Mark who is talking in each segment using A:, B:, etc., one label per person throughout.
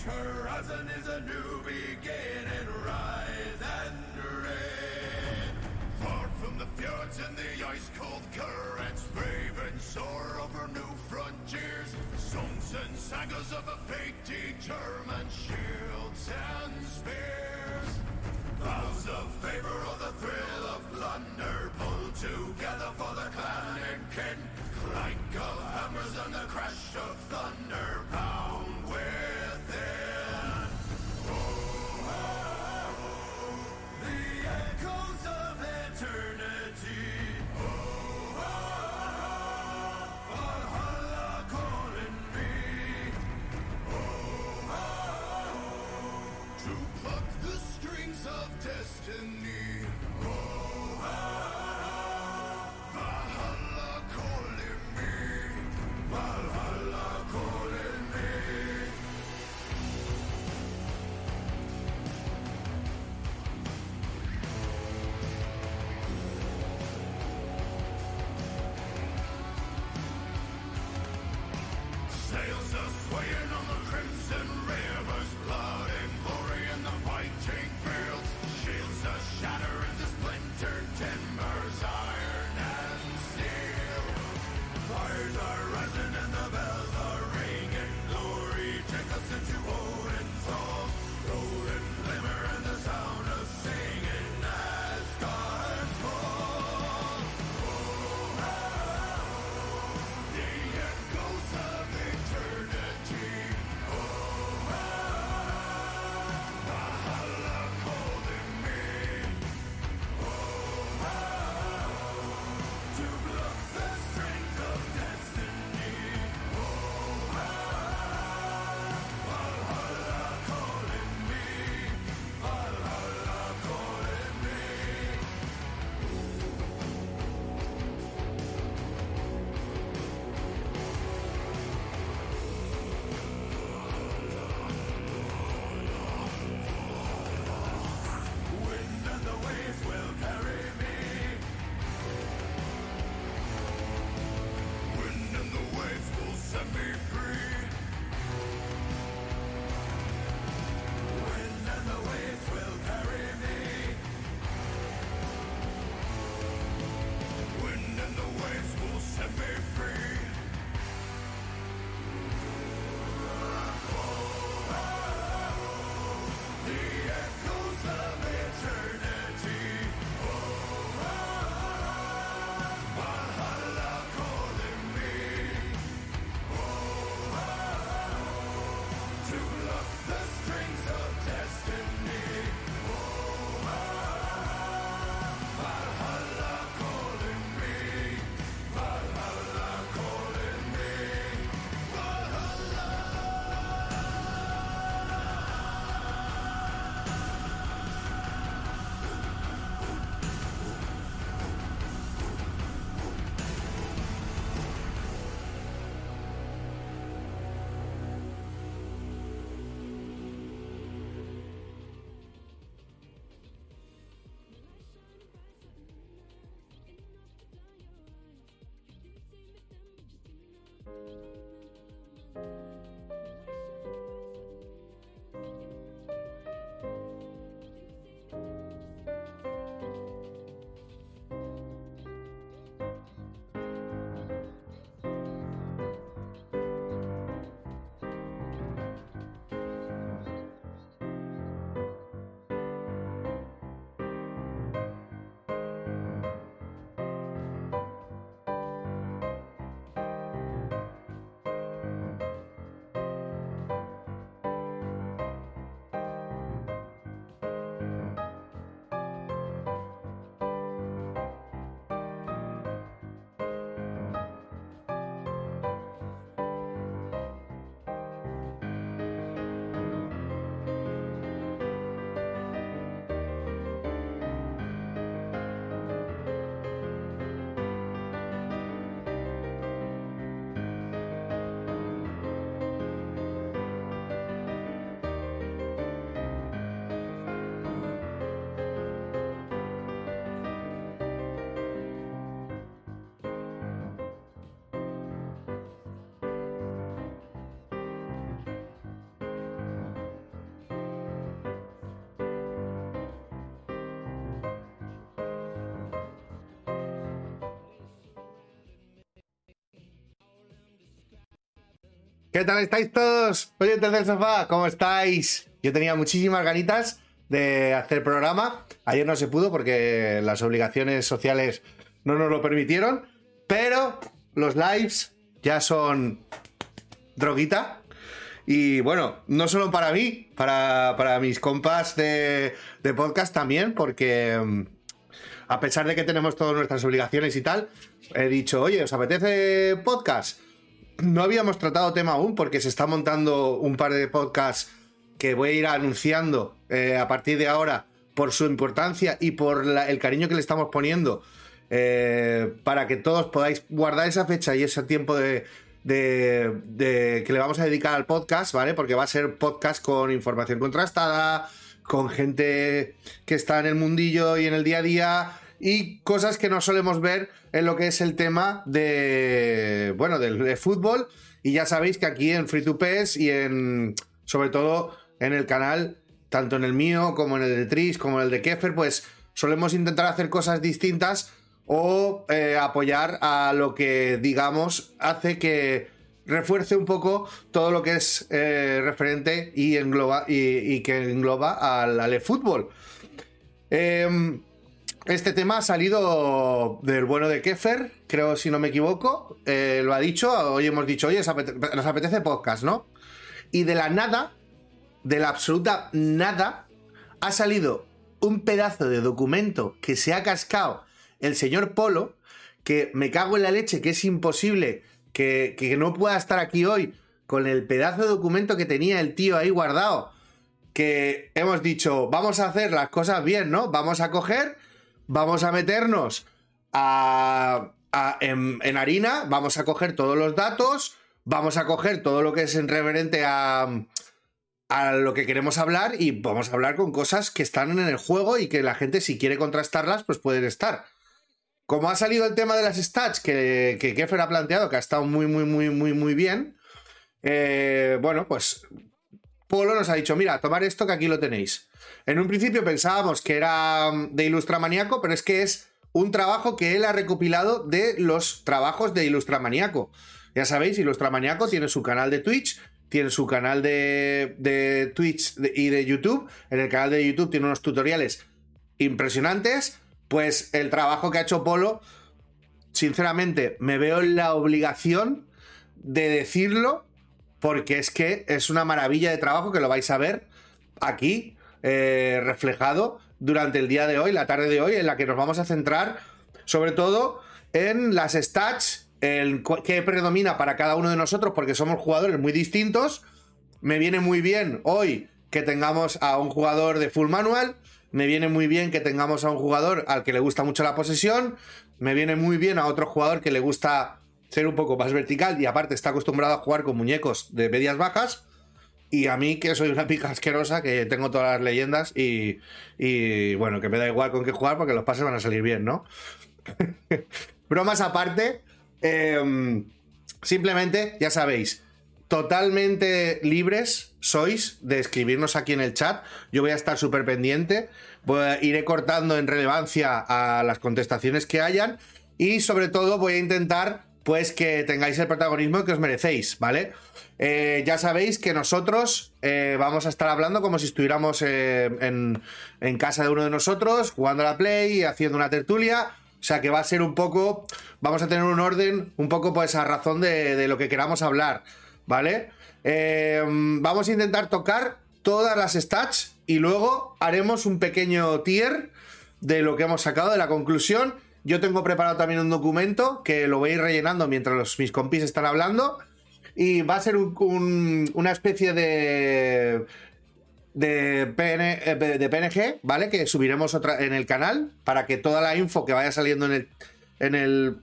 A: Each horizon is a new beginning. Rise and reign. Far from the fjords and the ice-cold currents, brave and soar over new frontiers. Songs and sagas of a fate determined, shields and spears. Thursday.
B: ¿Qué tal estáis todos? Oyentes del sofá, ¿cómo estáis? Yo tenía muchísimas ganitas de hacer programa. Ayer no se pudo porque las obligaciones sociales no nos lo permitieron. Pero los lives ya son droguita. Y bueno, no solo para mí, para, para mis compas de, de podcast también, porque mm, a pesar de que tenemos todas nuestras obligaciones y tal, he dicho, oye, ¿os apetece podcast? No habíamos tratado tema aún porque se está montando un par de podcasts que voy a ir anunciando eh, a partir de ahora por su importancia y por el cariño que le estamos poniendo eh, para que todos podáis guardar esa fecha y ese tiempo de, de, que le vamos a dedicar al podcast, ¿vale? Porque va a ser podcast con información contrastada, con gente que está en el mundillo y en el día a día y cosas que no solemos ver en lo que es el tema de, bueno, del fútbol. Y ya sabéis que aquí en Free to Pes y en, sobre todo en el canal, tanto en el mío como en el de Tris, como en el de Keffer, pues solemos intentar hacer cosas distintas o eh, apoyar a lo que, digamos, hace que refuerce un poco todo lo que es eh, referente y, engloba, y, que engloba al, al fútbol. Em, este tema ha salido del bueno de Keffer, creo si no me equivoco. Eh, lo ha dicho, hoy hemos dicho, oye, nos apetece podcast, ¿no? Y de la nada, de la absoluta nada, ha salido un pedazo de documento que se ha cascado el señor Polo, que me cago en la leche, que es imposible que, no pueda estar aquí hoy con el pedazo de documento que tenía el tío ahí guardado, que hemos dicho, vamos a hacer las cosas bien, ¿no? Vamos a coger, vamos a meternos en, harina, vamos a coger todos los datos, vamos a coger todo lo que es en a lo que queremos hablar y vamos a hablar con cosas que están en el juego y que la gente si quiere contrastarlas pues pueden estar. Como ha salido el tema de las stats que, que Keffer ha planteado, que ha estado muy, muy, muy, muy, muy bien, eh, bueno, pues Polo nos ha dicho, mira, tomar esto que aquí lo tenéis. En un principio pensábamos que era mm, de Ilustramaniaco, pero es que es un trabajo que él ha recopilado de los trabajos de Ilustramaniaco. Ya sabéis, Ilustramaniaco tiene su canal de Twitch, tiene su canal de, de Twitch y de YouTube. En el canal de YouTube tiene unos tutoriales impresionantes pues el trabajo que ha hecho Polo, sinceramente, me veo en la obligación de decirlo, porque es que es una maravilla de trabajo que lo vais a ver aquí eh, reflejado durante el día de hoy, la tarde de hoy, en la que nos vamos a centrar sobre todo en las stats, el que predomina para cada uno de nosotros, porque somos jugadores muy distintos. Me viene muy bien hoy que tengamos a un jugador de full manual, me viene muy bien que tengamos a un jugador al que le gusta mucho la posesión, me viene muy bien a otro jugador que le gusta ser un poco más vertical y aparte está acostumbrado a jugar con muñecos de medias bajas. Y a mí, que soy una pica asquerosa, que tengo todas las leyendas y, y bueno, que me da igual con qué jugar porque los pases van a salir bien, ¿no? Bromas aparte, em, simplemente, ya sabéis, totalmente libres sois de escribirnos aquí en el chat. Yo voy a estar súper pendiente. iré cortando en relevancia a las contestaciones que hayan. Y sobre todo voy a intentar pues que tengáis el protagonismo que os merecéis, ¿vale? Eh, ya sabéis que nosotros eh, vamos a estar hablando como si estuviéramos eh, en, casa de uno de nosotros, jugando a la Play, haciendo una tertulia. O sea que va a ser un poco, vamos a tener un orden un poco pues a razón de, lo que queramos hablar. ¿vale? Vamos a intentar tocar todas las stats y luego haremos un pequeño tier de lo que hemos sacado de la conclusión. Yo tengo preparado también un documento que lo voy a ir rellenando mientras los, mis compis están hablando. Y va a ser una especie de. De, eh, PNG, ¿vale? Que subiremos otra en el canal para que toda la info que vaya saliendo en el, en el,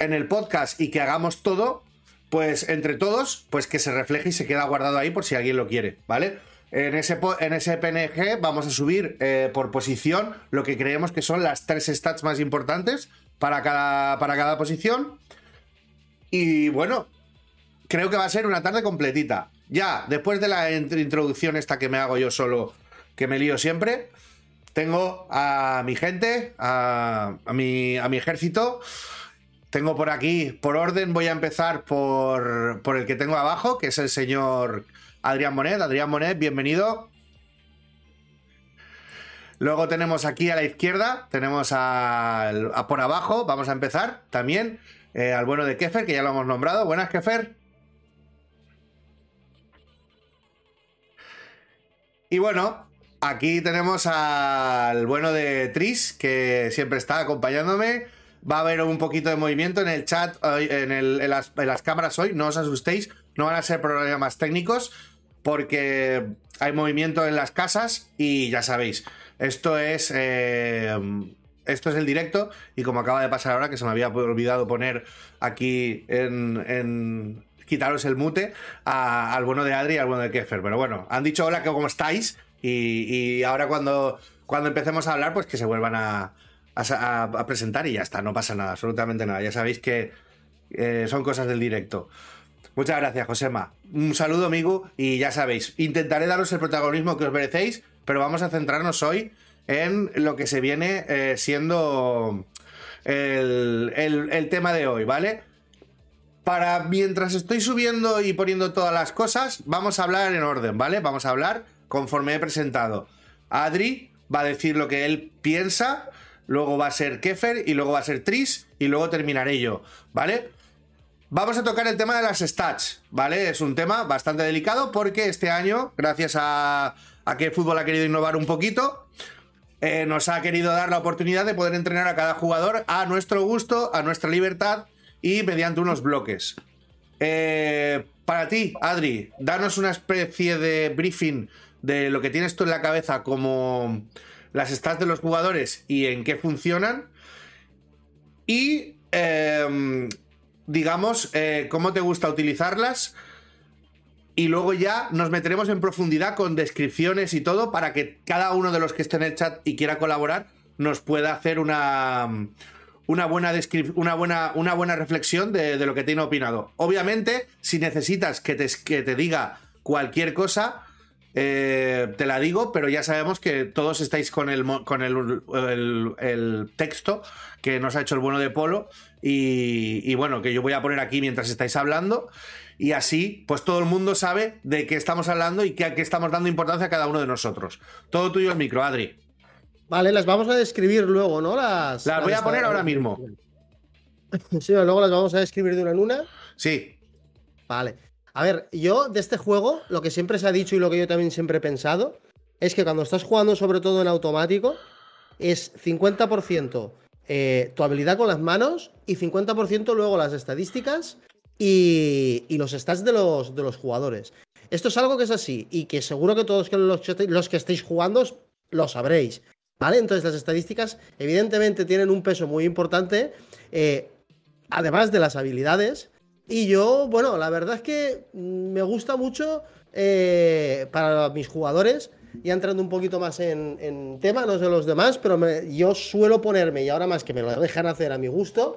B: en el podcast y que hagamos todo pues entre todos, pues que se refleje y se queda guardado ahí por si alguien lo quiere, ¿vale? En ese, en ese PNG vamos a subir eh, por posición lo que creemos que son las tres stats más importantes para cada, para cada posición. Y bueno, creo que va a ser una tarde completita. Ya, después de la introducción esta que me hago yo solo, que me lío siempre, tengo a mi gente, a, mi, ejército tengo por aquí, por orden, voy a empezar por, el que tengo abajo, que es el señor Adrián Monet. Adrián Monet, bienvenido. Luego tenemos aquí a la izquierda, tenemos a, por abajo, vamos a empezar también, eh, al bueno de Kefer, que ya lo hemos nombrado. Buenas, Kefer. Y bueno, aquí tenemos al bueno de Tris, que siempre está acompañándome. Va a haber un poquito de movimiento en el chat, en, en las, cámaras hoy, no os asustéis, no van a ser problemas técnicos, porque hay movimiento en las casas y ya sabéis, esto es... eh, esto es el directo y como acaba de pasar ahora que se me había olvidado poner aquí en- quitaros el mute a- al bueno de Adri y al bueno de Kefer. Pero bueno, han dicho hola, que cómo estáis y, ahora cuando, cuando empecemos a hablar pues que se vuelvan a, presentar y ya está, no pasa nada, absolutamente nada. Ya sabéis que eh, son cosas del directo. Muchas gracias, Josema. Un saludo, amigo, y ya sabéis, intentaré daros el protagonismo que os merecéis, pero vamos a centrarnos hoy en lo que se viene eh, siendo el tema de hoy, ¿vale? Para mientras estoy subiendo y poniendo todas las cosas, vamos a hablar en orden, ¿vale? Vamos a hablar conforme he presentado. Adri va a decir lo que él piensa, luego va a ser Kefer y luego va a ser Tris y luego terminaré yo, ¿vale? Vamos a tocar el tema de las stats, ¿vale? Es un tema bastante delicado porque este año, gracias a, que el fútbol ha querido innovar un poquito, eh, nos ha querido dar la oportunidad de poder entrenar a cada jugador a nuestro gusto, a nuestra libertad y mediante unos bloques. Eh, para ti, Adri, danos una especie de briefing de lo que tienes tú en la cabeza como las stats de los jugadores y en qué funcionan. Y, em, digamos, eh, cómo te gusta utilizarlas. Y luego ya nos meteremos en profundidad con descripciones y todo para que cada uno de los que esté en el chat y quiera colaborar nos pueda hacer una, una, buena, una, buena, una buena reflexión de, de lo que tiene opinado. Obviamente, si necesitas que te, que te diga cualquier cosa, eh, te la digo, pero ya sabemos que todos estáis con el, con el, el- texto que nos ha hecho el bueno de Polo y, y bueno, que yo voy a poner aquí mientras estáis hablando y así pues todo el mundo sabe de qué estamos hablando y que qué estamos dando importancia a cada uno de nosotros. Todo tuyo el micro, Adri.
C: Vale, las vamos a describir luego, ¿no? Las,
B: Las voy a poner ahora mismo.
C: Sí, luego las vamos a describir de una en una.
B: Sí,
C: Vale. A ver, yo de este juego, lo que siempre se ha dicho y lo que yo también siempre he pensado, es que cuando estás jugando sobre todo en automático, es 50% eh, tu habilidad con las manos y 50% luego las estadísticas y, y los stats de los, de los jugadores. Esto es algo que es así y que seguro que todos los, que los que estéis jugando lo sabréis. Entonces las estadísticas evidentemente tienen un peso muy importante, eh, además de las habilidades. Y yo, bueno, la verdad es que me gusta mucho eh, para mis jugadores, ya entrando un poquito más en, en tema, no sé los demás, pero yo suelo ponerme, y ahora más que me lo dejan hacer a mi gusto,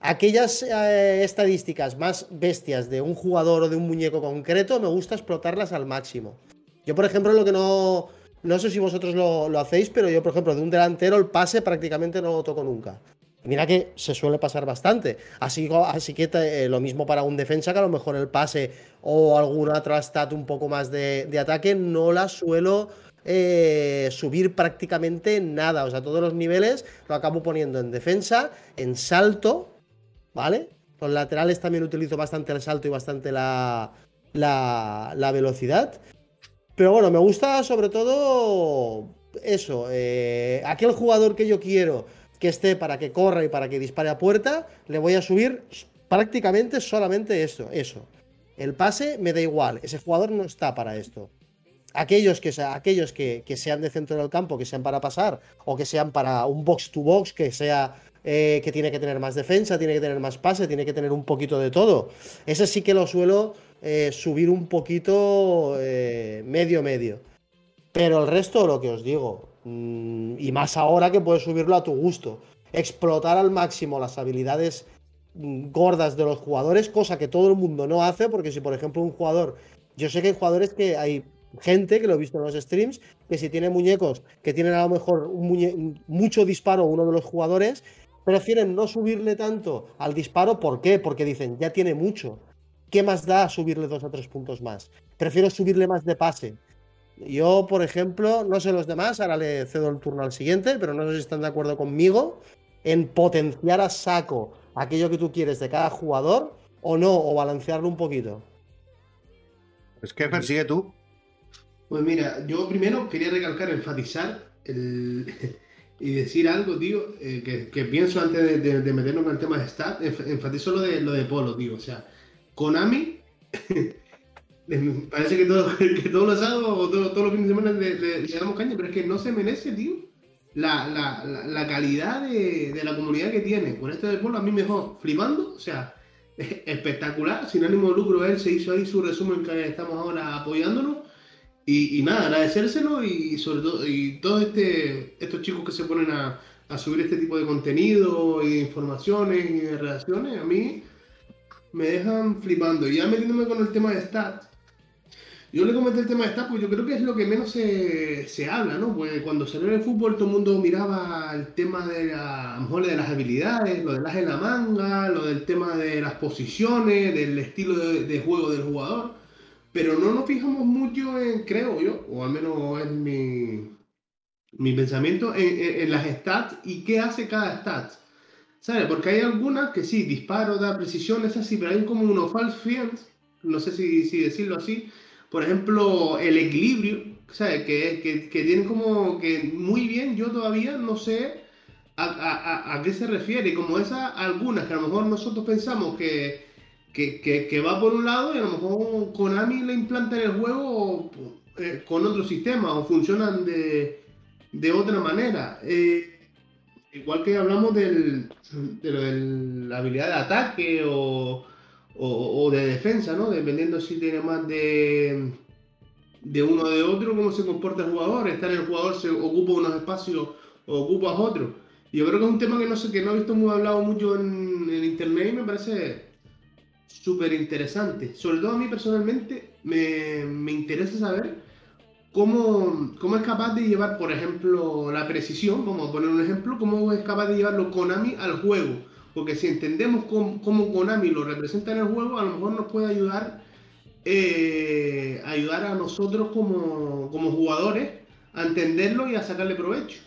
C: aquellas eh, estadísticas más bestias de un jugador o de un muñeco concreto, me gusta explotarlas al máximo. Yo, por ejemplo, lo que no. No sé si vosotros lo, lo hacéis, pero yo, por ejemplo, de un delantero el pase prácticamente no lo toco nunca. Mira que se suele pasar bastante. Así, así que eh, lo mismo para un defensa, que a lo mejor el pase o alguna otra stat un poco más de, de ataque, no la suelo eh, subir prácticamente nada. O sea, todos los niveles lo acabo poniendo en defensa, en salto, ¿vale? Los laterales también utilizo bastante el salto y bastante la, la, la velocidad. Pero bueno, me gusta sobre todo eso. eh, aquel jugador que yo quiero que esté para que corra y para que dispare a puerta, le voy a subir prácticamente solamente esto, eso. El pase me da igual, ese jugador no está para esto. Aquellos que, aquellos que, que sean de centro del campo, que sean para pasar, o que sean para un box to box, que sea eh, que tiene que tener más defensa, tiene que tener más pase, tiene que tener un poquito de todo. Ese sí que lo suelo eh, subir un poquito eh, medio medio. Pero el resto, lo que os digo, mm, y más ahora que puedes subirlo a tu gusto, explotar al máximo las habilidades mm, gordas de los jugadores, cosa que todo el mundo no hace, porque si por ejemplo un jugador, yo sé que hay jugadores que hay gente que lo he visto en los streams, que si tiene muñecos que tienen a lo mejor un mucho disparo uno de los jugadores, prefieren no subirle tanto al disparo. ¿Por qué? Porque dicen, ya tiene mucho. ¿Qué más da subirle dos o tres puntos más? Prefiero subirle más de pase. Yo, por ejemplo, no sé los demás, ahora le cedo el turno al siguiente, pero no sé si están de acuerdo conmigo en potenciar a saco aquello que tú quieres de cada jugador o no, o balancearlo un poquito.
B: Es que persigue tú.
D: Pues mira, yo primero quería recalcar, enfatizar y decir algo, tío, eh, que, pienso antes de, meternos en el tema de stat, enfatizo lo de, lo de Polo, tío. O sea, Konami, parece que, todos los sábados o todos los fines de semana le, damos caña, pero es que no se merece, tío, la, calidad de, la comunidad que tiene. Con esto de Polo, a mí mejor, flipando, o sea, espectacular, sin ánimo de lucro, él se hizo ahí su resumen que estamos ahora apoyándonos y, nada, agradecérselo y sobre todo, y todos este, estos chicos que se ponen a, subir este tipo de contenido y de informaciones y de redacciones, a mí me dejan flipando. Y ya metiéndome con el tema de stats, yo le comenté el tema de stats, pues yo creo que es lo que menos se, habla, ¿no? Pues cuando salió el fútbol todo el mundo miraba el tema de la, a lo mejor de las habilidades, lo del las en la manga, lo del tema de las posiciones, del estilo de juego del jugador pero no nos fijamos mucho en, creo yo, o al menos en mi, mi pensamiento, en, las stats y qué hace cada stat. ¿Sabes? Porque hay algunas que sí, disparo, da precisión, es así, pero hay como unos false friends, no sé si, decirlo así. Por ejemplo, el equilibrio, ¿sabes? Que, que, que tienen como que muy bien, yo todavía no sé a, qué se refiere. Como esas, algunas que a lo mejor nosotros pensamos que que, va por un lado y a lo mejor Konami le implanta en el juego eh, con otro sistema o funcionan de, otra manera. Eh, igual que hablamos del, de, la habilidad de ataque o, de defensa, ¿no? Dependiendo si tiene más de, uno o de otro, cómo se comporta el jugador. Estar el jugador se ocupa unos espacios o ocupa otros. Yo creo que es un tema que no sé, que no he visto muy hablado mucho en, en internet y me parece súper interesante. Sobre todo a mí personalmente me, me interesa saber cómo, cómo, es capaz de llevar, por ejemplo, la precisión, vamos a poner un ejemplo, cómo es capaz de llevarlo Konami al juego. Porque si entendemos cómo, Konami lo representa en el juego, a lo mejor nos puede ayudar, eh, ayudar a nosotros como, como jugadores a entenderlo y a sacarle provecho.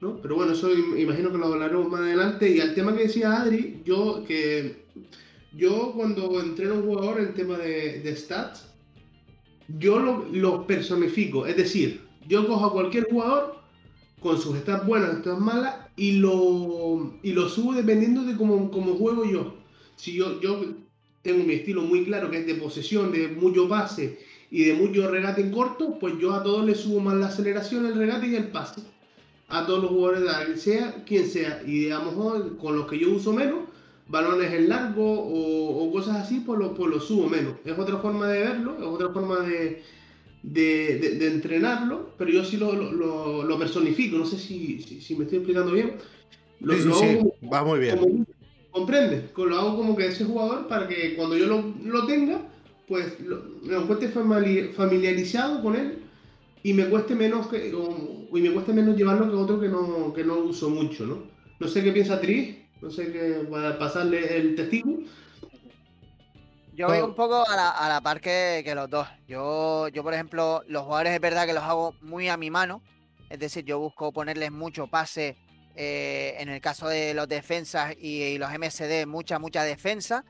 D: ¿no? Pero bueno, eso imagino que lo hablaremos más adelante. Y al tema que decía Adri, yo que yo cuando entreno a un jugador en tema de, stats, yo lo, personifico. Es decir, yo cojo a cualquier jugador con sus stats buenas, stats malas, y lo, y lo subo dependiendo de cómo, juego yo. Si yo, yo tengo mi estilo muy claro, que es de posesión, de mucho pase y de mucho regate en corto, pues yo a todos les subo más la aceleración, el regate y el pase. A todos los jugadores, sea quien sea. Y digamos, con los que yo uso menos, balones en largo o, cosas así, pues lo, pues lo subo menos. Es otra forma de verlo, es otra forma de, de, entrenarlo, pero yo sí lo, lo, personifico, no sé si, si, me estoy explicando bien.
B: Lo, sí, sí, va muy bien.
D: ¿Comprende? Lo hago como que ese jugador para que cuando yo lo, tenga, pues me encuentre familiarizado con él y me cueste menos que, y me cueste menos llevarlo que otro que no, que no uso mucho, ¿no? No sé qué piensa Tris. No sé qué, a pasarle el testigo.
E: Yo voy un poco a la, a la par que, los dos. Yo, yo, por ejemplo, los jugadores es verdad que los hago muy a mi mano. Es decir, yo busco ponerles mucho pase. Eh, en el caso de los defensas y, los MSD, mucha, mucha defensa.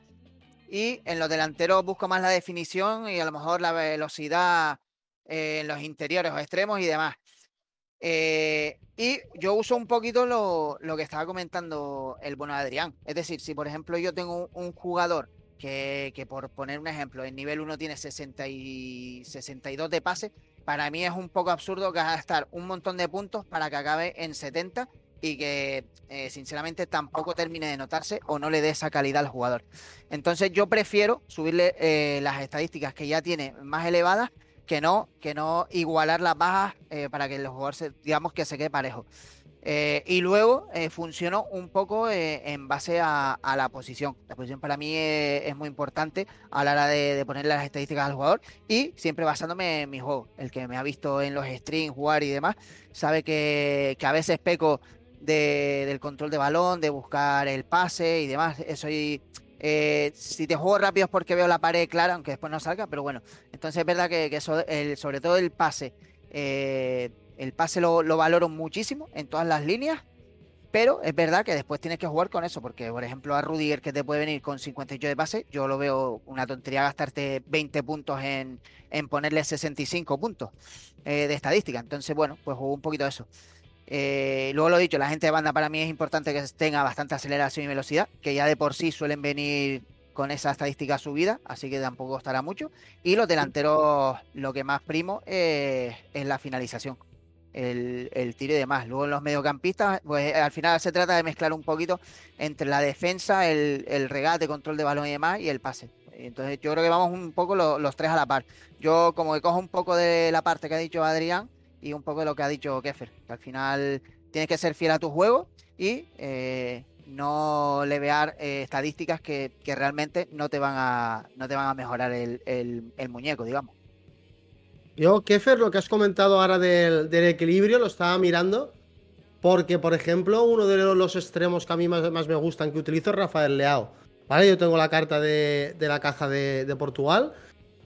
E: Y en los delanteros busco más la definición y a lo mejor la velocidad eh, en los interiores o extremos y demás. Eh, y yo uso un poquito lo, que estaba comentando el bueno Adrián. Es decir, si por ejemplo yo tengo un, jugador que, por poner un ejemplo, en nivel 1 tiene 60 y 62 de pase, para mí es un poco absurdo gastar un montón de puntos para que acabe en 70 y que eh, sinceramente tampoco termine de notarse o no le dé esa calidad al jugador. Entonces yo prefiero subirle eh, las estadísticas que ya tiene más elevadas que no, que no igualar las bajas eh, para que los jugadores, digamos, que se quede parejo. Eh, y luego eh, funcionó un poco en base a, la posición. La posición para mí es, muy importante a la hora de, poner las estadísticas al jugador y siempre basándome en mi juego. El que me ha visto en los streams jugar y demás sabe que, a veces peco del control de balón, de buscar el pase y demás. Eso y, eh, si te juego rápido es porque veo la pared clara, aunque después no salga, pero bueno. Entonces es verdad que, sobre todo el pase, eh, el pase lo, lo valoro muchísimo en todas las líneas. Pero es verdad que después tienes que jugar con eso, porque por ejemplo a Rudiger que te puede venir con 58 de pase, yo lo veo una tontería gastarte 20 puntos en, en ponerle 65 puntos eh, de estadística. Entonces, bueno, pues juego un poquito de eso. Eh, luego lo he dicho, la gente de banda para mí es importante que tenga bastante aceleración y velocidad, que ya de por sí suelen venir con esa estadística subida, así que tampoco costará mucho. Y los delanteros, lo que más primo es la finalización, el, tiro y demás. Luego los mediocampistas, pues al final se trata de mezclar un poquito entre la defensa, el, el regate, control de balón y demás, y el pase. Entonces yo creo que vamos un poco los tres a la par. Yo como que cojo un poco de la parte que ha dicho Adrián y un poco de lo que ha dicho Keffer. Que al final tienes que ser fiel a tu juego y eh, no levear eh, estadísticas que, realmente no te van a, no te van a mejorar el, muñeco, digamos.
C: Yo, Keffer, lo que has comentado ahora del, equilibrio, lo estaba mirando. Porque, por ejemplo, uno de los extremos que a mí más, me gustan que utilizo es Rafael Leao. ¿Vale? Yo tengo la carta de, la caja de Portugal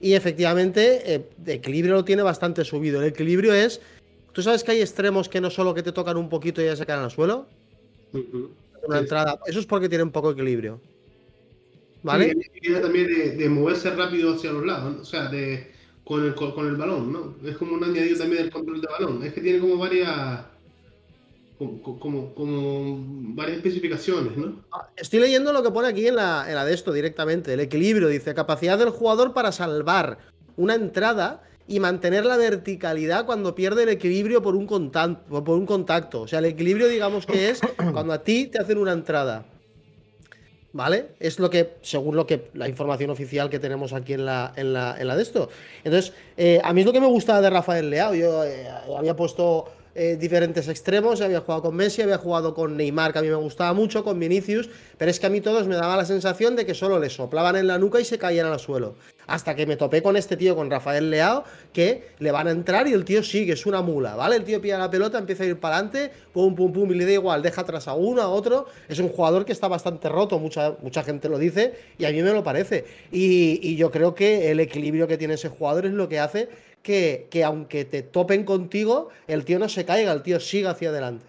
C: y efectivamente, el eh, equilibrio lo tiene bastante subido. El equilibrio es. ¿Tú sabes que hay extremos que no solo que te tocan un poquito y ya se caen al suelo? Una entrada. Eso es porque tiene un poco equilibrio.
D: ¿Vale? Sí, también de, moverse rápido hacia los lados, o sea, de, con, el, con el balón, ¿no? Es como un añadido también del control de balón. Es que tiene como varias como, como, varias especificaciones, ¿no?
C: Ah, estoy leyendo lo que pone aquí en la, en la de esto directamente. El equilibrio, dice, capacidad del jugador para salvar una entrada y mantener la verticalidad cuando pierde el equilibrio por un, contacto, por un contacto. O sea, el equilibrio, digamos que es cuando a ti te hacen una entrada. ¿Vale? Es lo que, según lo que la información oficial que tenemos aquí en la, en la, en la de esto. Entonces, eh, a mí es lo que me gusta de Rafael Leao. Yo eh, había puesto eh, diferentes extremos. Había jugado con Messi, había jugado con Neymar, que a mí me gustaba mucho, con Vinicius, pero es que a mí todos me daba la sensación de que solo le soplaban en la nuca y se caían al suelo. Hasta que me topé con este tío, con Rafael Leao, que le van a entrar y el tío sigue, es una mula, ¿vale? El tío pilla la pelota, empieza a ir para adelante, pum, pum, pum, y le da igual, deja atrás a uno, a otro. Es un jugador que está bastante roto, mucha, mucha gente lo dice, y a mí me lo parece. Y, y yo creo que el equilibrio que tiene ese jugador es lo que hace que, aunque te topen contigo, el tío no se caiga, el tío siga hacia adelante.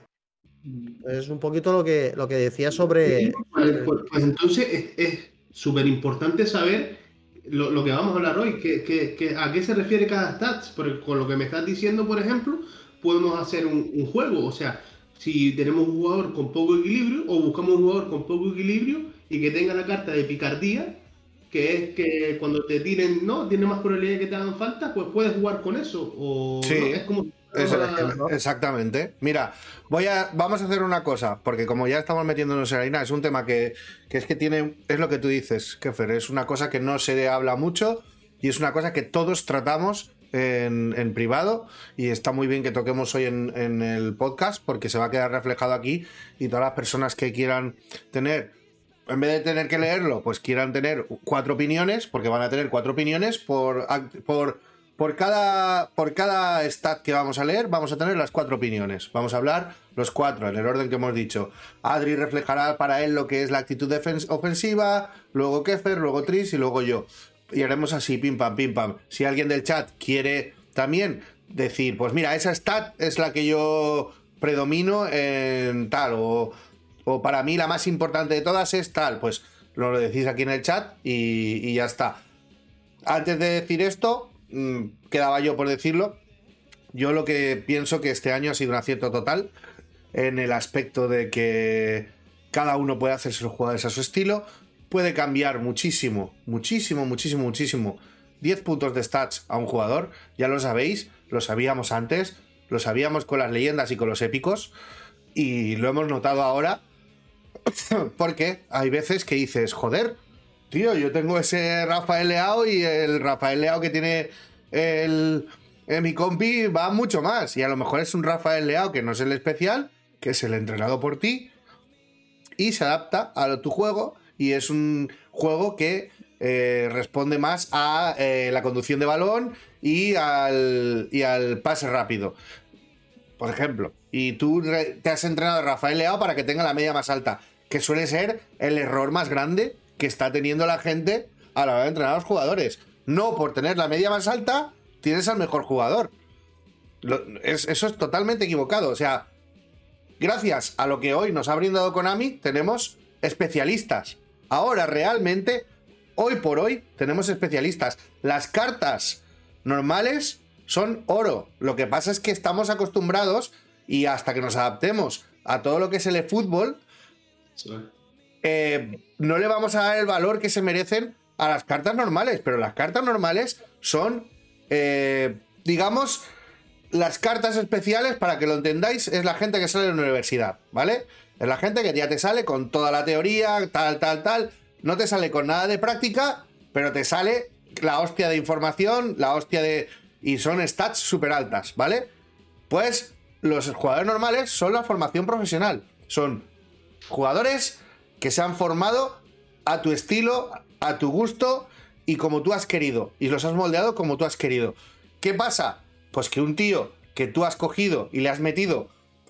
C: Es un poquito lo que, lo que decía sobre.
D: Pues, pues, entonces es súper importante saber lo, que vamos a hablar hoy, que, a qué se refiere cada stats, porque con lo que me estás diciendo, por ejemplo, podemos hacer un, un, juego, o sea, si tenemos un jugador con poco equilibrio o buscamos un jugador con poco equilibrio y que tenga la carta de picardía, que es que cuando te tiren, ¿no? Tiene más probabilidad de que te hagan falta, pues puedes jugar con eso. O,
B: sí, es como... Exactamente. Mira, voy a, vamos a hacer una cosa, porque como ya estamos metiéndonos en harina, es un tema que, es que tiene, es lo que tú dices, Kefer, es una cosa que no se habla mucho y es una cosa que todos tratamos en, en, privado y está muy bien que toquemos hoy en, en, el podcast porque se va a quedar reflejado aquí y todas las personas que quieran tener en vez de tener que leerlo, pues quieran tener cuatro opiniones, porque van a tener cuatro opiniones por, por, por, cada, por cada stat que vamos a leer, vamos a tener las cuatro opiniones. Vamos a hablar los cuatro, en el orden que hemos dicho. Adri reflejará para él lo que es la actitud ofensiva, luego Kefer, luego Tris y luego yo. Y haremos así, pim pam, pim pam. Si alguien del chat quiere también decir, pues mira, esa stat es la que yo predomino en tal, o o para mí la más importante de todas es tal, pues lo decís aquí en el chat y, ya está. Antes de decir esto, mm, quedaba yo por decirlo, yo lo que pienso que este año ha sido un acierto total en el aspecto de que cada uno puede hacerse los jugadores a su estilo, puede cambiar muchísimo, muchísimo, muchísimo, muchísimo. 10 puntos de stats a un jugador, ya lo sabéis, lo sabíamos antes, lo sabíamos con las leyendas y con los épicos, y lo hemos notado ahora Porque hay veces que dices, joder, tío, yo tengo ese Rafael Leao y el Rafael Leao que tiene el, mi compi va mucho más. Y a lo mejor es un Rafael Leao que no es el especial, que es el entrenado por ti y se adapta a tu juego y es un juego que eh, responde más a eh, la conducción de balón y al, y al pase rápido. por ejemplo, y tú te has entrenado a Rafael Leao para que tenga la media más alta, que suele ser el error más grande que está teniendo la gente a la hora de entrenar a los jugadores. No por tener la media más alta, tienes al mejor jugador. eso es totalmente equivocado. O sea, gracias a lo que hoy nos ha brindado Konami, tenemos especialistas. Ahora realmente, hoy por hoy, tenemos especialistas. Las cartas normales son oro. Lo que pasa es que estamos acostumbrados y hasta que nos adaptemos a todo lo que es el fútbol, eh, no le vamos a dar el valor que se merecen a las cartas normales. Pero las cartas normales son, eh, digamos, las cartas especiales, para que lo entendáis, es la gente que sale de la universidad, ¿vale? Es la gente que ya te sale con toda la teoría, tal, tal, tal. No te sale con nada de práctica, pero te sale la hostia de información, la hostia de... Y son stats súper altas, ¿vale? Pues los jugadores normales son la formación profesional. Son jugadores que se han formado a tu estilo, a tu gusto y como tú has querido. Y los has moldeado como tú has querido. ¿Qué pasa? Pues que un tío que tú has cogido y le has metido,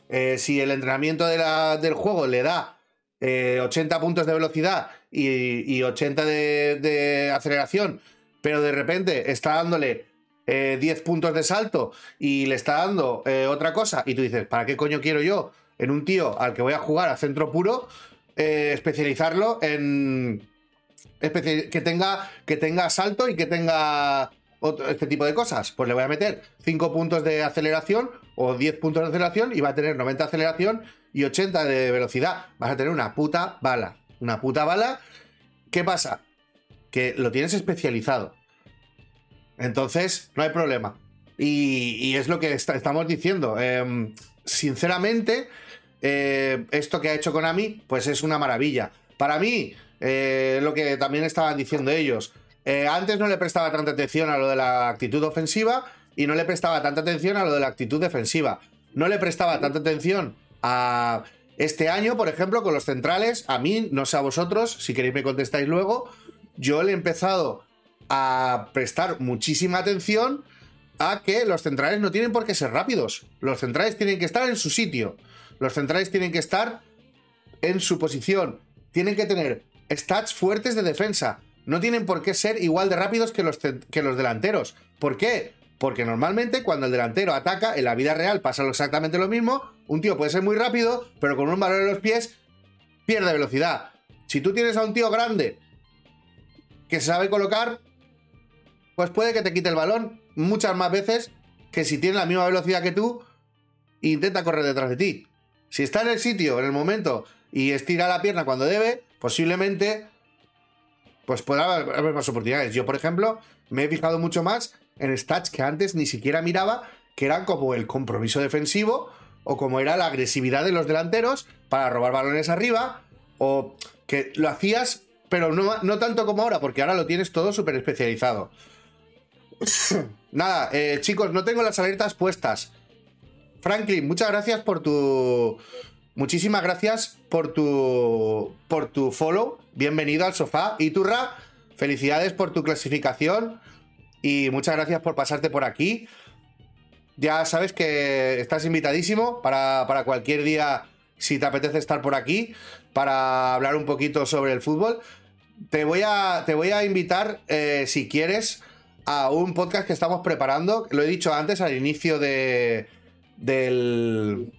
B: eh, si el entrenamiento del juego le da 80 eh, puntos de velocidad y, 80 de, aceleración, pero de repente está dándole 10 eh, puntos de salto y le está dando otra cosa, y tú dices, ¿para qué coño quiero yo en un tío al que voy a jugar a centro puro especializarlo en que tenga que tenga salto y que tenga este tipo de cosas. Pues le voy a meter 5 puntos de aceleración o 10 puntos de aceleración y va a tener 90 de aceleración y 80 de velocidad. Vas a tener una puta bala. Una puta bala. ¿Qué pasa? Que lo tienes especializado. Entonces, no hay problema. Y, es lo que estamos diciendo. Em, sinceramente, eh, esto que ha hecho Konami, pues es una maravilla. Para mí, eh, lo que también estaban diciendo ellos, eh, antes no le prestaba tanta atención a lo de la actitud ofensiva y no le prestaba tanta atención a lo de la actitud defensiva. No le prestaba tanta atención a este año, por ejemplo, con los centrales. A mí, no sé a vosotros, si queréis me contestáis luego, yo le he empezado a prestar muchísima atención a que los centrales no tienen por qué ser rápidos. Los centrales tienen que estar en su sitio. Los centrales tienen que estar en su posición. Tienen que tener stats fuertes de defensa no tienen por qué ser igual de rápidos que los, que los delanteros. ¿Por qué? Porque normalmente cuando el delantero ataca, en la vida real pasa exactamente lo mismo. Un tío puede ser muy rápido, pero con un valor en los pies pierde velocidad. Si tú tienes a un tío grande que se sabe colocar, pues puede que te quite el balón muchas más veces que si tiene la misma velocidad que tú e intenta correr detrás de ti. Si está en el sitio, en el momento, y estira la pierna cuando debe, posiblemente pues puede haber más oportunidades. Yo, por ejemplo, me he fijado mucho más en stats que antes ni siquiera miraba, que eran como el compromiso defensivo o como era la agresividad de los delanteros para robar balones arriba, o que lo hacías, pero no, no tanto como ahora, porque ahora lo tienes todo súper especializado. Nada, eh, chicos, no tengo las alertas puestas. Franklin, muchas gracias por tu Muchísimas gracias por tu, por tu follow. Bienvenido al sofá. Y Turra, felicidades por tu clasificación. Y muchas gracias por pasarte por aquí. Ya sabes que estás invitadísimo para, cualquier día, si te apetece estar por aquí, para hablar un poquito sobre el fútbol. Te voy a, te voy a invitar, eh, si quieres, a un podcast que estamos preparando. Lo he dicho antes al inicio de, del,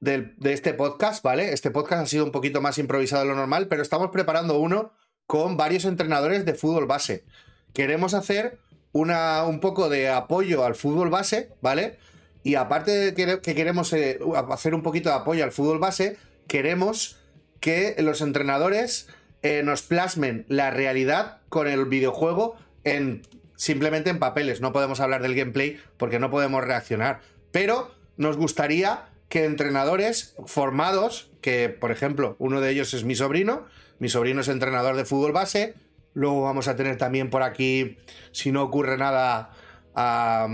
B: de, este podcast, ¿vale? Este podcast ha sido un poquito más improvisado de lo normal, pero estamos preparando uno con varios entrenadores de fútbol base. Queremos hacer una, un poco de apoyo al fútbol base, ¿vale? Y aparte de que, queremos eh, hacer un poquito de apoyo al fútbol base, queremos que los entrenadores eh, nos plasmen la realidad con el videojuego en simplemente en papeles. No podemos hablar del gameplay porque no podemos reaccionar. Pero nos gustaría que entrenadores formados, que por ejemplo uno de ellos es mi sobrino, mi sobrino es entrenador de fútbol base, luego vamos a tener también por aquí, si no ocurre nada, a,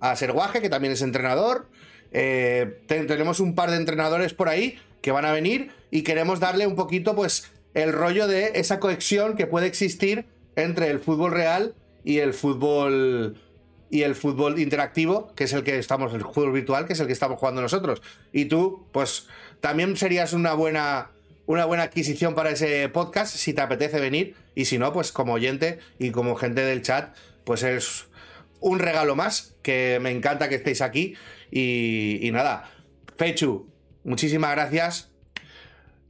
B: a Serguaje, que también es entrenador, eh, tenemos un par de entrenadores por ahí que van a venir y queremos darle un poquito pues el rollo de esa conexión que puede existir entre el fútbol real y el fútbol y el fútbol interactivo, que es el que estamos, el fútbol virtual, que es el que estamos jugando nosotros. Y tú, pues, también serías una buena, una buena adquisición para ese podcast si te apetece venir. Y si no, pues como oyente y como gente del chat, pues es un regalo más, que me encanta que estéis aquí. Y, nada, Fechu, muchísimas gracias.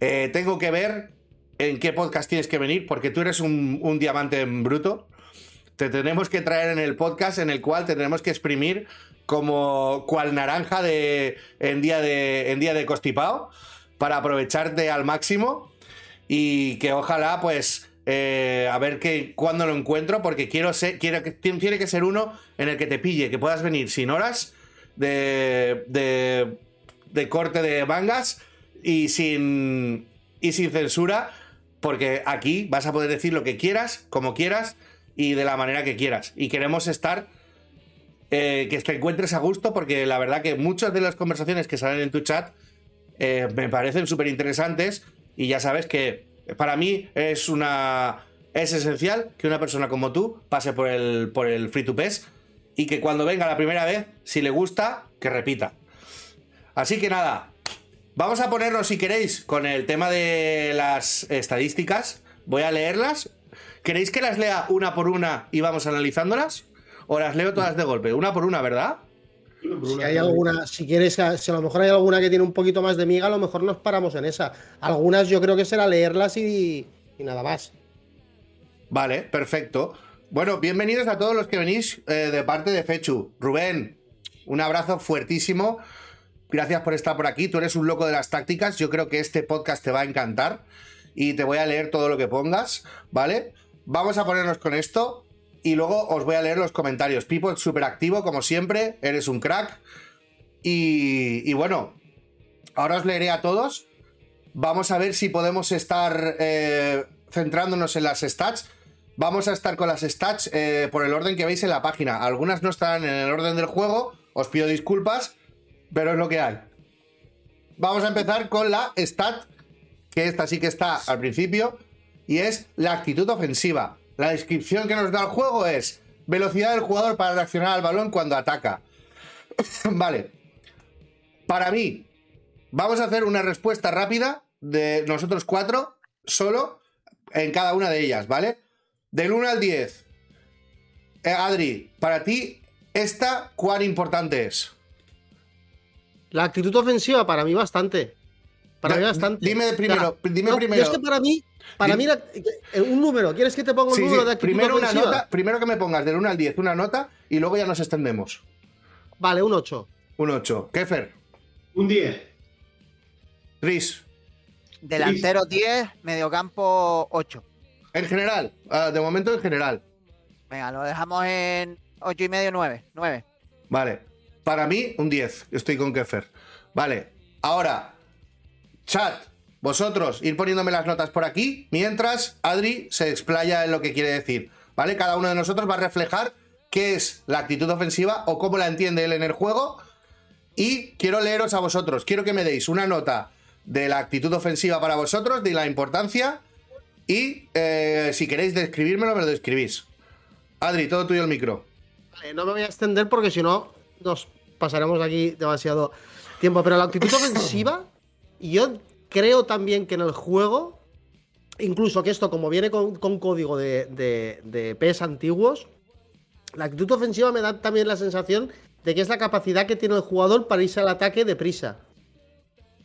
B: Eh, tengo que ver en qué podcast tienes que venir, porque tú eres un, un diamante en bruto te tenemos que traer en el podcast en el cual te tenemos que exprimir como cual naranja de, en, día de, en día de constipado para aprovecharte al máximo y que ojalá pues eh, a ver que cuando lo encuentro porque quiero ser quiero tiene que ser uno en el que te pille que puedas venir sin horas de, de, de corte de mangas y sin y sin censura porque aquí vas a poder decir lo que quieras como quieras y de la manera que quieras. Y queremos estar, eh, que te encuentres a gusto, porque la verdad que muchas de las conversaciones que salen en tu chat eh, me parecen súper interesantes y ya sabes que para mí es una... Es esencial que una persona como tú pase por el, por el free to pes y que cuando venga la primera vez, si le gusta, que repita. Así que nada, vamos a ponernos, si queréis, con el tema de las estadísticas. Voy a leerlas ¿Queréis que las lea una por una y vamos analizándolas? ¿O las leo todas de golpe? Una por una, ¿verdad?
C: Si hay alguna, si quieres, si a lo mejor hay alguna que tiene un poquito más de miga, a lo mejor nos paramos en esa. Algunas yo creo que será leerlas y, nada más.
B: Vale, perfecto. Bueno, bienvenidos a todos los que venís eh, de parte de Fechu. Rubén, un abrazo fuertísimo. Gracias por estar por aquí. Tú eres un loco de las tácticas. Yo creo que este podcast te va a encantar. Y te voy a leer todo lo que pongas, ¿vale? Vamos a ponernos con esto y luego os voy a leer los comentarios. Pipo es súper activo, como siempre, eres un crack. Y, bueno, ahora os leeré a todos. Vamos a ver si podemos estar eh, centrándonos en las stats. Vamos a estar con las stats eh, por el orden que veis en la página. Algunas no estarán en el orden del juego, os pido disculpas, pero es lo que hay. Vamos a empezar con la stat, que esta sí que está al principio y es la actitud ofensiva. La descripción que nos da el juego es velocidad del jugador para reaccionar al balón cuando ataca. vale. Para mí, vamos a hacer una respuesta rápida de nosotros cuatro, solo en cada una de ellas, ¿vale? Del 1 al 10. Eh, Adri, para ti, ¿esta cuán importante es?
C: La actitud ofensiva para mí bastante. Para mí bastante.
B: Dime primero, dime primero.
C: Es que para mí, para mí, eh, un número, ¿quieres que te ponga un número de actitud
B: primero una nota, Primero que me pongas del 1 al 10 una nota y luego ya nos extendemos.
C: Vale, un 8.
B: Un 8. Kefer.
D: Un 10.
B: Tris.
E: Delantero 10, mediocampo 8.
B: En general, ah, de momento en general.
E: Venga, lo dejamos en 8 y medio, 9. 9.
B: Vale. Para mí, un 10. Estoy con Kefer. Vale. Ahora, chat, vosotros ir poniéndome las notas por aquí, mientras Adri se explaya en lo que quiere decir. ¿Vale? Cada uno de nosotros va a reflejar qué es la actitud ofensiva o cómo la entiende él en el juego. Y quiero leeros a vosotros. Quiero que me deis una nota de la actitud ofensiva para vosotros, de la importancia. Y eh, si queréis describírmelo, me lo describís. Adri, todo tuyo el micro.
C: Vale, no me voy a extender porque si no nos pasaremos aquí demasiado tiempo. Pero la actitud ofensiva, yo creo también que en el juego, incluso que esto, como viene con, código de, de, PES antiguos, la actitud ofensiva me da también la sensación de que es la capacidad que tiene el jugador para irse al ataque deprisa.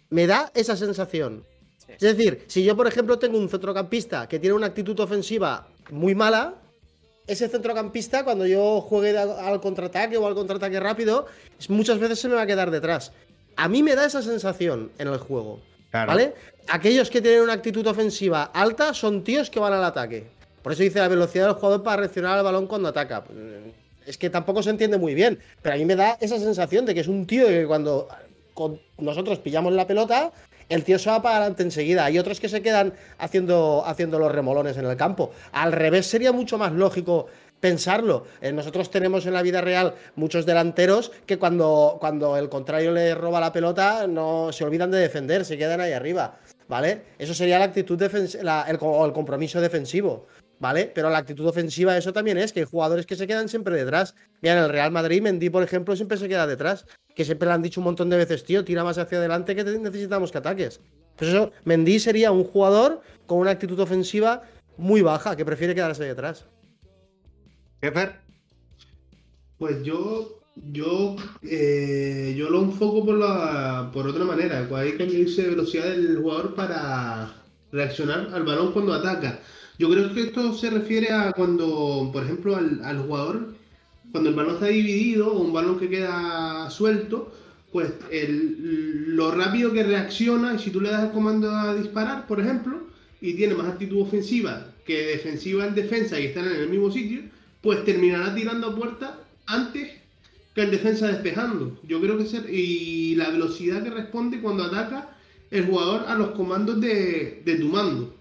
C: Me da esa sensación. Es decir, si yo, por ejemplo, tengo un centrocampista que tiene una actitud ofensiva muy mala, ese centrocampista, cuando yo juegue al contraataque o al contraataque rápido, muchas veces se me va a quedar detrás. A mí me da esa sensación en el juego. ¿Vale? Aquellos que tienen una actitud ofensiva alta son tíos que van al ataque. Por eso dice la velocidad del jugador para reaccionar al balón cuando ataca. Es que tampoco se entiende muy bien, pero a mí me da esa sensación de que es un tío que cuando nosotros pillamos la pelota, el tío se va para adelante enseguida. Hay otros que se quedan haciendo, haciendo los remolones en el campo. Al revés, sería mucho más lógico pensarlo. Eh, nosotros tenemos en la vida real muchos delanteros que cuando, cuando el contrario le roba la pelota no se olvidan de defender, se quedan ahí arriba. ¿Vale? Eso sería la actitud defensiva, el, o el compromiso defensivo. ¿vale? Pero la actitud ofensiva, eso también es, que hay jugadores que se quedan siempre detrás. Mira, en el Real Madrid, Mendy, por ejemplo, siempre se queda detrás. Que siempre le han dicho un montón de veces, tío, tira más hacia adelante que necesitamos que ataques. Pues eso, Mendy sería un jugador con una actitud ofensiva muy baja, que prefiere quedarse detrás.
B: Jefer.
D: Pues yo yo, eh, yo lo enfoco por, la, por otra manera. Hay que medirse velocidad del jugador para reaccionar al balón cuando ataca. Yo creo que esto se refiere a cuando, por ejemplo, al, al jugador, cuando el balón está dividido o un balón que queda suelto, pues el, lo rápido que reacciona y si tú le das el comando a disparar, por ejemplo, y tiene más actitud ofensiva que defensiva en defensa y están en el mismo sitio, pues terminará tirando a puerta antes que el defensa despejando. Yo creo que ser y la velocidad que responde cuando ataca el jugador a los comandos de, de tu mando.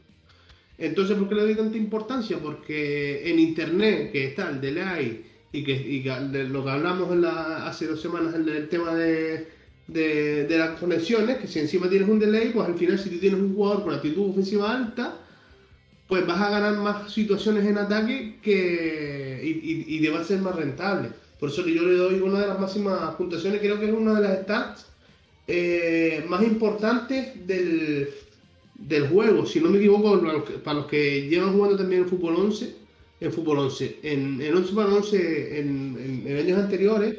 D: Entonces, ¿por qué le doy tanta importancia? Porque en internet, que está el delay y que, y lo que hablamos en la, hace dos semanas, el, el tema de, de, de, las conexiones, que si encima tienes un delay, pues al final si tú tienes un jugador con actitud ofensiva alta, pues vas a ganar más situaciones en ataque que, y, y, y te va a ser más rentable. Por eso que yo le doy una de las máximas puntuaciones, creo que es una de las stats eh, más importantes del, del, juego. Si no me equivoco, para los que llevan jugando también en Fútbol 11, en Fútbol 11, en, en 11 para 11, en, en, años anteriores,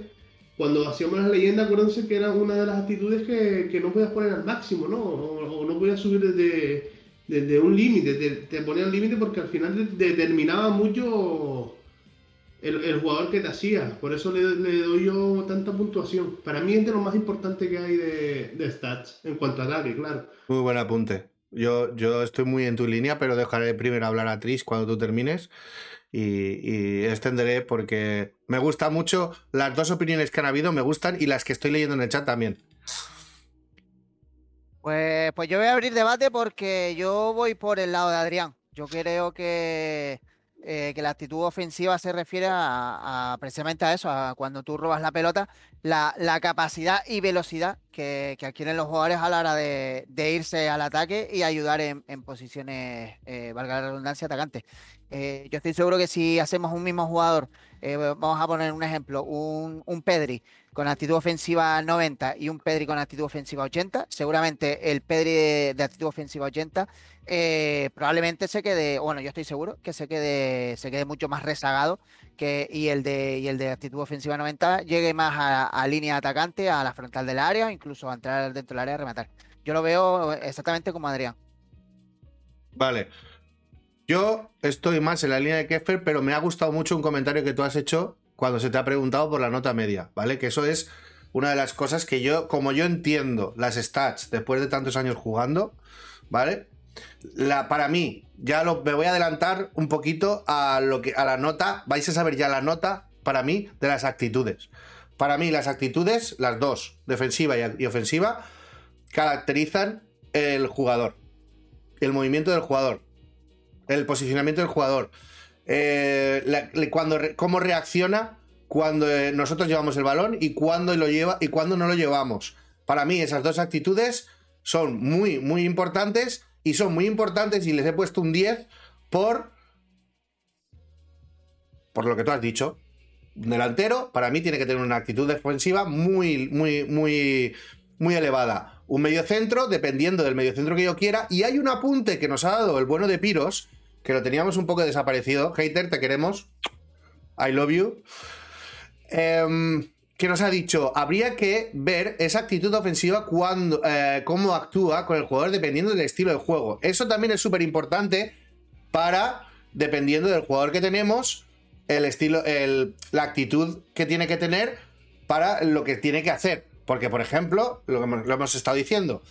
D: cuando hacíamos las leyendas, acuérdense que era una de las actitudes que, que no podías poner al máximo, ¿no? O no podías subir desde, desde un límite, te, ponía al límite porque al final determinaba mucho el, el, jugador que te hacía. Por eso le, le, doy yo tanta puntuación. Para mí es de lo más importante que hay de, de stats, en cuanto a ataque, claro.
B: Muy buen apunte. Yo, yo estoy muy en tu línea, pero dejaré primero hablar a Tris cuando tú termines. Y, y, extenderé porque me gusta mucho las dos opiniones que han habido, me gustan y las que estoy leyendo en el chat también.
E: Pues, pues yo voy a abrir debate porque yo voy por el lado de Adrián. Yo creo que eh, que la actitud ofensiva se refiere a, a, precisamente a eso, a cuando tú robas la pelota, la, la capacidad y velocidad que, adquieren los jugadores a la hora de, irse al ataque y ayudar en, en posiciones, eh, valga la redundancia, atacantes. Eh, yo estoy seguro que si hacemos un mismo jugador, eh, vamos a poner un ejemplo, un, Pedri con actitud ofensiva 90 y un Pedri con actitud ofensiva 80, seguramente el Pedri de, de actitud ofensiva 80 eh, probablemente se quede, bueno, yo estoy seguro que se quede, se quede mucho más rezagado que, y, el de, y el de actitud ofensiva 90 llegue más a, a línea atacante, a la frontal del área, incluso a entrar dentro del área a rematar. Yo lo veo exactamente como Adrián.
B: Vale. Yo estoy más en la línea de Keffer, pero me ha gustado mucho un comentario que tú has hecho cuando se te ha preguntado por la nota media, ¿vale? Que eso es una de las cosas que yo, como yo entiendo las stats después de tantos años jugando, ¿vale? La, para mí, ya lo, me voy a adelantar un poquito a, lo que, a la nota, vais a saber ya la nota, para mí, de las actitudes. Para mí, las actitudes, las dos, defensiva y, y ofensiva, caracterizan el jugador, el movimiento del jugador, el posicionamiento del jugador, eh, cuando, cómo reacciona cuando eh, nosotros llevamos el balón y cuándo lo lleva y cuándo no lo llevamos. Para mí, esas dos actitudes son muy, muy importantes y son muy importantes y les he puesto un 10 por por lo que tú has dicho. Delantero, para mí, tiene que tener una actitud defensiva muy, muy, muy, muy elevada. Un medio centro, dependiendo del medio centro que yo quiera. Y hay un apunte que nos ha dado el bueno de Piros, que lo teníamos un poco desaparecido. Hater, te queremos. I love you. Eh, que nos ha dicho, habría que ver esa actitud ofensiva cuando, eh, cómo actúa con el jugador dependiendo del estilo de juego. Eso también es súper importante para, dependiendo del jugador que tenemos, el estilo, el, la actitud que tiene que tener para lo que tiene que hacer. Porque, por ejemplo, lo que lo hemos estado diciendo,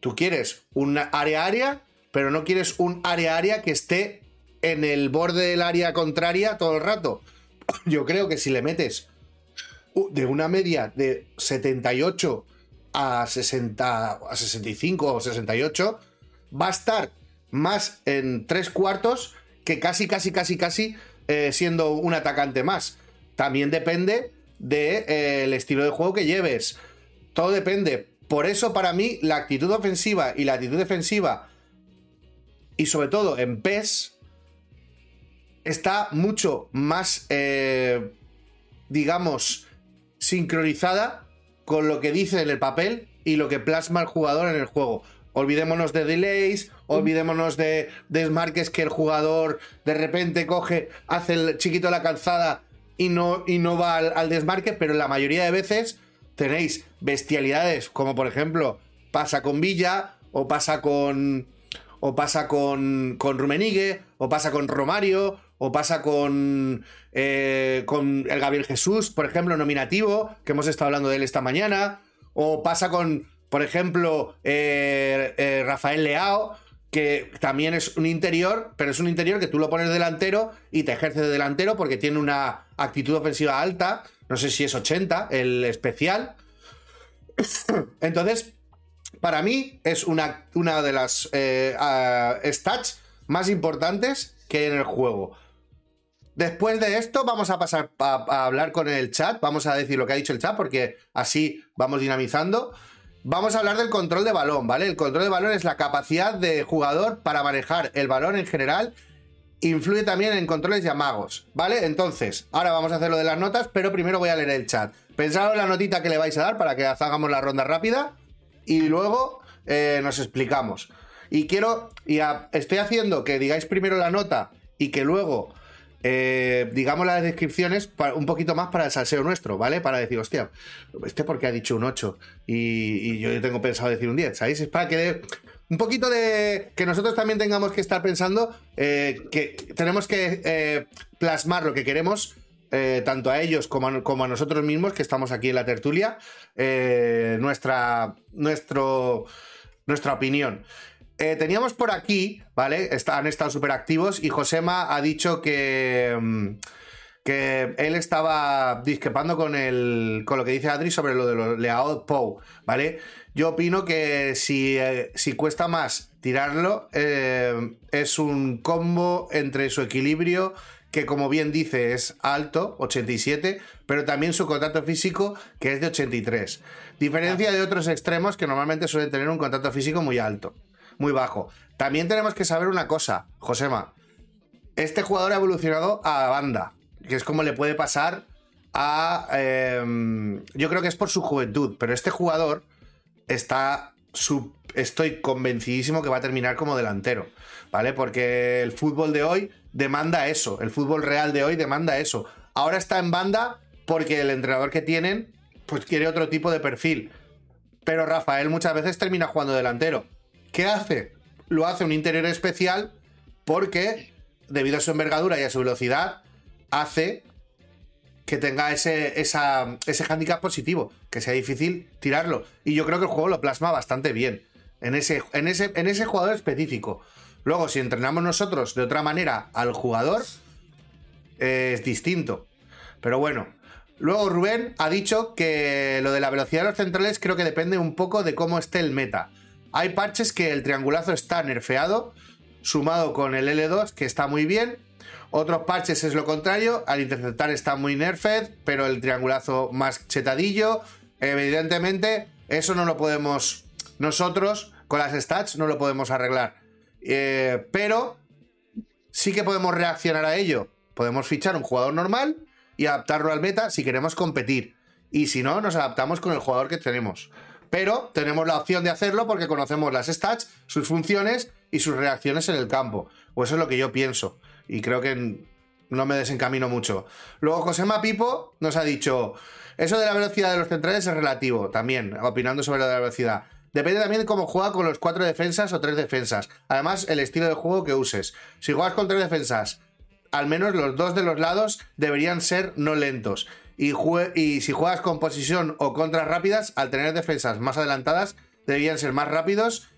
B: tú quieres un área-área, pero no quieres un área-área que esté en el borde del área contraria todo el rato. Yo creo que si le metes de una media de 78 a 60 a 65 o 68 va a estar más en tres cuartos que casi casi casi casi eh, siendo un atacante más. También depende del de, eh, estilo de juego que lleves. Todo depende. Por eso para mí la actitud ofensiva y la actitud defensiva y sobre todo en PES está mucho más, eh, digamos, sincronizada con lo que dice en el papel y lo que plasma el jugador en el juego. Olvidémonos de delays, olvidémonos de desmarques que el jugador de repente coge, hace el chiquito la calzada y no, y no va al, al desmarque, pero la mayoría de veces tenéis bestialidades, como por ejemplo pasa con Villa o pasa con o pasa con, con Rumenigue, o pasa con Romario, o pasa con, eh, con el Gabriel Jesús, por ejemplo, nominativo, que hemos estado hablando de él esta mañana, o pasa con, por ejemplo, eh, eh, Rafael Leao, que también es un interior, pero es un interior que tú lo pones delantero y te ejerce de delantero porque tiene una actitud ofensiva alta, no sé si es 80, el especial. Entonces, para mí es una, una de las eh, ah, stats más importantes que hay en el juego. Después de esto vamos a pasar a, hablar con el chat, vamos a decir lo que ha dicho el chat porque así vamos dinamizando. Vamos a hablar del control de balón, ¿vale? El control de balón es la capacidad de jugador para manejar el balón en general. Influye también en controles y amagos, ¿vale? Entonces, ahora vamos a hacer lo de las notas, pero primero voy a leer el chat. Pensad en la notita que le vais a dar para que hagamos la ronda rápida y luego eh, nos explicamos. Y quiero, y a- estoy haciendo que digáis primero la nota y que luego eh, digamos las descripciones pa- un poquito más para el salseo nuestro, ¿vale? Para decir, hostia, este porque ha dicho un 8 y, y yo tengo pensado decir un 10, ¿sabéis? Es para que un poquito de... que nosotros también tengamos que estar pensando eh, que tenemos que eh, plasmar lo que queremos eh, tanto a ellos como a, nosotros mismos que estamos aquí en la tertulia, eh, nuestra, nuestra opinión. Eh, teníamos por aquí, ¿vale? Han estado súper activos y Josema ha dicho que, mm, que él estaba discrepando con, el, con lo que dice Adri sobre lo de los Leao Pou, ¿vale? Yo opino que si, si cuesta más tirarlo, es un combo entre su equilibrio, que como bien dice es alto, 87, pero también su contacto físico, que es de 83. Diferencia de otros extremos que normalmente suelen tener un contacto físico muy alto, muy bajo. También tenemos que saber una cosa, Josema. Este jugador ha evolucionado a banda, que es como le puede pasar a... eh, yo creo que es por su juventud, pero este jugador está... su- estoy convencidísimo que va a terminar como delantero, ¿vale? Porque el fútbol de hoy demanda eso, el fútbol real de hoy demanda eso. Ahora está en banda porque el entrenador que tienen pues quiere otro tipo de perfil. Pero Rafael muchas veces termina jugando delantero. ¿Qué hace? Lo hace un interior especial porque, debido a su envergadura y a su velocidad, hace que tenga ese, esa- ese handicap positivo, que sea difícil tirarlo. Y yo creo que el juego lo plasma bastante bien en ese, en ese, en ese jugador específico. Luego, si entrenamos nosotros de otra manera al jugador, es distinto. Pero bueno. Luego Rubén ha dicho que lo de la velocidad de los centrales creo que depende un poco de cómo esté el meta. Hay parches que el triangulazo está nerfeado, sumado con el L2, que está muy bien. Otros parches es lo contrario, al interceptar está muy nerfed, pero el triangulazo más chetadillo. Evidentemente, eso no lo podemos nosotros, con las stats, no lo podemos arreglar. Eh, pero sí que podemos reaccionar a ello. Podemos fichar un jugador normal y adaptarlo al meta si queremos competir. Y si no, nos adaptamos con el jugador que tenemos. Pero tenemos la opción de hacerlo porque conocemos las stats, sus funciones y sus reacciones en el campo. O eso es lo que yo pienso. Y creo que no me desencamino mucho. Luego Josema Pipo nos ha dicho, eso de la velocidad de los centrales es relativo, también, opinando sobre lo de la velocidad. Depende también de cómo juega con los cuatro defensas o tres defensas. Además, el estilo de juego que uses. Si juegas con tres defensas, al menos los dos de los lados deberían ser no lentos. Y, y si juegas con posición o contras rápidas, al tener defensas más adelantadas, deberían ser más rápidos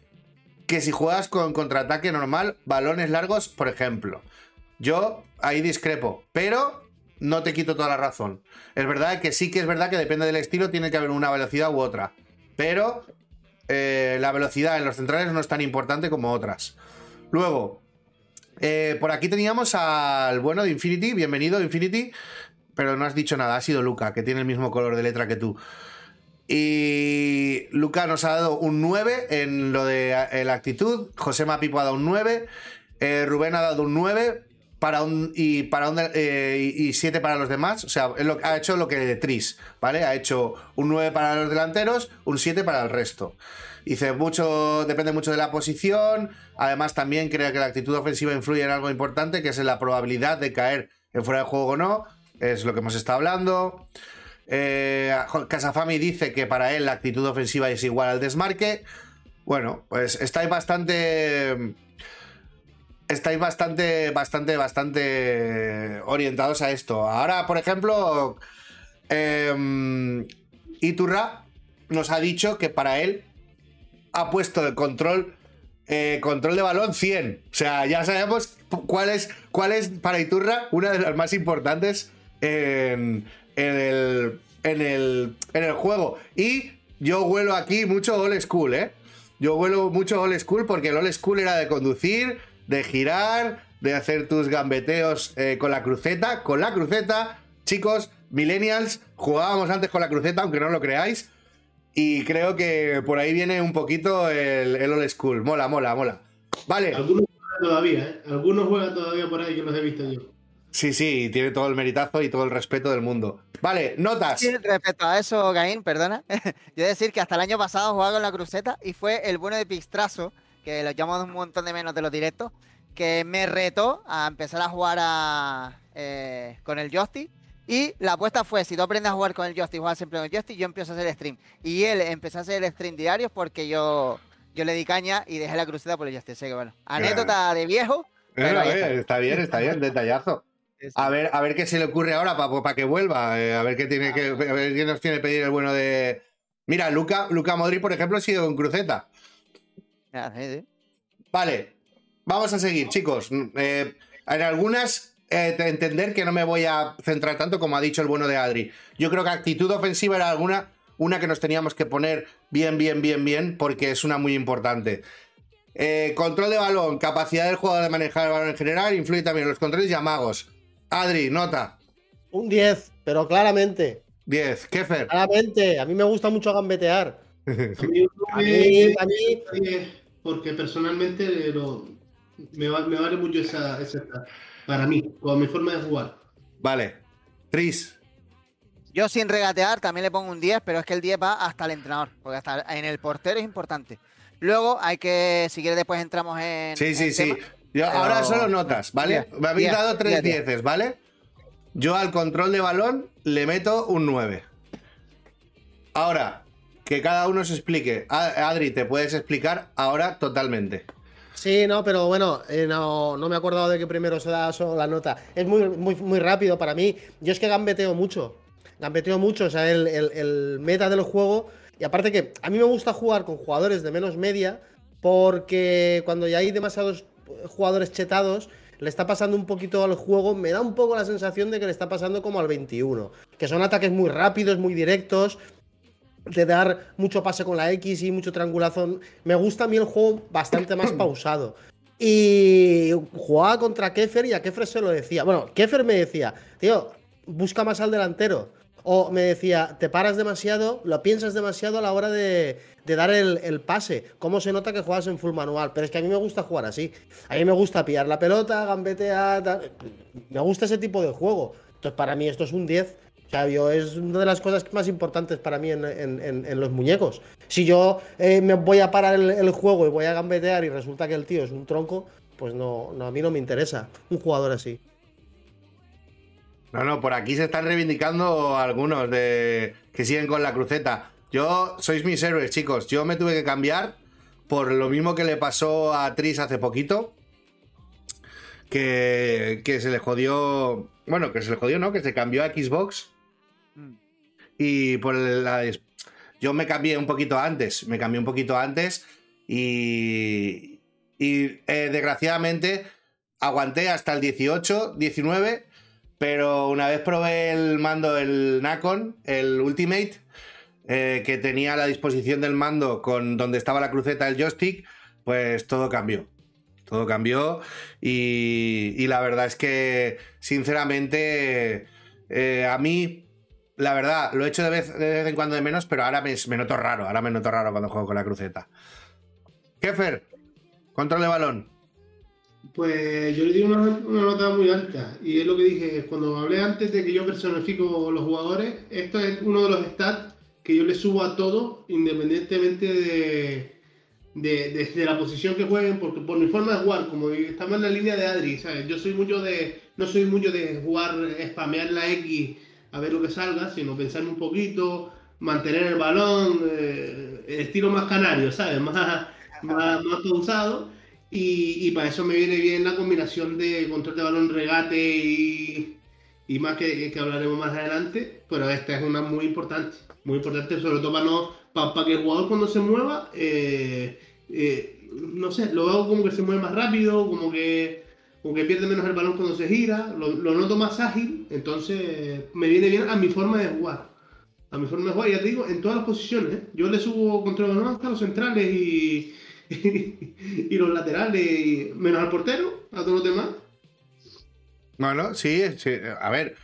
B: que si juegas con contraataque normal, balones largos, por ejemplo. Yo ahí discrepo, pero no te quito toda la razón. Es verdad que sí que es verdad que depende del estilo, tiene que haber una velocidad u otra. Pero eh, la velocidad en los centrales no es tan importante como otras. Luego, eh, por aquí teníamos al bueno de Infinity. Bienvenido, Infinity. Pero no has dicho nada, ha sido Luca, que tiene el mismo color de letra que tú. Y Luca nos ha dado un 9 en lo de eh, la actitud. José Mapipo ha dado un 9. eh, Rubén ha dado un 9. Para un y para un, eh, y 7 para los demás. O sea, ha hecho lo que Tris, ¿vale? Ha hecho un 9 para los delanteros, un 7 para el resto. Dice, mucho, depende mucho de la posición. Además, también cree que la actitud ofensiva influye en algo importante, que es en la probabilidad de caer en fuera de juego o no. Es lo que hemos estado hablando. Eh, Casafami dice que para él la actitud ofensiva es igual al desmarque. Bueno, pues estáis bastante. Estáis bastante, bastante, bastante orientados a esto. Ahora, por ejemplo, eh, Iturra nos ha dicho que para él ha puesto el control, eh, control de balón 100. O sea, ya sabemos cuál es, para Iturra una de las más importantes en, el, en, el, en el juego. Y yo huelo aquí mucho old school, ¿eh? Yo huelo mucho old school porque el old school era de conducir, de girar, de hacer tus gambeteos eh, con la cruceta. Con la cruceta, chicos, millennials, jugábamos antes con la cruceta, aunque no lo creáis. Y creo que por ahí viene un poquito el, el old school. Mola, mola, mola. Vale.
D: Algunos juegan todavía, ¿eh? Algunos juegan todavía por ahí que los he visto yo.
B: Sí, sí, tiene todo el meritazo y todo el respeto del mundo. Vale, notas.
E: Sí, respecto a eso, Gain, perdona. Yo decir que hasta el año pasado jugaba con la cruceta y fue el bueno de Pixtrazo, que lo llamamos un montón de menos de los directos, que me retó a empezar a jugar a, eh, con el joystick. Y la apuesta fue, si tú aprendes a jugar con el joystick, juegas siempre con el joystick, yo empiezo a hacer stream. Y él empezó a hacer el stream diarios porque yo, yo le di caña y dejé la cruceta por el joystick. Así que bueno, anécdota de viejo.
B: Bueno, está. está bien, está bien, detallazo. A ver, a ver qué se le ocurre ahora para que vuelva. Eh, a ver qué tiene que. A ver qué nos tiene que pedir el bueno de. Mira, Luca, Luca Modri, por ejemplo, ha sido con cruceta. Vale. Vamos a seguir, chicos. Eh, en algunas. Eh, entender que no me voy a centrar tanto como ha dicho el bueno de Adri. Yo creo que actitud ofensiva era alguna. Una que nos teníamos que poner bien, bien, bien, bien, porque es una muy importante. control de balón, capacidad del jugador de manejar el balón en general, influye también en los controles y amagos. Adri, nota.
C: Un 10, pero claramente.
B: 10. Kefer.
C: Claramente. A mí me gusta mucho gambetear.
D: a mí, a mí, porque personalmente me, vale mucho esa, esa, Para mí, con mi forma de jugar.
B: Vale. Tris.
E: Yo sin regatear también le pongo un 10, pero es que el 10 va hasta el entrenador, porque hasta en el portero es importante. Luego hay que, si quieres después entramos en...
B: Sí, sí, sí. Yo ahora solo notas, ¿vale? Me habéis dado tres dieces, ¿vale? Yo al control de balón le meto un 9. Ahora, que cada uno se explique. Adri, te puedes explicar ahora totalmente.
C: Sí, no, pero bueno, eh, no, no, me he acordado de que primero se da solo la nota. Es muy, muy, muy rápido para mí. Yo es que gambeteo mucho. Gambeteo mucho, o sea, el, el meta del juego. Y aparte que a mí me gusta jugar con jugadores de menos media, porque cuando ya hay demasiados jugadores chetados, le está pasando un poquito al juego, me da un poco la sensación de que le está pasando como al 21, que son ataques muy rápidos, muy directos, de dar mucho pase con la X y mucho triangulación. Me gusta a mí el juego bastante más pausado. Y jugaba contra Kefer y a Kefer se lo decía. Bueno, Kefer me decía, tío, busca más al delantero. O me decía, te paras demasiado, lo piensas demasiado a la hora de, dar el, pase. ¿Cómo se nota que juegas en full manual? Pero es que a mí me gusta jugar así. A mí me gusta pillar la pelota, gambetear. Me gusta ese tipo de juego. Entonces, para mí esto es un 10. O sea, yo, es una de las cosas más importantes para mí en, los muñecos. Si yo eh, me voy a parar el, juego y voy a gambetear y resulta que el tío es un tronco, pues no, no, a mí no me interesa un jugador así.
B: No, no, por aquí se están reivindicando algunos de que siguen con la cruceta. Yo, sois mis héroes, chicos. Yo me tuve que cambiar por lo mismo que le pasó a Tris hace poquito. Que, que se le jodió. Bueno, que se le jodió, ¿no? Que se cambió a Xbox. Y por la. Yo me cambié un poquito antes. Me cambié un poquito antes. Y. Y eh, desgraciadamente aguanté hasta el 18, 19 pero una vez probé el mando, el Nacon, el Ultimate, eh, que tenía a la disposición del mando con donde estaba la cruceta del joystick, pues todo cambió. Todo cambió y, la verdad es que, sinceramente, eh, a mí, la verdad, lo he hecho de vez, de vez en cuando de menos, pero ahora me, me, noto raro, ahora me noto raro cuando juego con la cruceta. Kefer, control de balón.
D: Pues yo le di una, una, nota muy alta. Y es lo que dije, cuando hablé antes de que yo personifico los jugadores, esto es uno de los stats que yo le subo a todo, independientemente de, de, la posición que jueguen, porque por mi forma de jugar, como estamos en la línea de Adri, ¿sabes? Yo soy mucho de, no soy mucho de jugar, spamear la X a ver lo que salga, sino pensarme un poquito, mantener el balón, eh, estilo más canario, ¿sabes? Más, más, más pausado. Y, para eso me viene bien la combinación de control de balón, regate y, y más que, que, hablaremos más adelante. Pero esta es una muy importante, muy importante, sobre todo para, no, para, que el jugador cuando se mueva, eh, eh, no sé, lo veo como que se mueve más rápido, como que, como que pierde menos el balón cuando se gira, lo, noto más ágil, entonces me viene bien a mi forma de jugar a mi forma de jugar, ya te digo, en todas las posiciones. ¿eh? Yo le subo control de balón hasta los centrales y, y, los laterales, menos al portero, a todos los demás.
B: Bueno, sí, a ver.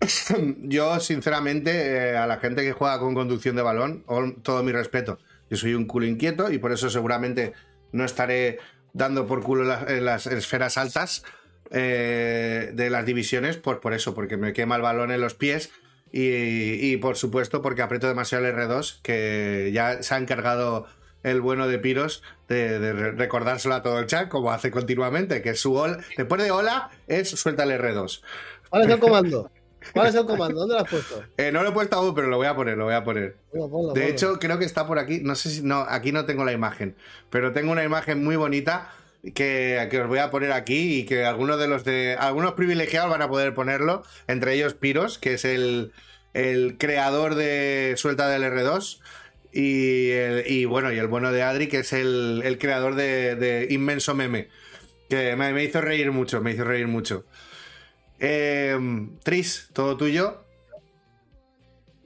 B: Yo, sinceramente, eh, a la gente que juega con conducción de balón, todo mi respeto. Yo soy un culo inquieto y por eso seguramente no estaré dando por culo en las esferas altas eh, de las divisiones, por, por eso, porque me quema el balón en los pies y, por supuesto porque aprieto demasiado el R2, que ya se ha encargado el bueno de Piros de, recordárselo a todo el chat, como hace continuamente, que su hola, después de hola es suelta el R2.
C: ¿Cuál es el comando? ¿Cuál es el comando? ¿Dónde lo has puesto?
B: Eh, no lo he puesto aún, pero lo voy a poner, lo voy a poner. de hecho, creo que está por aquí. No sé si. No, aquí no tengo la imagen. Pero tengo una imagen muy bonita que, que, os voy a poner aquí y que algunos de los de. Algunos privilegiados van a poder ponerlo. Entre ellos Piros, que es el, el creador de Suelta del R2. Y, bueno, y el bueno de Adri, que es el, creador de, Inmenso Meme. Que me, hizo reír mucho, me hizo reír mucho. Em, Tris, todo tuyo.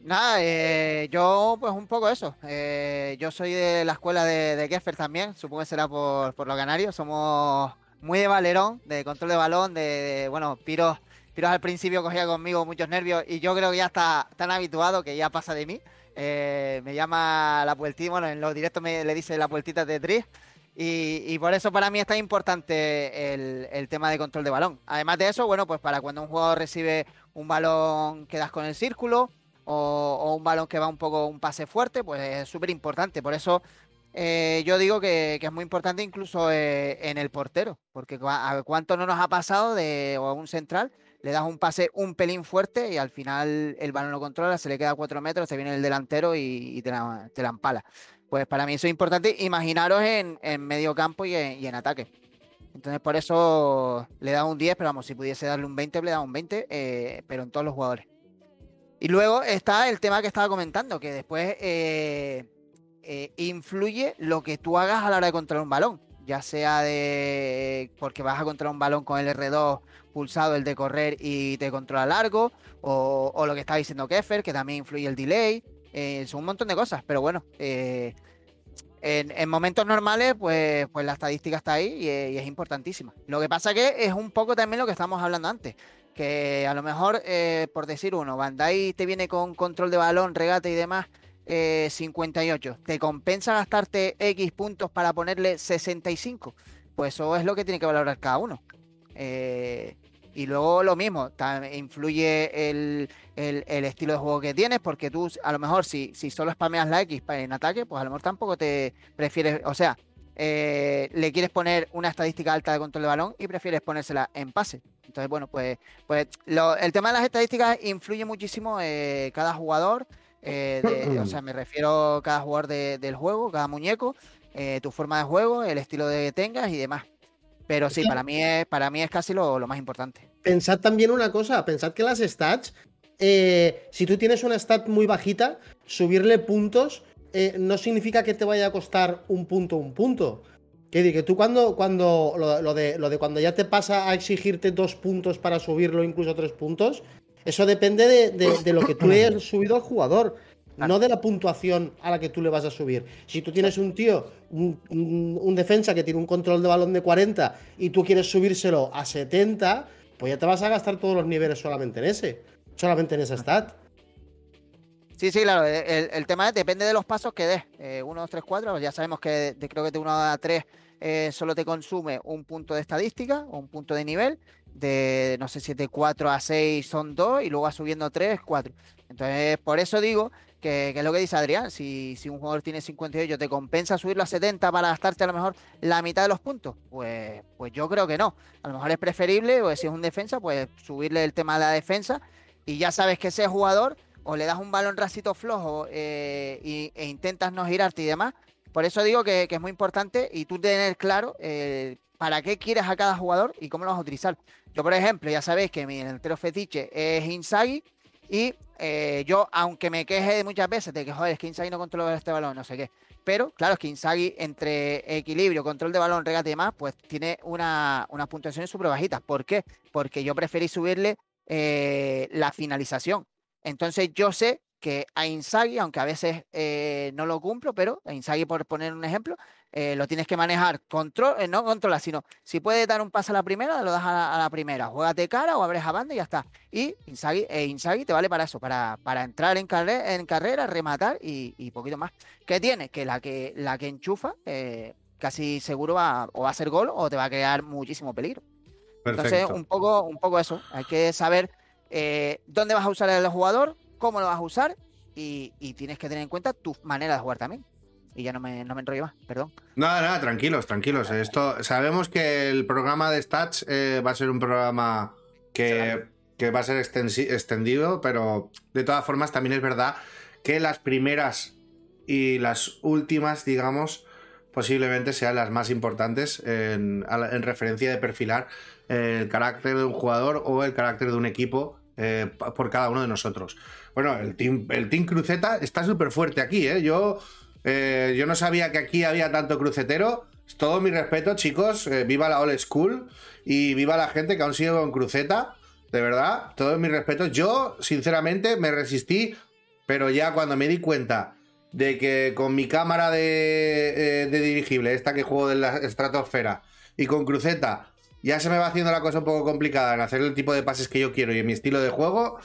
E: Nada, eh, yo pues un poco eso. Eh, yo soy de la escuela de, de también, supongo que será por, por los canarios. Somos muy de valerón, de control de balón, de, bueno, Piros, Piros al principio cogía conmigo muchos nervios y yo creo que ya está tan habituado que ya pasa de mí. Eh, me llama la puertita, bueno, en los directos me le dice la puertita de Tris. Y, por eso para mí es tan importante el, tema de control de balón. Además de eso, bueno, pues para cuando un jugador recibe un balón que das con el círculo o, un balón que va un poco un pase fuerte, pues es súper importante. Por eso eh, yo digo que, es muy importante incluso eh, en el portero, porque a cuánto no nos ha pasado de o a un central le das un pase un pelín fuerte y al final el balón lo controla, se le queda cuatro metros, te viene el delantero y, te, la, empala. Pues para mí eso es importante. Imaginaros en, medio campo y en, ataque. Entonces por eso le da un 10, pero vamos, si pudiese darle un 20, le da un 20, eh, pero en todos los jugadores. Y luego está el tema que estaba comentando, que después eh, eh, influye lo que tú hagas a la hora de controlar un balón. Ya sea de porque vas a controlar un balón con el R2 pulsado el de correr y te controla largo, o, lo que está diciendo Keffer, que también influye el delay, eh, son un montón de cosas, pero bueno, eh, en, momentos normales, pues, pues la estadística está ahí y, es importantísima. Lo que pasa que es un poco también lo que estamos hablando antes, que a lo mejor, eh, por decir uno, Bandai te viene con control de balón, regate y demás, 58. ¿Te compensa gastarte X puntos para ponerle 65? Pues eso es lo que tiene que valorar cada uno. Eh, y luego lo mismo, influye el, estilo de juego que tienes, porque tú a lo mejor si, si solo spameas la X en ataque, pues a lo mejor tampoco te prefieres, o sea, eh, le quieres poner una estadística alta de control de balón y prefieres ponérsela en pase. Entonces, bueno, pues, pues el tema de las estadísticas influye muchísimo eh, cada jugador, eh, o sea, me refiero a cada jugador del juego, cada muñeco, tu forma de juego, el estilo de que tengas y demás. Pero sí, para mí es, para mí es casi lo, más importante.
C: Pensad también una cosa, pensad que las stats, eh, si tú tienes una stat muy bajita, subirle puntos eh, no significa que te vaya a costar un punto, un punto. Que, que tú cuando, cuando lo, de, lo de cuando ya te pasa a exigirte dos puntos para subirlo, incluso tres puntos, eso depende de, de lo que tú le hayas subido al jugador no de la puntuación a la que tú le vas a subir. Si tú tienes un tío, un, defensa que tiene un control de balón de 40 y tú quieres subírselo a 70, pues ya te vas a gastar todos los niveles solamente en ese, solamente en esa stat.
E: Sí, sí, claro. El, el tema es, depende de los pasos que des. Eh, 1, 2, 3, 4. Ya sabemos que de, creo que de 1 a 3 eh, solo te consume un punto de estadística o un punto de nivel. De, no sé si de 4 a 6 son 2 y luego va subiendo 3, 4. Entonces, por eso digo que, es lo que dice Adrián. Si, si un jugador tiene 58, ¿te compensa subirlo a 70 para gastarte a lo mejor la mitad de los puntos? Pues, pues yo creo que no. A lo mejor es preferible, o si es un defensa, pues subirle el tema de la defensa. Y ya sabes que ese jugador o le das un balón racito flojo eh, y, e intentas no girarte y demás. Por eso digo que, que es muy importante y tú tener claro eh, para qué quieres a cada jugador y cómo lo vas a utilizar. Yo, por ejemplo, ya sabéis que mi delantero fetiche es Inzaghi y eh, yo, aunque me queje muchas veces de que, joder, es que Inzaghi no controla este balón, no sé qué. Pero, claro, es que Inzaghi, entre equilibrio, control de balón, regate y demás, pues tiene una, unas puntuaciones súper bajitas. ¿Por qué? Porque yo preferí subirle eh, la finalización. Entonces yo sé que a Inzaghi, aunque a veces eh, no lo cumplo, pero a Inzaghi, por poner un ejemplo, eh, lo tienes que manejar, control, eh, no controla, sino si puedes dar un paso a la primera, lo das a la, a la primera, juegas de cara o abres a banda y ya está. Y Inzaghi, Inzaghi te vale para eso, para, para entrar en, carre en carrera, rematar y, y, poquito más. ¿Qué tiene? Que la que, la que enchufa casi seguro va, o va a ser gol o te va a crear muchísimo peligro.
B: Perfecto.
E: Entonces, un poco, un poco eso, hay que saber eh, dónde vas a usar el jugador, cómo lo vas a usar y, y, tienes que tener en cuenta tu manera de jugar también. Y ya no me, no me enrollo más, perdón.
B: Nada, nada, tranquilos, tranquilos. Esto, sabemos que el programa de stats eh, va a ser un programa que, que va a ser extendido, pero de todas formas también es verdad que las primeras y las últimas, digamos, posiblemente sean las más importantes en, en referencia de perfilar el carácter de un jugador o el carácter de un equipo eh, por cada uno de nosotros. Bueno, el Team, el team Cruceta está súper fuerte aquí, ¿eh? Yo, eh, yo no sabía que aquí había tanto crucetero. Todo mi respeto, chicos. Eh, viva la old school y viva la gente que aún sigue con cruceta. De verdad, todo mi respeto. Yo, sinceramente, me resistí, pero ya cuando me di cuenta de que con mi cámara de, de dirigible, esta que juego de la estratosfera, y con cruceta, ya se me va haciendo la cosa un poco complicada en hacer el tipo de pases que yo quiero y en mi estilo de juego.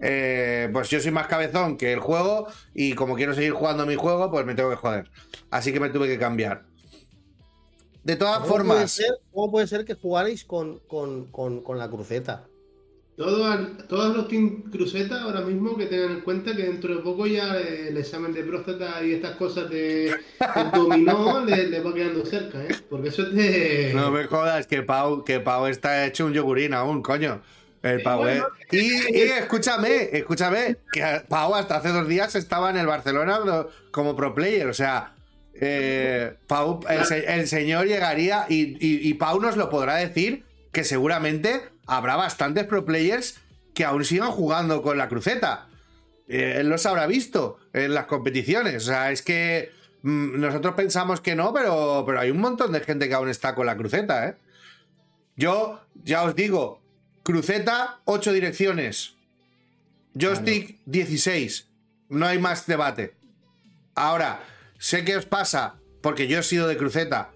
B: Eh, pues yo soy más cabezón que el juego y como quiero seguir jugando mi juego, pues me tengo que joder. Así que me tuve que cambiar. De todas
C: ¿Cómo
B: formas.
C: Puede ser, ¿Cómo puede ser que jugarais con, con, con, con la cruceta?
D: Todo, todos los Team Cruceta ahora mismo que tengan en cuenta que dentro de poco ya el examen de próstata y estas cosas de, de dominó le, le, va quedando cerca, ¿eh? Porque eso es de.
B: No me jodas, que Pau, que Pau está hecho un yogurín aún, coño. El Pau, ¿eh? Y, y, escúchame, escúchame, que Pau hasta hace dos días estaba en el Barcelona como pro player, o sea. Eh, Pau, el, el, señor llegaría y, y, y Pau nos lo podrá decir que seguramente habrá bastantes pro players que aún sigan jugando con la cruceta. Eh, él los habrá visto en las competiciones. O sea, es que mmm, nosotros pensamos que no, pero, pero hay un montón de gente que aún está con la cruceta, ¿eh? Yo, ya os digo, cruceta, 8 direcciones. Joystick, 16. No hay más debate. Ahora, sé que os pasa, porque yo he sido de cruceta,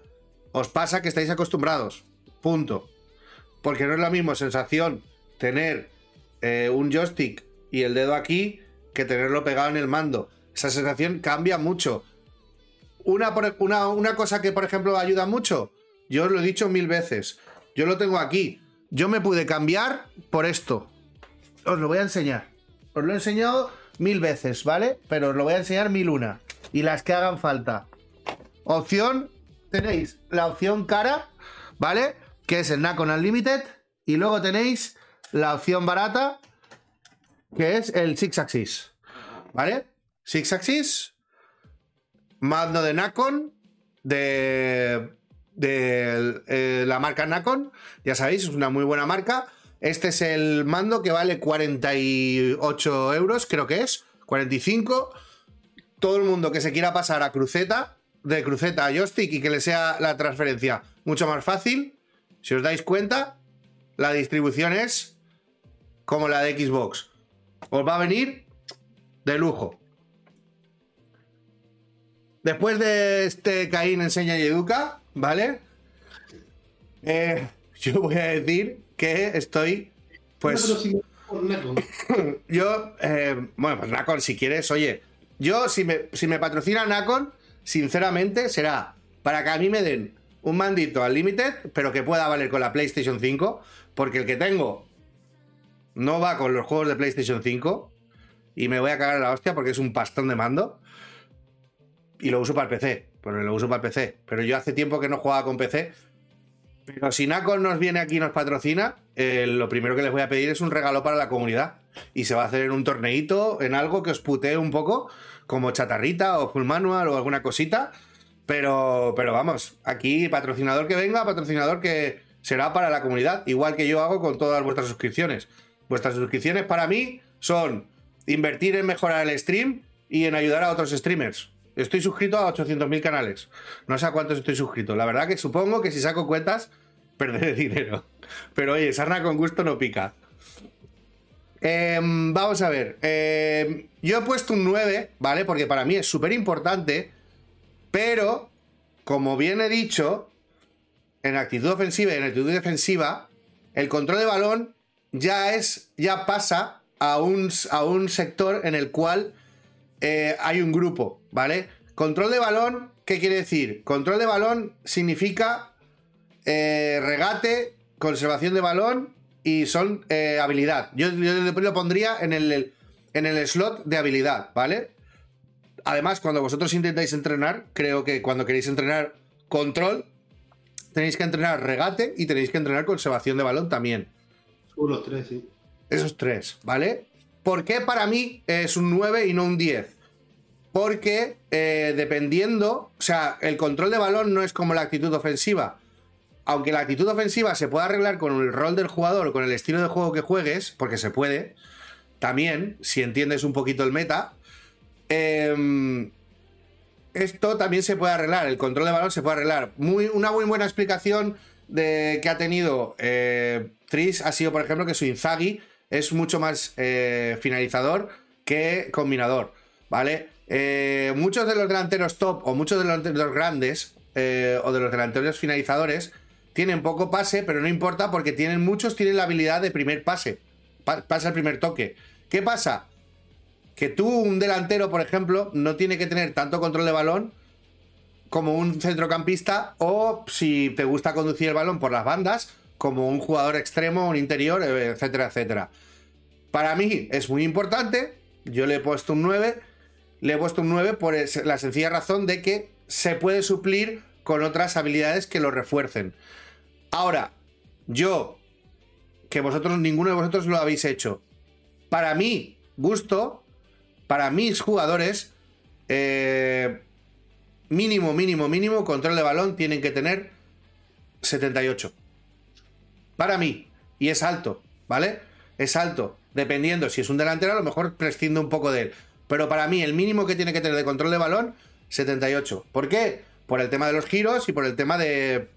B: os pasa que estáis acostumbrados. Punto. Porque no es la misma sensación tener eh, un joystick y el dedo aquí que tenerlo pegado en el mando. Esa sensación cambia mucho. Una, una, una cosa que, por ejemplo, ayuda mucho, yo os lo he dicho mil veces, yo lo tengo aquí. Yo me pude cambiar por esto. Os lo voy a enseñar. Os lo he enseñado mil veces, ¿vale? Pero os lo voy a enseñar mil una. Y las que hagan falta. Opción, tenéis la opción cara, ¿vale? que es el Nacon Unlimited, y luego tenéis la opción barata, que es el Six Axis. ¿Vale? Six Axis, mando de Nacon, de, de eh, la marca Nacon, ya sabéis, es una muy buena marca. Este es el mando que vale 48 euros, creo que es, 45. Todo el mundo que se quiera pasar a cruceta, de cruceta a joystick y que le sea la transferencia mucho más fácil, si os dais cuenta, la distribución es como la de Xbox. Os va a venir de lujo. Después de este Caín enseña y educa, ¿vale? Eh, yo voy a decir que estoy, pues...
D: No, si.
B: Yo, eh, bueno, pues Nacon, si quieres, oye, yo si me, si me patrocina Nacon, sinceramente será para que a mí me den un mandito al Limited, pero que pueda valer con la PlayStation 5, porque el que tengo no va con los juegos de PlayStation 5 y me voy a cagar en la hostia porque es un pastón de mando y lo uso para el PC, pero lo uso para el PC, pero yo hace tiempo que no jugaba con PC. Pero si Nacon nos viene aquí y nos patrocina, eh, lo primero que les voy a pedir es un regalo para la comunidad. Y se va a hacer en un torneito, en algo que os putee un poco, como chatarrita o full manual o alguna cosita. Pero, pero vamos, aquí patrocinador que venga, patrocinador que será para la comunidad, igual que yo hago con todas vuestras suscripciones. Vuestras suscripciones para mí son invertir en mejorar el stream y en ayudar a otros streamers. Estoy suscrito a 800.000 canales. No sé a cuántos estoy suscrito. La verdad que supongo que si saco cuentas, perderé dinero. Pero oye, sarna con gusto no pica. Em, vamos a ver. Em, yo he puesto un 9, ¿vale? Porque para mí es súper importante. Pero, como bien he dicho, en actitud ofensiva y en actitud defensiva, el control de balón ya es. ya pasa a un, a un sector en el cual eh, hay un grupo, ¿vale? Control de balón, ¿qué quiere decir? Control de balón significa eh, regate, conservación de balón y son eh, habilidad. Yo, yo, lo pondría en el, en el slot de habilidad, ¿vale? Además, cuando vosotros intentáis entrenar, creo que cuando queréis entrenar control, tenéis que entrenar regate y tenéis que entrenar conservación de balón también.
D: Los tres, sí.
B: Esos tres, ¿vale? ¿Por qué para mí es un 9 y no un 10? Porque eh, dependiendo, o sea, el control de balón no es como la actitud ofensiva. Aunque la actitud ofensiva se pueda arreglar con el rol del jugador con el estilo de juego que juegues, porque se puede, también, si entiendes un poquito el meta, eh, esto también se puede arreglar, el control de balón se puede arreglar. Muy, una muy buena explicación de que ha tenido eh, Tris ha sido, por ejemplo, que su Inzaghi es mucho más eh, finalizador que combinador, ¿vale? Eh, muchos de los delanteros top o muchos de los, de grandes eh, o de los delanteros finalizadores tienen poco pase, pero no importa porque tienen muchos tienen la habilidad de primer pase, pa pasa el primer toque. ¿Qué pasa? Que tú, un delantero, por ejemplo, no tiene que tener tanto control de balón como un centrocampista o si te gusta conducir el balón por las bandas, como un jugador extremo, un interior, etcétera, etcétera. Para mí es muy importante, yo le he puesto un 9, le he puesto un 9 por la sencilla razón de que se puede suplir con otras habilidades que lo refuercen. Ahora, yo, que vosotros, ninguno de vosotros lo habéis hecho, para mi gusto, para mis jugadores, eh, mínimo, mínimo, mínimo, control de balón tienen que tener 78. Para mí. Y es alto, ¿vale? Es alto. Dependiendo, si es un delantero, a lo mejor prescindo un poco de él. Pero para mí, el mínimo que tiene que tener de control de balón, 78. ¿Por qué? Por el tema de los giros y por el tema de.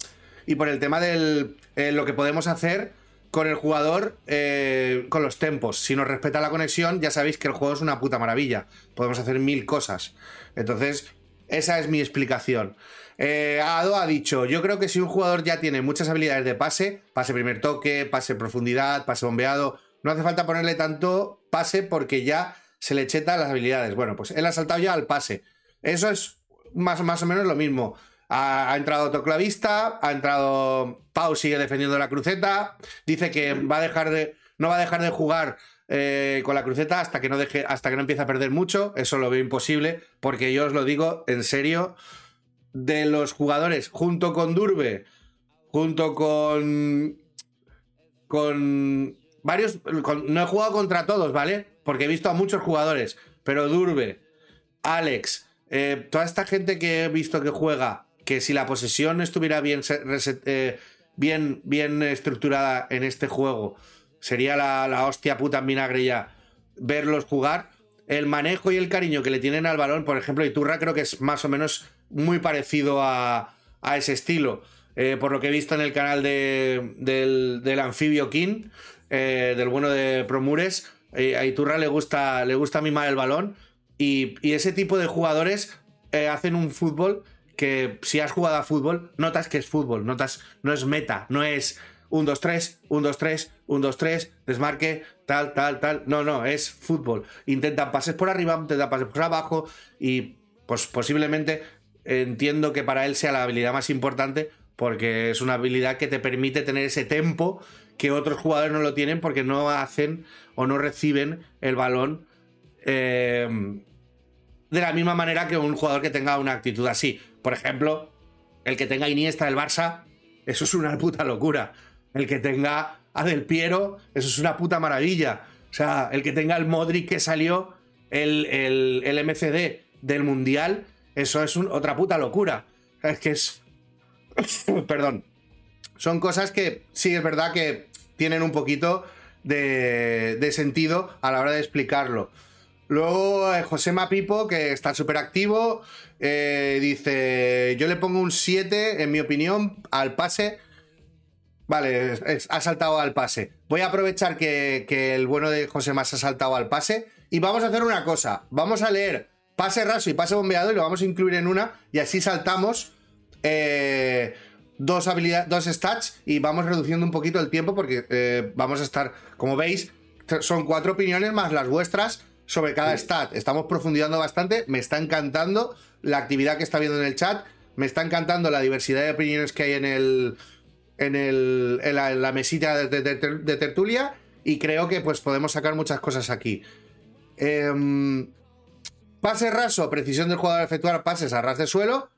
B: Y por el tema de eh, lo que podemos hacer con el jugador eh, con los tempos. Si nos respeta la conexión, ya sabéis que el juego es una puta maravilla. Podemos hacer mil cosas. Entonces, esa es mi explicación. Eh, Ado ha dicho, yo creo que si un jugador ya tiene muchas habilidades de pase, pase primer toque, pase profundidad, pase bombeado, no hace falta ponerle tanto pase porque ya se le cheta las habilidades. Bueno, pues él ha saltado ya al pase. Eso es más, más o menos lo mismo. Ha, entrado otro clavista, ha entrado Pau, sigue defendiendo la cruceta, dice que va a dejar de, no va a dejar de jugar eh, con la cruceta hasta que no deje, hasta que no empiece a perder mucho. Eso lo veo imposible, porque yo os lo digo en serio. De los jugadores, junto con Durbe, junto con. con varios. Con, no he jugado contra todos, ¿vale? Porque he visto a muchos jugadores, pero Durbe, Alex, eh, toda esta gente que he visto que juega, que si la posesión estuviera bien, eh, bien, bien estructurada en este juego, sería la, la, hostia puta en vinagre ya verlos jugar. El manejo y el cariño que le tienen al balón, por ejemplo, Iturra creo que es más o menos muy parecido a, a ese estilo. Eh, por lo que he visto en el canal de, del, del, Anfibio King, eh, del bueno de Promures, eh, a Iturra le gusta, le gusta mimar el balón. Y, y ese tipo de jugadores eh, hacen un fútbol que si has jugado a fútbol, notas que es fútbol, notas, no es meta, no es 1, 2, 3, 1, 2, 3, 1, 2, 3, desmarque, tal, tal, tal. No, no, es fútbol. Intentan pases por arriba, intentan pases por abajo y pues posiblemente entiendo que para él sea la habilidad más importante porque es una habilidad que te permite tener ese tempo que otros jugadores no lo tienen porque no hacen o no reciben el balón eh, de la misma manera que un jugador que tenga una actitud así. Por ejemplo, el que tenga Iniesta del Barça, eso es una puta locura. El que tenga a Del Piero, eso es una puta maravilla. O sea, el que tenga el Modric que salió, el, el, MCD del Mundial, eso es otra puta locura. Es que es... Perdón. Son cosas que sí es verdad que tienen un poquito de, sentido a la hora de explicarlo. Luego eh, José Mapipo, que está súper activo, eh, dice, yo le pongo un 7, en mi opinión, al pase. Vale, ha saltado al pase. Voy a aprovechar que, el bueno de José Más ha saltado al pase y vamos a hacer una cosa. Vamos a leer pase raso y pase bombeado y lo vamos a incluir en una y así saltamos eh, dos dos stats y vamos reduciendo un poquito el tiempo porque vamos a estar, como veis, son cuatro opiniones más las vuestras sobre cada stat. Estamos profundizando bastante. Me está encantando la actividad que está viendo en el chat. Me está encantando la diversidad de opiniones que hay en el. en, el, en, la, mesita de, tertulia. Y creo que pues podemos sacar muchas cosas aquí. Em, pase raso, precisión del jugador efectuar pases a ras de suelo.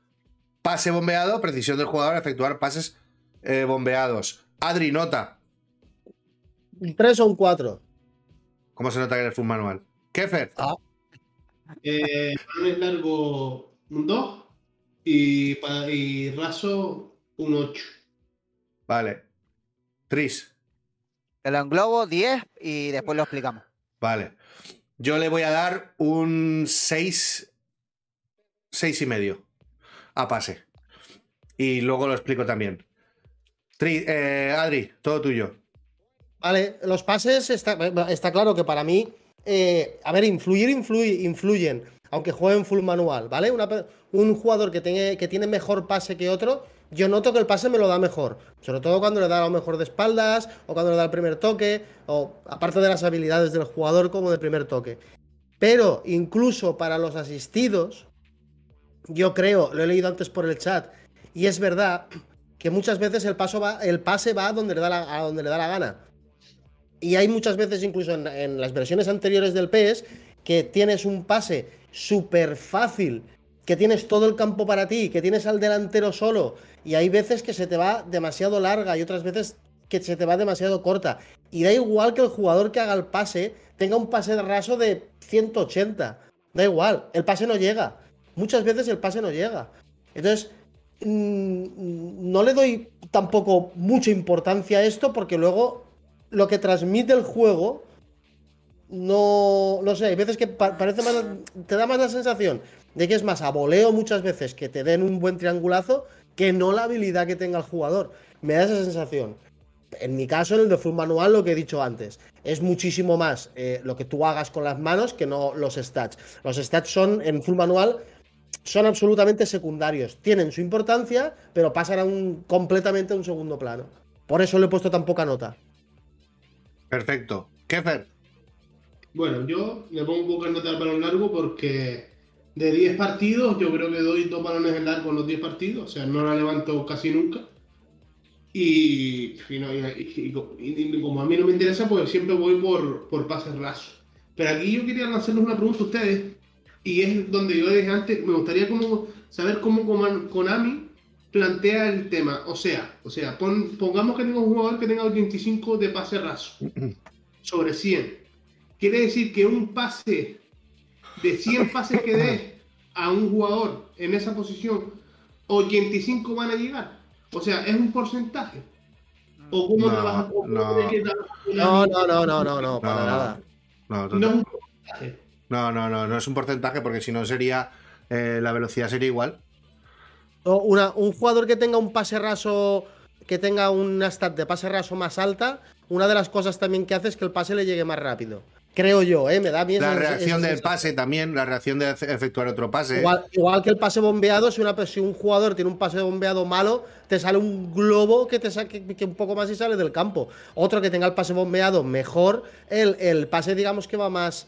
B: Pase bombeado, precisión del jugador efectuar pases eh, bombeados. Adri, nota.
C: Un 3 o un 4.
B: ¿Cómo se nota que eres full manual? Kefer.
D: Ah. Eh, largo un 2 y, y raso un 8.
B: Vale. Tris.
E: Te lo englobo 10 y después lo explicamos.
B: Vale. Yo le voy a dar un 6. 6 y medio. A pase. Y luego lo explico también. Eh, Adri, todo tuyo.
C: Vale, los pases está, claro que para mí eh, a ver, influir, influyen, aunque jueguen full manual, ¿vale? un jugador que, que tiene mejor pase que otro, yo noto que el pase me lo da mejor. Sobre todo cuando le da lo mejor de espaldas, o cuando le da el primer toque, o aparte de las habilidades del jugador como de primer toque. Pero incluso para los asistidos, yo creo, lo he leído antes por el chat, y es verdad que muchas veces el, va, el pase va a donde le da a donde le da la gana. Y hay muchas veces, incluso en, las versiones anteriores del PS, que tienes un pase súper fácil, que tienes todo el campo para ti, que tienes al delantero solo, y hay veces que se te va demasiado larga y otras veces que se te va demasiado corta. Y da igual que el jugador que haga el pase tenga un pase de raso de 180. Da igual, el pase no llega. Muchas veces el pase no llega. Entonces, mm, no le doy tampoco mucha importancia a esto porque luego lo que transmite el juego no, no sé, hay veces que parece más, te da más la sensación de que es más a voleo muchas veces que te den un buen triangulazo que no la habilidad que tenga el jugador. Me da esa sensación. En mi caso, en el de full manual, lo que he dicho antes, es muchísimo más eh, lo que tú hagas con las manos que no los stats. Los stats son, en full manual, son absolutamente secundarios. Tienen su importancia, pero pasan a un, completamente a un segundo plano. Por eso le he puesto tan poca nota.
B: Perfecto. Kefer.
D: Bueno, yo le pongo un poco de nota al balón largo porque de 10 partidos yo creo que doy dos balones en largo en los 10 partidos, o sea, no la levanto casi nunca. Y, como a mí no me interesa, pues siempre voy por, por pases rasos. Pero aquí yo quería hacerles una pregunta a ustedes, y es donde yo dije antes, me gustaría como saber cómo Konami plantea el tema. O sea, o sea pongamos que tenga un jugador que tenga 85 de pase raso sobre 100. Quiere decir que un pase de 100 pases que dé a un jugador en esa posición, 85 van a llegar. O sea, es un porcentaje. ¿O cómo
C: no, trabaja? No. no, no, no, no, no, no, para nada.
B: No, no, es un porcentaje. No, no, no, no es un porcentaje porque si no sería eh, la velocidad sería igual
C: un jugador que tenga un pase raso, que tenga una stat de pase raso más alta, una de las cosas también que hace es que el pase le llegue más rápido. Creo yo, ¿eh? Me da miedo.
B: La reacción del pase también, la reacción de efectuar otro pase.
C: Igual, que el pase bombeado, si, una, si un jugador tiene un pase bombeado malo, te sale un globo que te saque que un poco más y sale del campo. Otro que tenga el pase bombeado mejor, el, el pase, digamos que va más.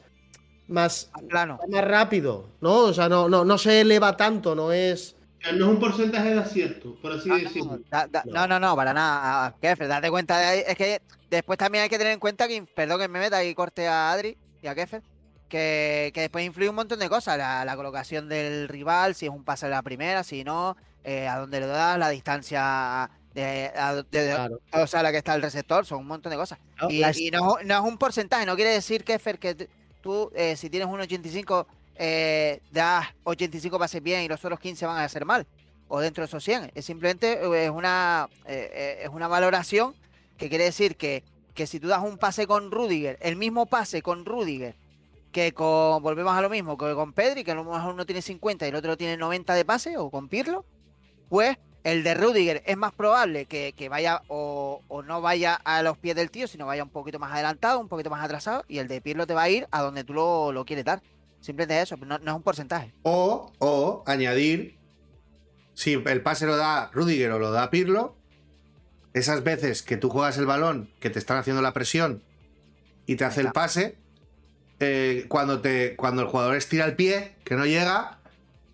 C: Más,
E: plano.
C: más rápido, ¿no? O sea, no, no, no se eleva tanto, no es.
D: No es un porcentaje de acierto, por así decirlo.
E: No, no, no, para nada. Kefir, date cuenta. es que después también hay que tener en cuenta que, perdón que me meta y corte a Adri y a Kefir, que, después influye un montón de cosas. La, colocación del rival, si es un pase de la primera, si no, eh, a dónde lo das, la distancia de, o sea, la que está el receptor, son un montón de cosas. y, no, es un porcentaje, no quiere decir, Kefir, que tú, eh, si tienes un 85 eh, das 85 pases bien y los otros 15 van a hacer mal, o dentro de esos 100. Es simplemente eh, es una, eh, es una valoración que quiere decir que, que si tú das un pase con Rudiger, el mismo pase con Rudiger, que con, volvemos a lo mismo, que con Pedri, que a lo mejor uno tiene 50 y el otro tiene 90 de pase, o con Pirlo, pues el de Rudiger es más probable que, vaya o, no vaya a los pies del tío, sino vaya un poquito más adelantado, un poquito más atrasado, y el de Pirlo te va a ir a donde tú lo, lo quieres dar. Simplemente eso, no, no es un porcentaje.
B: O, o añadir, si el pase lo da Rudiger o lo da Pirlo, esas veces que tú juegas el balón, que te están haciendo la presión y te hace el pase, eh, cuando, te, cuando el jugador estira el pie, que no llega,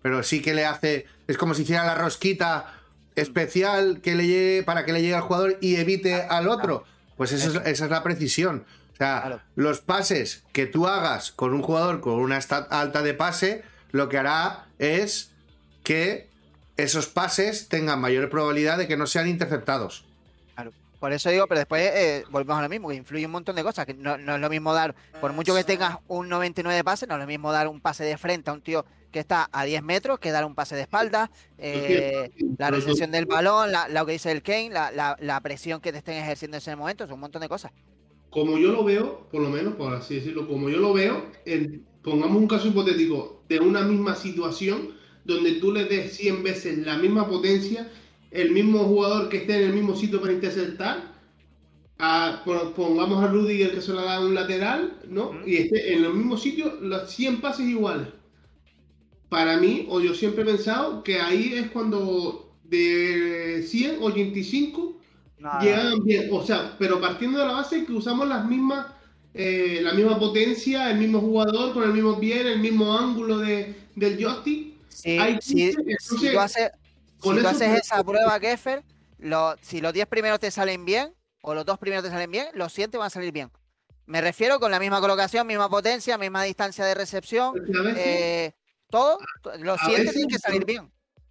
B: pero sí que le hace, es como si hiciera la rosquita especial que le llegue, para que le llegue al jugador y evite al otro. Pues esa es la precisión. O sea, los pases que tú hagas con un jugador con una stat alta de pase, lo que hará es que esos pases tengan mayor probabilidad de que no sean interceptados.
E: Por eso digo, pero después eh, volvemos a lo mismo, que influye un montón de cosas. Que no, es lo mismo dar, por mucho que tengas un 99 de pase, no es lo mismo dar un pase de frente a un tío que está a 10 metros que dar un pase de espalda, eh, la recepción del balón, lo que dice el Kane, la, la, presión que te estén ejerciendo en ese momento, son un montón de cosas
D: como yo lo veo, por lo menos, por así decirlo, como yo lo veo, pongamos un caso hipotético de una misma situación donde tú le des 100 veces la misma potencia, el mismo jugador que esté en el mismo sitio para interceptar, pongamos a Rudiger que se lo da un lateral, ¿no? Y esté en el mismo sitio, los 100 pases iguales. Para mí, o yo siempre he pensado que ahí es cuando de 100, 85 Llegan bien, o sea, pero partiendo de la base que usamos las mismas, eh, la misma potencia, el mismo jugador con el mismo pie, el mismo ángulo de, del joystick.
E: Sí, si, tú haces, esa prueba, Keffer, si los 10 primeros te salen bien, o los dos primeros te salen bien, los 7 van a salir bien. Me refiero con la misma colocación, misma potencia, misma distancia de recepción, eh, todo, los 7 tienen que salir bien.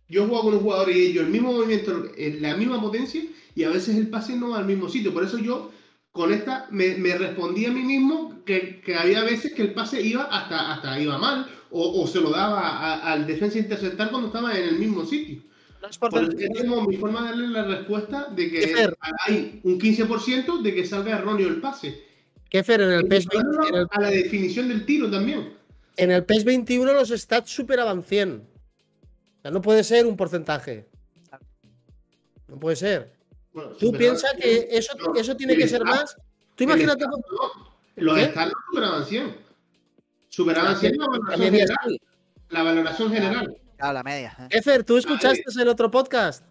D: Yo juego con un jugador y ellos el mismo movimiento, la misma potencia, y a veces el pase no va al mismo sitio. Por eso yo con esta me, respondí a mí mismo que, había veces que el pase iba hasta, hasta iba mal o, se lo daba al defensa interceptar cuando estaba en el mismo sitio. No es por tengo mi forma de darle la respuesta de que hay un 15% de que salga erróneo el pase.
C: ¿Qué Fer? En el PES
D: 21. A la definición del tiro también.
C: En el PES 21 los stats superaban 100. O sea, no puede ser un porcentaje. No puede ser. Tú piensas que eso, eso tiene que ser más. Tú imagínate.
D: Los estados superaban 100. Superaban 100 la valoración general. La valoración general.
E: La media.
C: ¿eh? Efer, ¿tú escuchaste el otro podcast?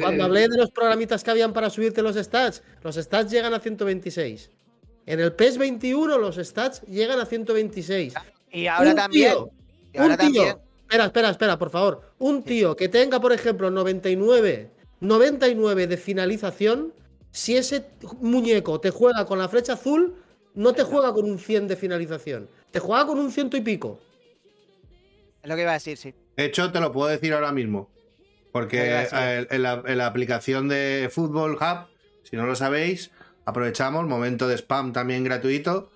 C: Cuando hablé de los programitas que habían para subirte los stats, los stats llegan a 126. En el PES 21 los stats llegan a 126.
E: Y ahora también.
C: un tío. Espera, espera, espera, por favor. Un tío que tenga, por ejemplo, 99 99 de finalización, si ese muñeco te juega con la flecha azul, no te juega con un 100 de finalización, te juega con un ciento y pico.
E: Es lo que iba a decir, sí.
B: De hecho, te lo puedo decir ahora mismo. Porque en la, aplicación de Football Hub, si no lo sabéis, aprovechamos, momento de spam también gratuito.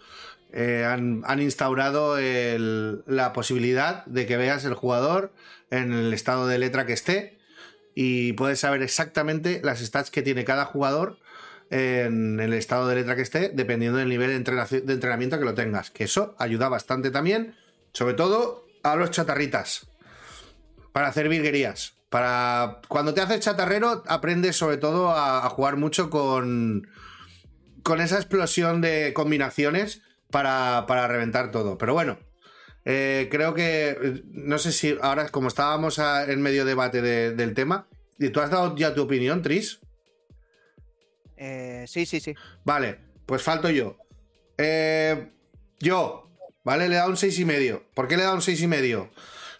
B: Eh, han, instaurado la posibilidad de que veas el jugador en el estado de letra que esté y puedes saber exactamente las stats que tiene cada jugador en el estado de letra que esté, dependiendo del nivel de, entrenamiento que lo tengas. Que eso ayuda bastante también, sobre todo a los chatarritas, para hacer virguerías. Para cuando te haces chatarrero, aprendes sobre todo a, jugar mucho con, con esa explosión de combinaciones para, para reventar todo. Pero bueno, eh, creo que, no sé si ahora, como estábamos en medio debate del tema, ¿tú has dado ya tu opinión, Tris?
E: Eh, sí, sí, sí.
B: Vale, pues falto yo. Eh, yo, ¿vale? Le he dado un 6,5. ¿Por qué le he dado un 6,5?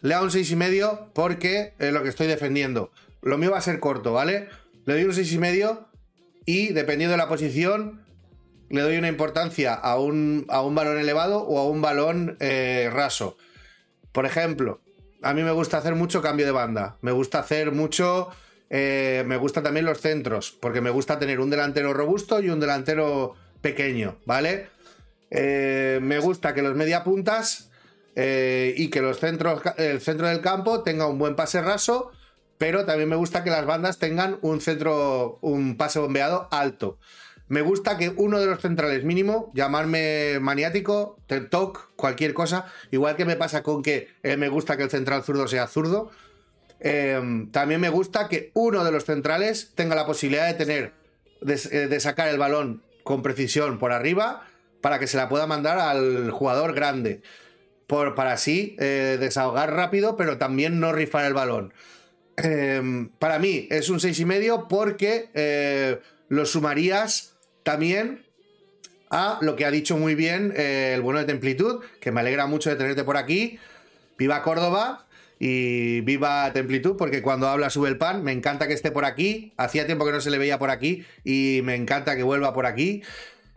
B: Le he dado un 6,5 porque es lo que estoy defendiendo. Lo mío va a ser corto, ¿vale? Le doy un 6,5 y dependiendo de la posición, le doy una importancia a un, a un balón elevado o a un balón eh, raso. Por ejemplo, a mí me gusta hacer mucho cambio de banda. Me gusta hacer mucho. Eh, me gusta también los centros, porque me gusta tener un delantero robusto y un delantero pequeño, ¿vale? Eh, me gusta que los media puntas y que los centros, el centro del campo tenga un buen pase raso, pero también me gusta que las bandas tengan un centro, un pase bombeado alto. Me gusta que uno de los centrales mínimo, llamarme maniático, TikTok, cualquier cosa, igual que me pasa con que eh, me gusta que el central zurdo sea zurdo, em, también me gusta que uno de los centrales tenga la posibilidad de tener, de, eh, sacar el balón con precisión por arriba para que se la pueda mandar al jugador grande. Por, para así eh, desahogar rápido, pero también no rifar el balón. Em, para mí es un 6,5 porque lo sumarías también a lo que ha dicho muy bien eh, el bueno de Templitud, que me alegra mucho de tenerte por aquí. Viva Córdoba y viva Templitud, porque cuando habla sube el pan. Me encanta que esté por aquí. Hacía tiempo que no se le veía por aquí y me encanta que vuelva por aquí.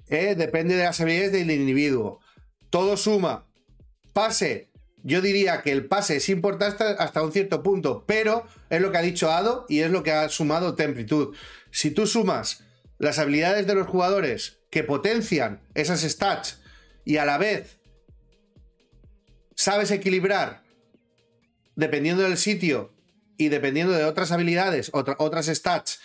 B: Eh, depende de las habilidades del individuo. Todo suma. Pase. Yo diría que el pase es importante hasta un cierto punto, pero es lo que ha dicho Ado y es lo que ha sumado Templitud. Si tú sumas las habilidades de los jugadores que potencian esas stats y a la vez sabes equilibrar dependiendo del sitio y dependiendo de otras habilidades, otras stats,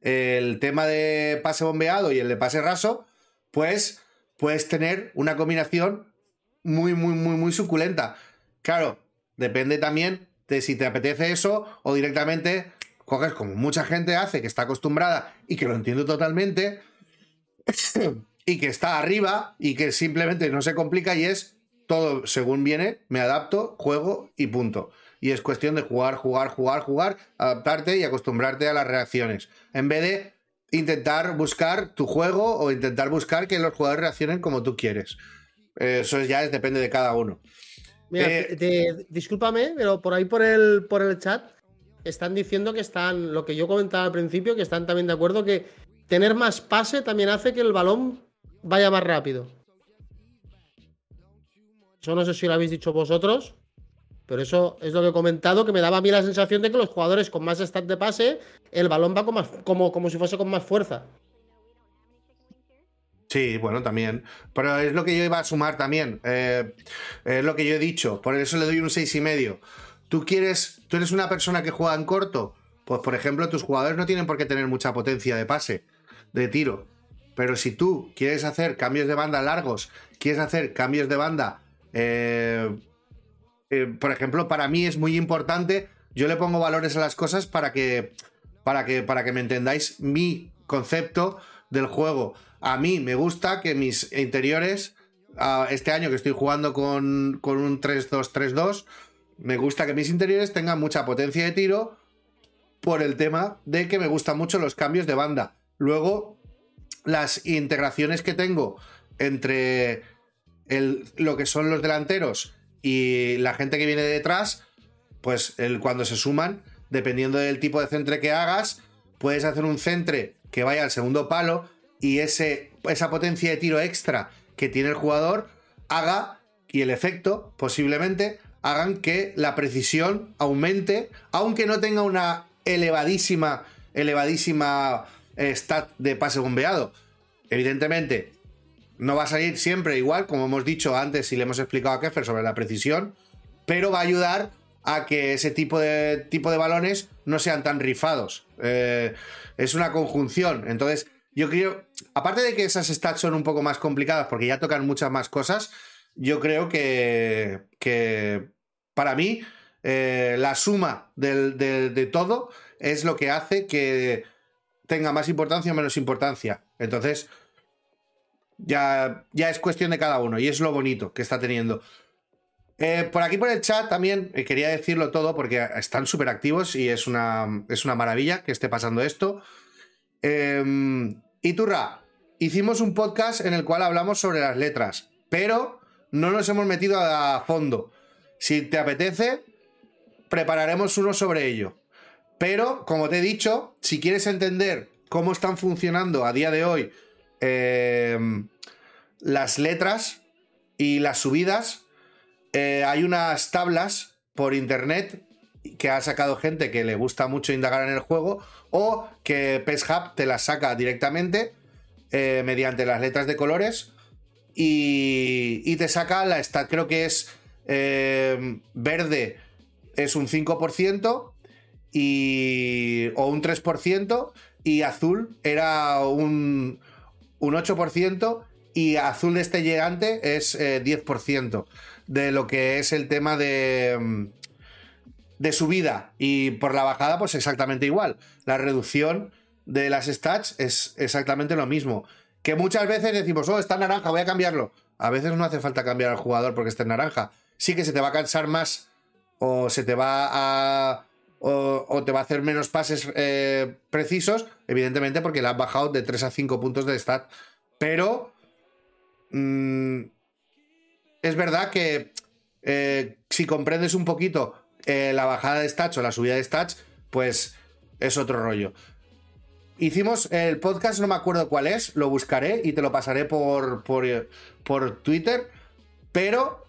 B: el tema de pase bombeado y el de pase raso, pues puedes tener una combinación muy, muy, muy, muy suculenta. Claro, depende también de si te apetece eso o directamente coges como mucha gente hace, que está acostumbrada y que lo entiendo totalmente, y que está arriba y que simplemente no se complica y es todo según viene, me adapto, juego y punto. Y es cuestión de jugar, jugar, jugar, jugar, adaptarte y acostumbrarte a las reacciones. En vez de intentar buscar tu juego o intentar buscar que los jugadores reaccionen como tú quieres. Eso ya es, depende de cada uno.
C: Mira, eh, discúlpame, pero por ahí por el, por el chat están diciendo que están, lo que yo comentaba al principio, que están también de acuerdo que tener más pase también hace que el balón vaya más rápido. Eso no sé si lo habéis dicho vosotros, pero eso es lo que he comentado, que me daba a mí la sensación de que los jugadores con más stat de pase, el balón va como, como si fuese con más fuerza.
B: Sí, bueno, también. Pero es lo que yo iba a sumar también. Eh, es lo que yo he dicho. Por eso le doy un seis y medio. Tú quieres, tú eres una persona que juega en corto, pues por ejemplo tus jugadores no tienen por qué tener mucha potencia de pase, de tiro. Pero si tú quieres hacer cambios de banda largos, quieres hacer cambios de banda, eh, eh, por ejemplo, para mí es muy importante, yo le pongo valores a las cosas para que, para que, para que me entendáis mi concepto del juego. A mí me gusta que mis interiores, este año que estoy jugando con, con un 3-2-3-2, me gusta que mis interiores tengan mucha potencia de tiro por el tema de que me gustan mucho los cambios de banda. Luego, las integraciones que tengo entre lo que son los delanteros y la gente que viene detrás, pues el, cuando se suman, dependiendo del tipo de centre que hagas, puedes hacer un centre que vaya al segundo palo y ese, esa potencia de tiro extra que tiene el jugador haga y el efecto posiblemente hagan que la precisión aumente, aunque no tenga una elevadísima, elevadísima eh, stat de pase bombeado. Evidentemente, no va a salir siempre igual, como hemos dicho antes y le hemos explicado a Keffer sobre la precisión, pero va a ayudar a que ese tipo de, tipo de balones no sean tan rifados. Eh, es una conjunción. Entonces, yo creo, aparte de que esas stats son un poco más complicadas porque ya tocan muchas más cosas, yo creo que, que para mí eh, la suma de, todo es lo que hace que tenga más importancia o menos importancia. Entonces, ya, ya es cuestión de cada uno y es lo bonito que está teniendo. Eh, por aquí por el chat también eh, quería decirlo todo porque están súper activos y es una, es una maravilla que esté pasando esto. Eh, y Turra, hicimos un podcast en el cual hablamos sobre las letras, pero no nos hemos metido a fondo. Si te apetece, prepararemos uno sobre ello. Pero, como te he dicho, si quieres entender cómo están funcionando a día de hoy em, las letras y las subidas, eh, hay unas tablas por internet que ha sacado gente que le gusta mucho indagar en el juego o que PESHub te las saca directamente eh, mediante las letras de colores y, te saca la stat, creo que es em, verde es un 5% y, o un 3%, y azul era un, un 8%, y azul de este llegante es 10% eh, de lo que es el tema de, mm, de subida. Y por la bajada, pues exactamente igual. La reducción de las stats es exactamente lo mismo. Que muchas veces decimos, oh, está naranja, voy a cambiarlo. A veces no hace falta cambiar al jugador porque esté en naranja. Sí que se te va a cansar más o se te va a o, te va a hacer menos pases eh, precisos, evidentemente porque le has bajado de 3 a 5 puntos de stat. Pero mm, es verdad que eh, si comprendes un poquito eh, la bajada de stats o la subida de stats, pues es otro rollo. Hicimos el podcast, no me acuerdo cuál es, lo buscaré y te lo pasaré por, por, por Twitter, pero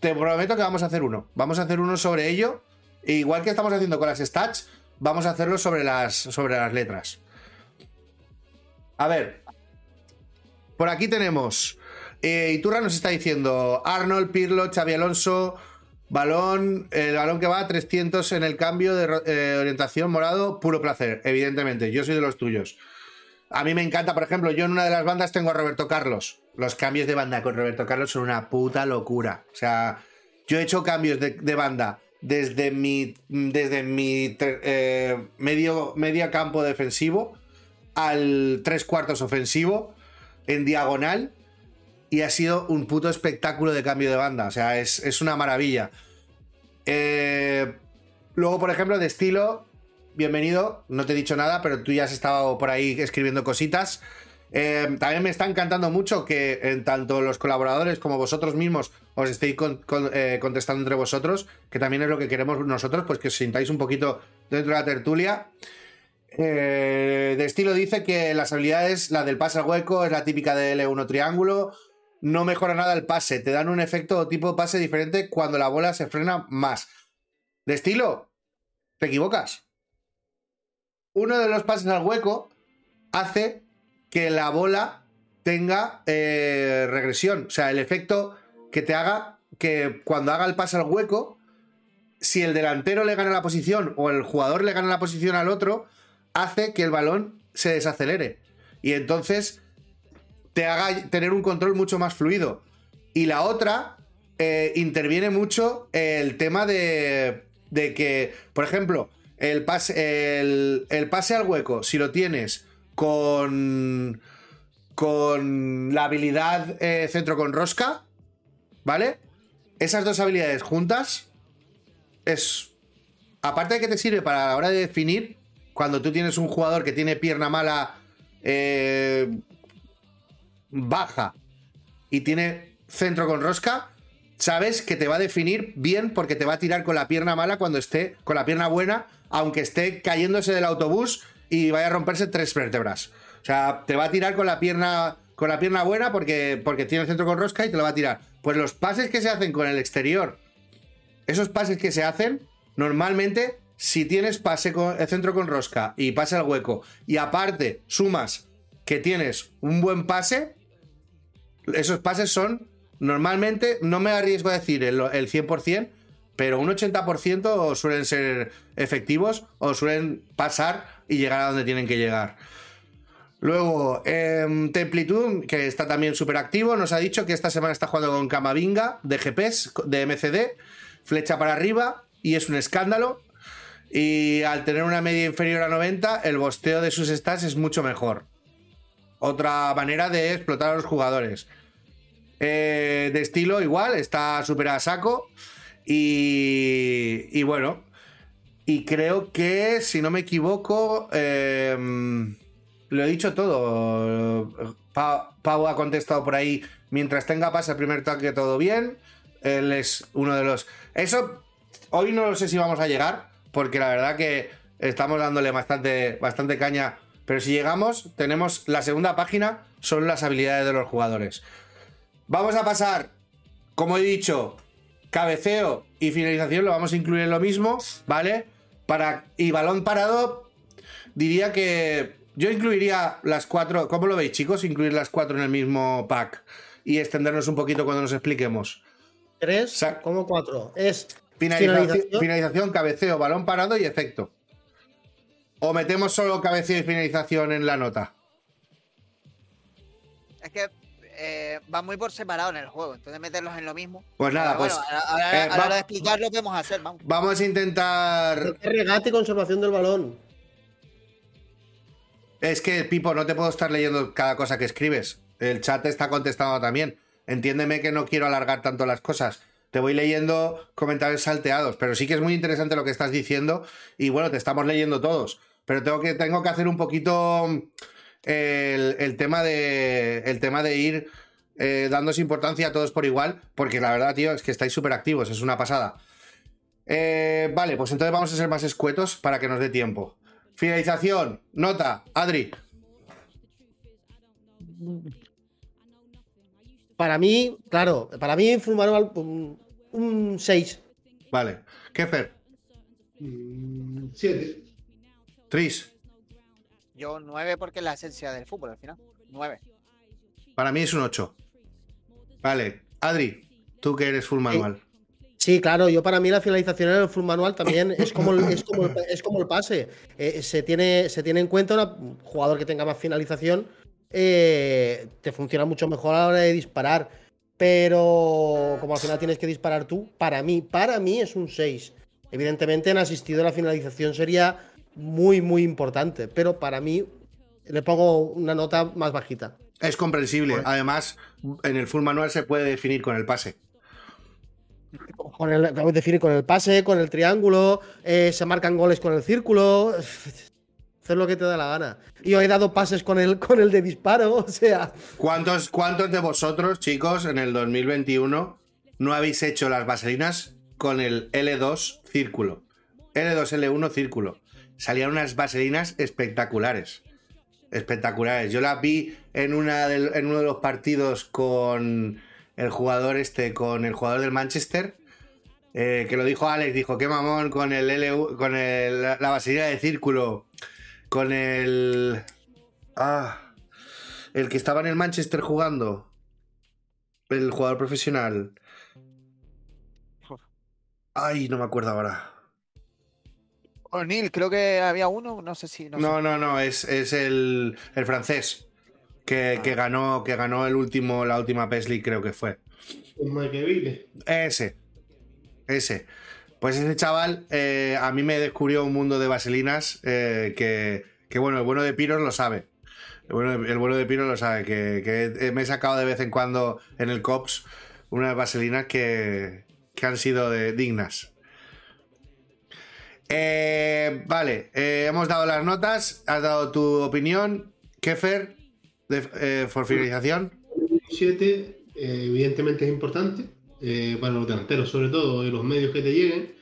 B: te prometo que vamos a hacer uno. Vamos a hacer uno sobre ello e igual que estamos haciendo con las stats, vamos a hacerlo sobre las, sobre las letras. A ver. Por aquí tenemos. Eh, Iturra nos está diciendo Arnold, Pirlo, Xavi Alonso, balón, el balón que va a 300 en el cambio de eh, orientación morado, puro placer, evidentemente. Yo soy de los tuyos. A mí me encanta, por ejemplo, yo en una de las bandas tengo a Roberto Carlos. Los cambios de banda con Roberto Carlos son una puta locura. O sea, yo he hecho cambios de, de banda desde mi, desde mi eh, medio, campo defensivo al tres cuartos ofensivo en diagonal y ha sido un puto espectáculo de cambio de banda. O sea, es, una maravilla. Eh, luego, por ejemplo, de estilo, bienvenido. No te he dicho nada, pero tú ya has estado por ahí escribiendo cositas. Eh, también me está encantando mucho que en tanto los colaboradores como vosotros mismos os estéis eh, contestando entre vosotros, que también es lo que queremos nosotros, pues que os sintáis un poquito dentro de la tertulia. Eh, de estilo dice que las habilidades, la del pase al hueco, es la típica de L1 triángulo. No mejora nada el pase, te dan un efecto tipo pase diferente cuando la bola se frena más. De estilo, te equivocas. Uno de los pases al hueco hace que la bola tenga eh, regresión. O sea, el efecto que te haga que cuando haga el pase al hueco, si el delantero le gana la posición o el jugador le gana la posición al otro, hace que el balón se desacelere. Y entonces te haga tener un control mucho más fluido. Y la otra, eh, interviene mucho el tema de, de que, por ejemplo, el pase, el, pase al hueco, si lo tienes con, con la habilidad eh, centro con rosca, ¿Vale? Esas dos habilidades juntas es. Aparte de que te sirve para la hora de definir, cuando tú tienes un jugador que tiene pierna mala eh, baja y tiene centro con rosca, sabes que te va a definir bien porque te va a tirar con la pierna mala cuando esté con la pierna buena, aunque esté cayéndose del autobús y vaya a romperse tres vértebras. O sea, te va a tirar con la pierna con la pierna buena porque, porque tiene el centro con rosca y te lo va a tirar. Pues los pases que se hacen con el exterior, esos pases que se hacen, normalmente, si tienes pase con el centro con rosca y pase al hueco, y aparte sumas que tienes un buen pase, esos pases son normalmente, no me arriesgo a decir el, el 100%, pero un 80% suelen ser efectivos o suelen pasar y llegar a donde tienen que llegar. Luego, eh, que está también súper activo, nos ha dicho que esta semana está jugando con Camavinga de GPS, de MCD, flecha para arriba, y es un escándalo. Y al tener una media inferior a 90, el bosteo de sus stats es mucho mejor. Otra manera de explotar a los jugadores. Eh, de estilo igual, está súper a saco. Y bueno, y creo que, si no me equivoco, eh, lo he dicho todo. Pa- Pau ha contestado por ahí, mientras tenga pase el primer toque todo bien. Él es uno de los... Eso, hoy no sé si vamos a llegar, porque la verdad que estamos dándole bastante, bastante caña. Pero si llegamos, tenemos la segunda página, son las habilidades de los jugadores. Vamos a pasar, como he dicho, cabeceo y finalización lo vamos a incluir en lo mismo, ¿vale? Para, y balón parado, diría que yo incluiría las cuatro, ¿cómo lo veis chicos? Incluir las cuatro en el mismo pack y extendernos un poquito cuando nos expliquemos.
C: Tres,
B: Sa-
C: como cuatro. Es
B: Finalización,
C: finalización.
B: finalización, cabeceo, balón parado y efecto. O metemos solo cabeceo y finalización en la nota.
E: Es que eh, va muy por separado en el juego, entonces meterlos en lo mismo.
B: Pues nada, pues
E: bueno, a, a- a-
B: eh,
E: a la
B: va-
E: hora de explicarlo podemos hacer, vamos.
B: vamos a intentar...
C: regate y conservación del balón.
B: Es que, Pipo, no te puedo estar leyendo cada cosa que escribes. El chat está contestando también. Entiéndeme que no quiero alargar tanto las cosas. Te voy leyendo comentarios salteados, pero sí que es muy interesante lo que estás diciendo. Y bueno, te estamos leyendo todos. Pero tengo que, tengo que hacer un poquito el, el tema de. El tema de ir eh, dándose importancia a todos por igual. Porque la verdad, tío, es que estáis súper activos, es una pasada. Eh, vale, pues entonces vamos a ser más escuetos para que nos dé tiempo. Finalización, nota, Adri.
C: Para mí, claro, para mí Full Manual un 6.
B: Vale. Kefer,
D: Mm, Siete.
B: Tris.
E: Yo nueve porque es la esencia del fútbol al final. Nueve.
B: Para mí es un 8. Vale. Adri, tú que eres full manual.
C: Sí, claro, yo para mí la finalización en el full manual también es como el, es como el, es como el pase. Eh, se, tiene, se tiene en cuenta un jugador que tenga más finalización, eh, te funciona mucho mejor a la hora de disparar. Pero como al final tienes que disparar tú, para mí, para mí es un 6. Evidentemente en asistido la finalización sería muy, muy importante, pero para mí le pongo una nota más bajita.
B: Es comprensible. Además, en el full manual se puede definir con el pase.
C: Con el, acabo de decir, con el pase, con el triángulo, eh, se marcan goles con el círculo. Hacer lo que te da la gana. Y yo he dado pases con el, con el de disparo, o sea.
B: ¿Cuántos, ¿Cuántos de vosotros, chicos, en el 2021 no habéis hecho las vaselinas con el L2 círculo? L2, L1 círculo. Salían unas vaselinas espectaculares. Espectaculares. Yo las vi en, una del- en uno de los partidos con el jugador este, con el jugador del Manchester. eh, que lo dijo Alex, dijo, qué mamón con el L1, con el- la, la vaselina de círculo. Con el. Ah. El que estaba en el Manchester jugando. El jugador profesional. Ay, no me acuerdo ahora.
E: O'Neill, creo que había uno, no sé si. No, sé.
B: No, no, no, es, es el, el francés. Que, que ganó, que ganó el último, la última PES League, creo que fue.
D: Un Maquiaville.
B: Ese. Ese. Pues ese chaval eh, a mí me descubrió un mundo de vaselinas eh, que, que, bueno, el bueno de Piros lo sabe. El bueno de, el bueno de Piros lo sabe, que, que me he sacado de vez en cuando en el COPS unas vaselinas que, que han sido de- dignas. Eh, vale, eh, hemos dado las notas, has dado tu opinión. Kefer, de, eh, por finalización.
D: 7, evidentemente es importante eh, para los delanteros, sobre todo, y los medios que te lleguen.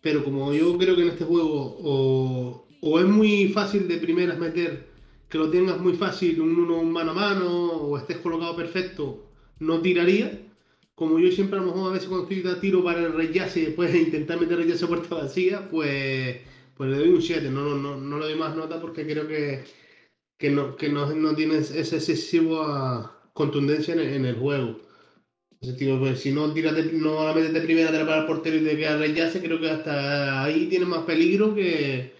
D: Pero como yo creo que en este juego o, o es muy fácil de primeras meter, que lo tengas muy fácil, un uno un mano a mano, o estés colocado perfecto, no tiraría. Como yo siempre a lo mejor a veces cuando estoy tiro para el reyace y después de intentar meter reyace a puerta vacía, pues, pues le doy un 7. No, no, no, le doy más nota porque creo que, que no, que no, no tiene esa excesiva contundencia en el, en el juego. Ese tipo, pues, si no tiras de- no la metes de primera, para el portero y te queda rechace, creo que hasta ahí tiene más peligro que,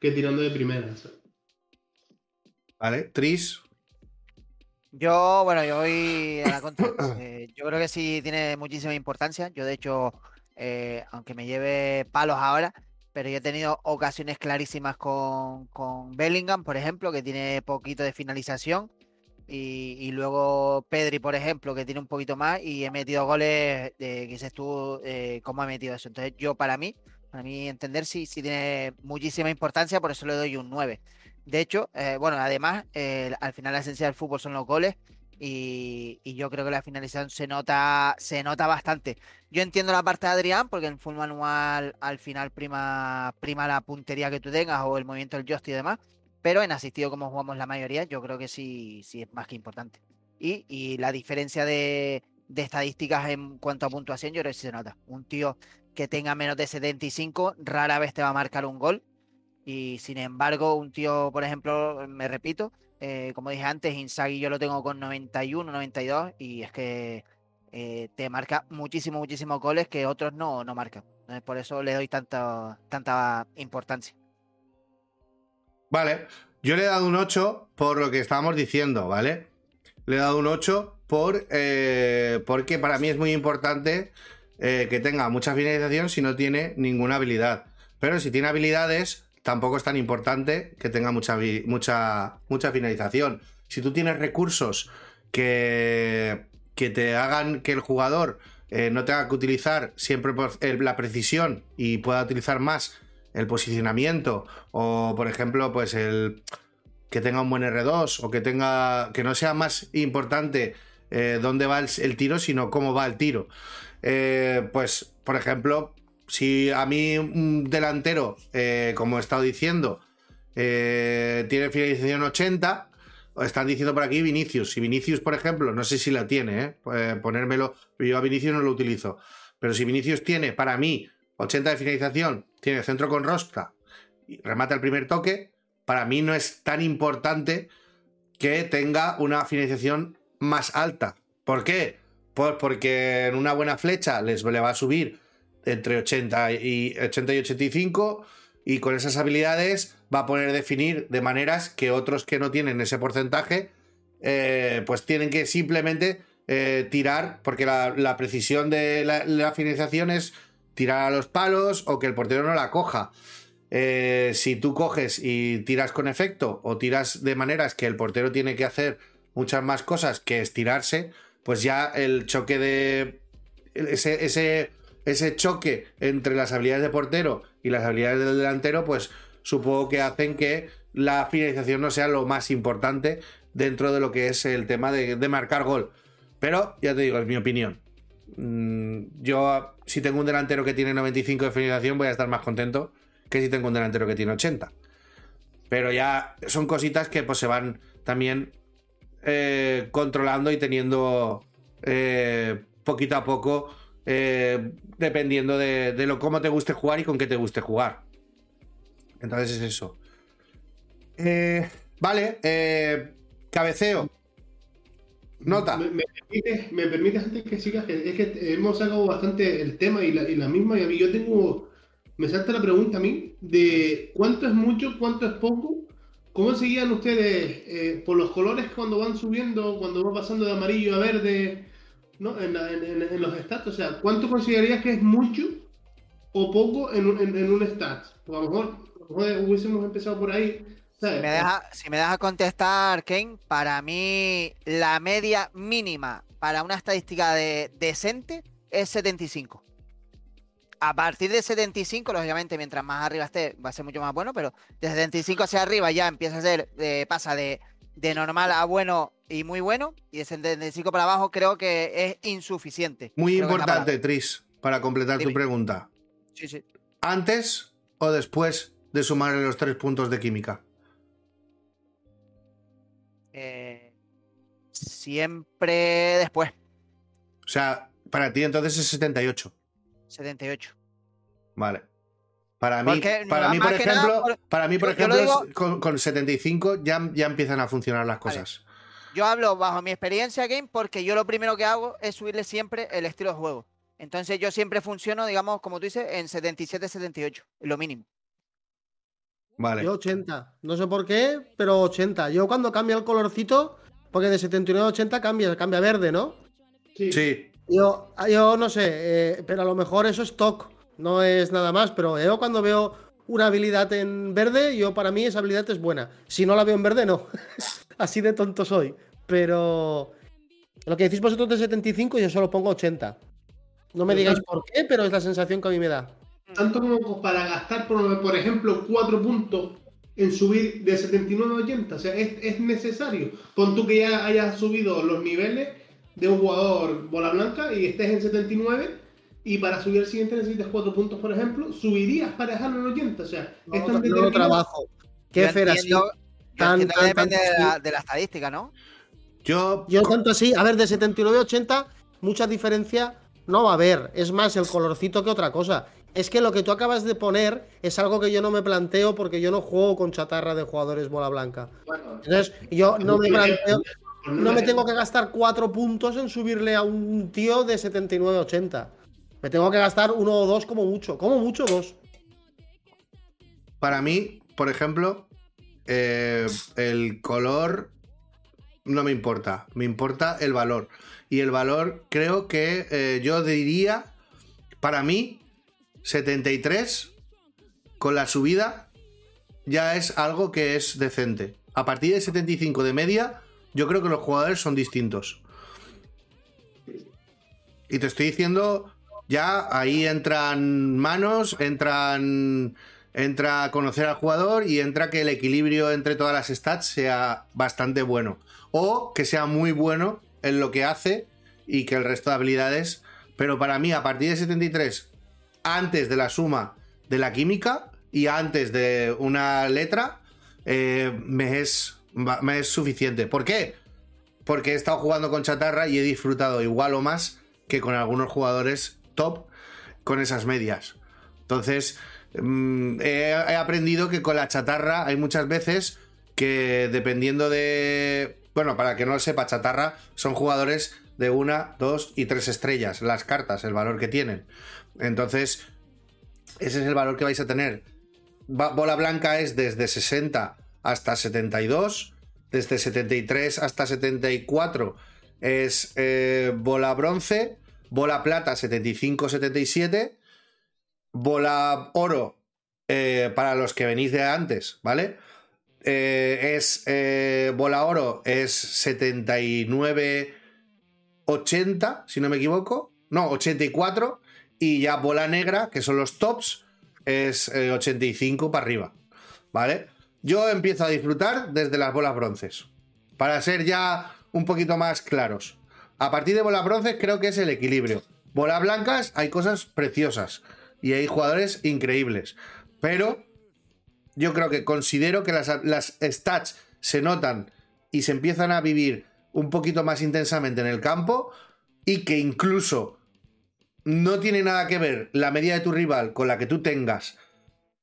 D: que tirando de primera. ¿sabes?
B: Vale, Tris.
E: Yo, bueno, yo voy a la contra. Eh, yo creo que sí tiene muchísima importancia. Yo, de hecho, eh, aunque me lleve palos ahora, pero yo he tenido ocasiones clarísimas con, con Bellingham, por ejemplo, que tiene poquito de finalización. Y, luego Pedri, por ejemplo, que tiene un poquito más y he metido goles, de, que dices tú, eh, cómo ha metido eso. Entonces yo para mí, para mí entender sí, sí tiene muchísima importancia, por eso le doy un 9. De hecho, eh, bueno, además, eh, al final la esencia del fútbol son los goles y, yo creo que la finalización se nota, se nota bastante. Yo entiendo la parte de Adrián, porque en full manual al final prima, prima la puntería que tú tengas o el movimiento del joystick y demás, pero en asistido como jugamos la mayoría, yo creo que sí, sí es más que importante. Y, la diferencia de, de, estadísticas en cuanto a puntuación, yo creo que sí se nota. Un tío que tenga menos de 75 rara vez te va a marcar un gol y sin embargo, un tío, por ejemplo, me repito, eh, como dije antes, Inzaghi yo lo tengo con 91, 92 y es que eh, te marca muchísimos, muchísimos goles que otros no, no marcan. por eso le doy tanta, tanta importancia.
B: Vale, yo le he dado un 8 por lo que estábamos diciendo, ¿vale? Le he dado un 8 por, eh, porque para mí es muy importante que tenga mucha finalización si no tiene ninguna habilidad. Pero si tiene habilidades, tampoco es tan importante que tenga mucha, mucha, mucha finalización. Si tú tienes recursos que, que te hagan que el jugador eh, no tenga que utilizar siempre la precisión y pueda utilizar más el posicionamiento o por ejemplo pues el que tenga un buen R2 o que tenga que no sea más importante eh, dónde va el, tiro sino cómo va el tiro eh, pues por ejemplo si a mí un delantero, eh, como he estado diciendo, eh, tiene finalización 80, están diciendo por aquí Vinicius. Si Vinicius, por ejemplo, no sé si la tiene, eh, ponérmelo, yo a Vinicius no lo utilizo. Pero si Vinicius tiene, para mí, 80 de finalización, tiene centro con rosca y remata el primer toque, para mí no es tan importante que tenga una finalización más alta. ¿Por qué? Pues porque en una buena flecha les le va a subir entre 80 y, 80 y 85 y con esas habilidades va a poder definir de maneras que otros que no tienen ese porcentaje eh, pues tienen que simplemente eh, tirar porque la, precisión de la, finalización es tirar a los palos o que el portero no la coja. Eh, si tú coges y tiras con efecto o tiras de maneras que el portero tiene que hacer muchas más cosas que estirarse, pues ya el choque de ese ese choque entre las habilidades de portero y las habilidades del delantero, pues supongo que hacen que la finalización no sea lo más importante dentro de lo que es el tema de, marcar gol. Pero ya te digo, es mi opinión. Mm, yo, si tengo un delantero que tiene 95 de finalización, voy a estar más contento que si tengo un delantero que tiene 80. Pero ya son cositas que pues se van también eh, controlando y teniendo eh, poquito a poco eh, dependiendo de, lo cómo te guste jugar y con qué te guste jugar. Entonces es eso. Eh, vale, eh, cabeceo. Nota.
D: Me, permite, antes que sigas, es que hemos sacado bastante el tema y la, misma, y a mí yo tengo, me salta la pregunta a mí, de cuánto es mucho, cuánto es poco, ¿cómo seguían ustedes por los colores cuando van subiendo, cuando va pasando de amarillo a verde? ¿No? En, los stats. O sea, ¿cuánto considerarías que es mucho o poco en un, en, un stat? Porque a lo mejor, hubiésemos empezado por ahí.
E: Si me, deja, si me deja contestar, Kane, para mí la media mínima para una estadística de, decente es 75. A partir de 75, lógicamente, mientras más arriba esté, va a ser mucho más bueno, pero de 75 hacia arriba ya empieza a ser, eh, pasa de, de normal a bueno y muy bueno, y de 75 para abajo creo que es insuficiente.
B: Muy importante, Tris, para completar tu pregunta.
E: Sí, sí.
B: ¿Antes o después de sumarle los tres puntos de química?
E: Eh, siempre después.
B: O sea, para ti entonces es 78.
E: 78.
B: Vale. Para mí, para mí, por ejemplo, para mí, por ejemplo, con, 75 ya, ya empiezan a funcionar las cosas.
E: Yo hablo bajo mi experiencia game porque yo lo primero que hago es subirle siempre el estilo de juego. Entonces yo siempre funciono, digamos, como tú dices, en 77-78, lo mínimo.
C: Vale. Yo 80. No sé por qué, pero 80. Yo cuando cambia el colorcito, porque de 79 a 80 cambia, cambia verde, ¿no?
B: Sí.
C: Yo, yo no sé, eh, pero a lo mejor eso es stock no es nada más, pero yo cuando veo una habilidad en verde, yo para mí esa habilidad es buena. Si no la veo en verde, no. Así de tonto soy. Pero lo que decís vosotros de 75, yo solo pongo 80. No me digáis por qué, pero es la sensación que a mí me da.
D: Tanto como para gastar, por, por ejemplo, 4 puntos en subir de 79 a 80. O sea, es, es necesario. Pon tú que ya hayas subido los niveles de un jugador bola blanca y estés en 79 y para subir el siguiente necesitas 4 puntos, por ejemplo, subirías para dejarlo en 80. O sea,
C: No,
D: es tan
C: no trabajo. Qué
E: yo
C: Tan,
E: que
C: tan,
E: depende
C: tan-
E: de la, de la estadística, ¿no?
B: Yo,
C: Yo tanto así, a ver, de 79 a 80, mucha diferencia no va a haber. Es más el colorcito que otra cosa. Es que lo que tú acabas de poner es algo que yo no me planteo porque yo no juego con chatarra de jugadores bola blanca.
D: Bueno,
C: Entonces, yo no me planteo, no me tengo que gastar 4 puntos en subirle a un tío de 79 a 80. Me tengo que gastar uno o dos como mucho. Como mucho, dos.
B: para mí, por ejemplo, eh, el color no me importa, me importa el valor. Y el valor creo que eh, yo diría, para mí, 73 con la subida ya es algo que es decente. A partir de 75 de media, yo creo que los jugadores son distintos. Y te estoy diciendo, ya ahí entran manos, entran entra conocer al jugador y entra que el equilibrio entre todas las stats sea bastante bueno. O que sea muy bueno en lo que hace y que el resto de habilidades. Pero para mí, a partir de 73, antes de la suma de la química y antes de una letra, eh, me, es, me es suficiente. ¿Por qué? Porque he estado jugando con chatarra y he disfrutado igual o más que con algunos jugadores top con esas medias. Entonces, mm, he, aprendido que con la chatarra hay muchas veces que dependiendo de... Bueno, para que no lo sepa, chatarra son jugadores de una, dos y tres estrellas, las cartas, el valor que tienen. Entonces, ese es el valor que vais a tener. Bola blanca es desde 60 hasta 72, desde 73 hasta 74 es eh, bola bronce, bola plata 75-77, bola oro eh, para los que venís de antes, ¿vale? Eh, es eh, bola oro es 79 80, si no me equivoco. No, 84. Y ya bola negra, que son los tops, es eh, 85 para arriba. ¿Vale? Yo empiezo a disfrutar desde las bolas bronces. Para ser ya un poquito más claros. A partir de bolas bronces creo que es el equilibrio. Bolas blancas hay cosas preciosas. Y hay jugadores increíbles. Pero yo creo que considero que las, stats se notan y se empiezan a vivir un poquito más intensamente en el campo y que incluso no tiene nada que ver la media de tu rival con la que tú tengas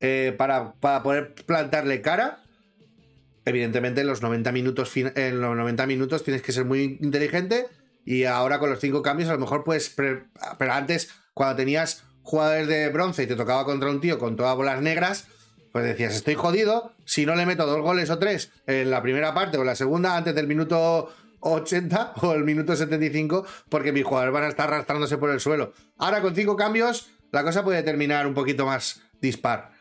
B: eh, para, para poder plantarle cara. Evidentemente en los 90 minutos en los 90 minutos tienes que ser muy inteligente y ahora con los cinco cambios a lo mejor pre- pero antes cuando tenías jugadores de bronce y te tocaba contra un tío con todas bolas negras pues decías, estoy jodido si no le meto dos goles o tres en la primera parte o en la segunda antes del minuto 80 o el minuto 75 porque mis jugadores van a estar arrastrándose por el suelo. Ahora con cinco cambios la cosa puede terminar un poquito más dispar.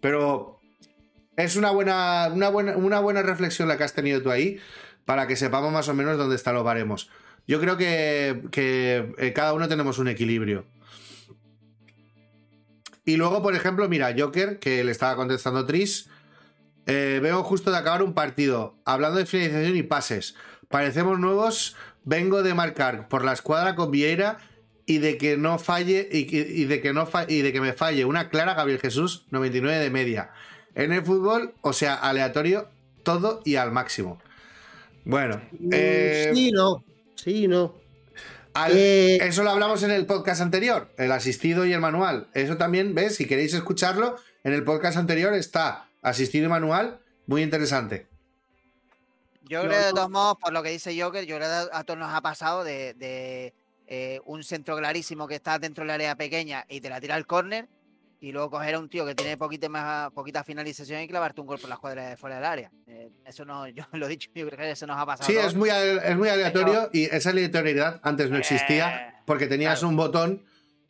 B: Pero es una buena, una buena, una buena reflexión la que has tenido tú ahí para que sepamos más o menos dónde están los baremos. Yo creo que, que, eh, cada uno tenemos un equilibrio. Y luego, por ejemplo, mira, Joker, que le estaba contestando Tris. eh, veo justo de acabar un partido. Hablando de finalización y pases. Parecemos nuevos. Vengo de marcar por la escuadra con Vieira y de que no falle y, de que no fa- y de que me falle una clara Gabriel Jesús 99 de media. En el fútbol, o sea, aleatorio, todo y al máximo. Bueno, eh,
C: Sí, no. Sí, no.
B: al-
C: Eh,
B: eso lo hablamos en el podcast anterior, el asistido y el manual. Eso también, ¿ves? Si queréis escucharlo, en el podcast anterior está asistido y manual, muy interesante.
E: Yo creo, de todos modos, por lo que dice Joker, yo creo que a todos nos ha pasado de, de, eh, un centro clarísimo que está dentro del área pequeña y te la tira al córner y luego coger a un tío que tiene poquita, más, poquita finalización y clavarte un gol por la cuadra de fuera del área. Eh, eso no, yo lo he dicho, yo creo que eso nos ha pasado.
B: Sí, es muy, es muy aleatorio y esa aleatoriedad antes no existía
E: Eh,
B: porque tenías
E: claro.
B: un botón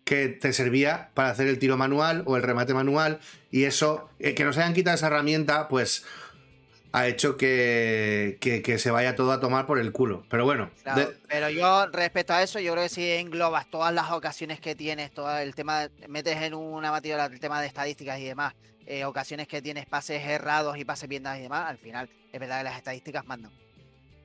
B: que te servía para hacer el tiro manual o el remate manual y eso, eh, que nos hayan quitado esa herramienta, pues ha hecho que, que- que se vaya todo a tomar por el culo. Pero bueno,
E: Claro,
B: de-
E: pero yo respecto a eso, yo creo que si englobas todas las ocasiones que tienes, todo el tema, metes en una batidora el tema de estadísticas y demás, eh, ocasiones que tienes pases errados y pases bien dados y demás, al final es verdad que las estadísticas mandan.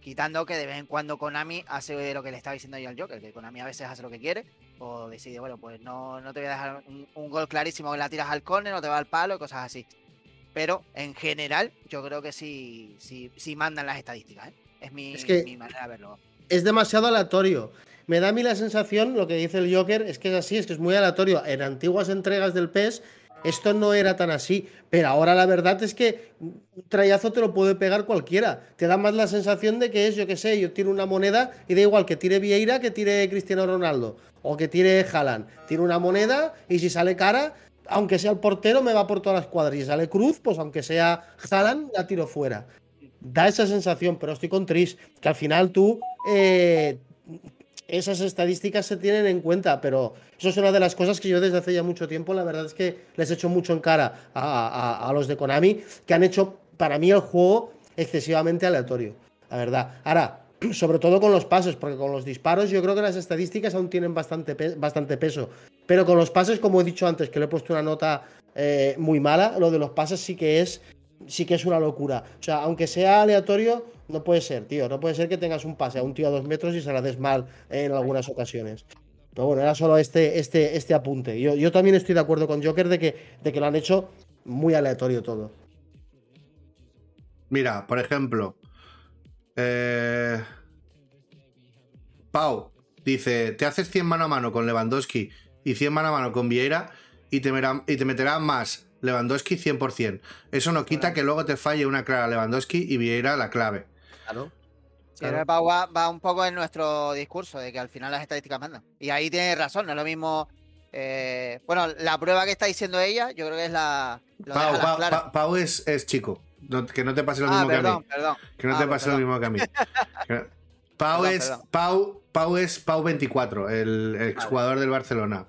E: Quitando que de vez en cuando Konami hace lo que le estaba diciendo yo al Joker, que Konami a veces hace lo que quiere, o decide, bueno, pues no, no te voy a dejar un, un gol clarísimo que la tiras al córner, no te va al palo, cosas así. Pero en general, yo creo que sí, sí, sí mandan las estadísticas, ¿eh? Es mi,
C: Es que-
E: mi manera de verlo.
C: es demasiado aleatorio. Me da a mí la sensación, lo que dice el Joker, es que es así, es que es muy aleatorio. En antiguas entregas del PES esto no era tan así, pero ahora la verdad es que un trayazo te lo puede pegar cualquiera. Te da más la sensación de que es, yo qué sé, yo tiro una moneda y da igual que tire Vieira que tire Cristiano Ronaldo o que tire Haaland. Tiro una moneda y si sale cara, aunque sea el portero, me va por todas las cuadras. Y sale Cruz, pues aunque sea Haaland, la tiro fuera da esa sensación, pero estoy con Tris, que al final tú eh, esas estadísticas se tienen en cuenta, pero eso es una de las cosas que yo desde hace ya mucho tiempo, la verdad es que les echo mucho en cara a, a- a los de Konami, que han hecho para mí el juego excesivamente aleatorio, la verdad. Ahora, sobre todo con los pases, porque con los disparos yo creo que las estadísticas aún tienen bastante, bastante peso, pero con los pases, como he dicho antes, que le he puesto una nota eh, muy mala, lo de los pases sí que es sí que es una locura. O sea, aunque sea aleatorio, no puede ser, tío. No puede ser que tengas un pase a un tío a dos metros y se la des mal en algunas ocasiones. Pero bueno, era solo este, este, este apunte. Yo, yo también estoy de acuerdo con Joker de que, de que lo han hecho muy aleatorio todo.
B: Mira, por ejemplo, eh, Pau dice: Te haces 100 mano a mano con Lewandowski y 100 mano a mano con Vieira y te, merá- y te meterá más Lewandowski 100%. Eso no quita que luego te falle una clara Lewandowski y Vieira la clave.
C: Claro.
E: Sí,
C: Claro.
E: el Pau va, va un poco en nuestro discurso de que al final las estadísticas mandan. Y ahí tiene razón, no es lo mismo. eh, bueno, la prueba que está diciendo ella, yo creo que es la. Lo
B: Pau, Pau- Pau es, es chico. No- que no te pase lo
E: ah,
B: mismo que a mí.
E: perdón.
B: Que no
E: Ah,
B: te pase lo mismo que a mí. Pau es. Pau, Pau es Pau 24, el exjugador del Barcelona.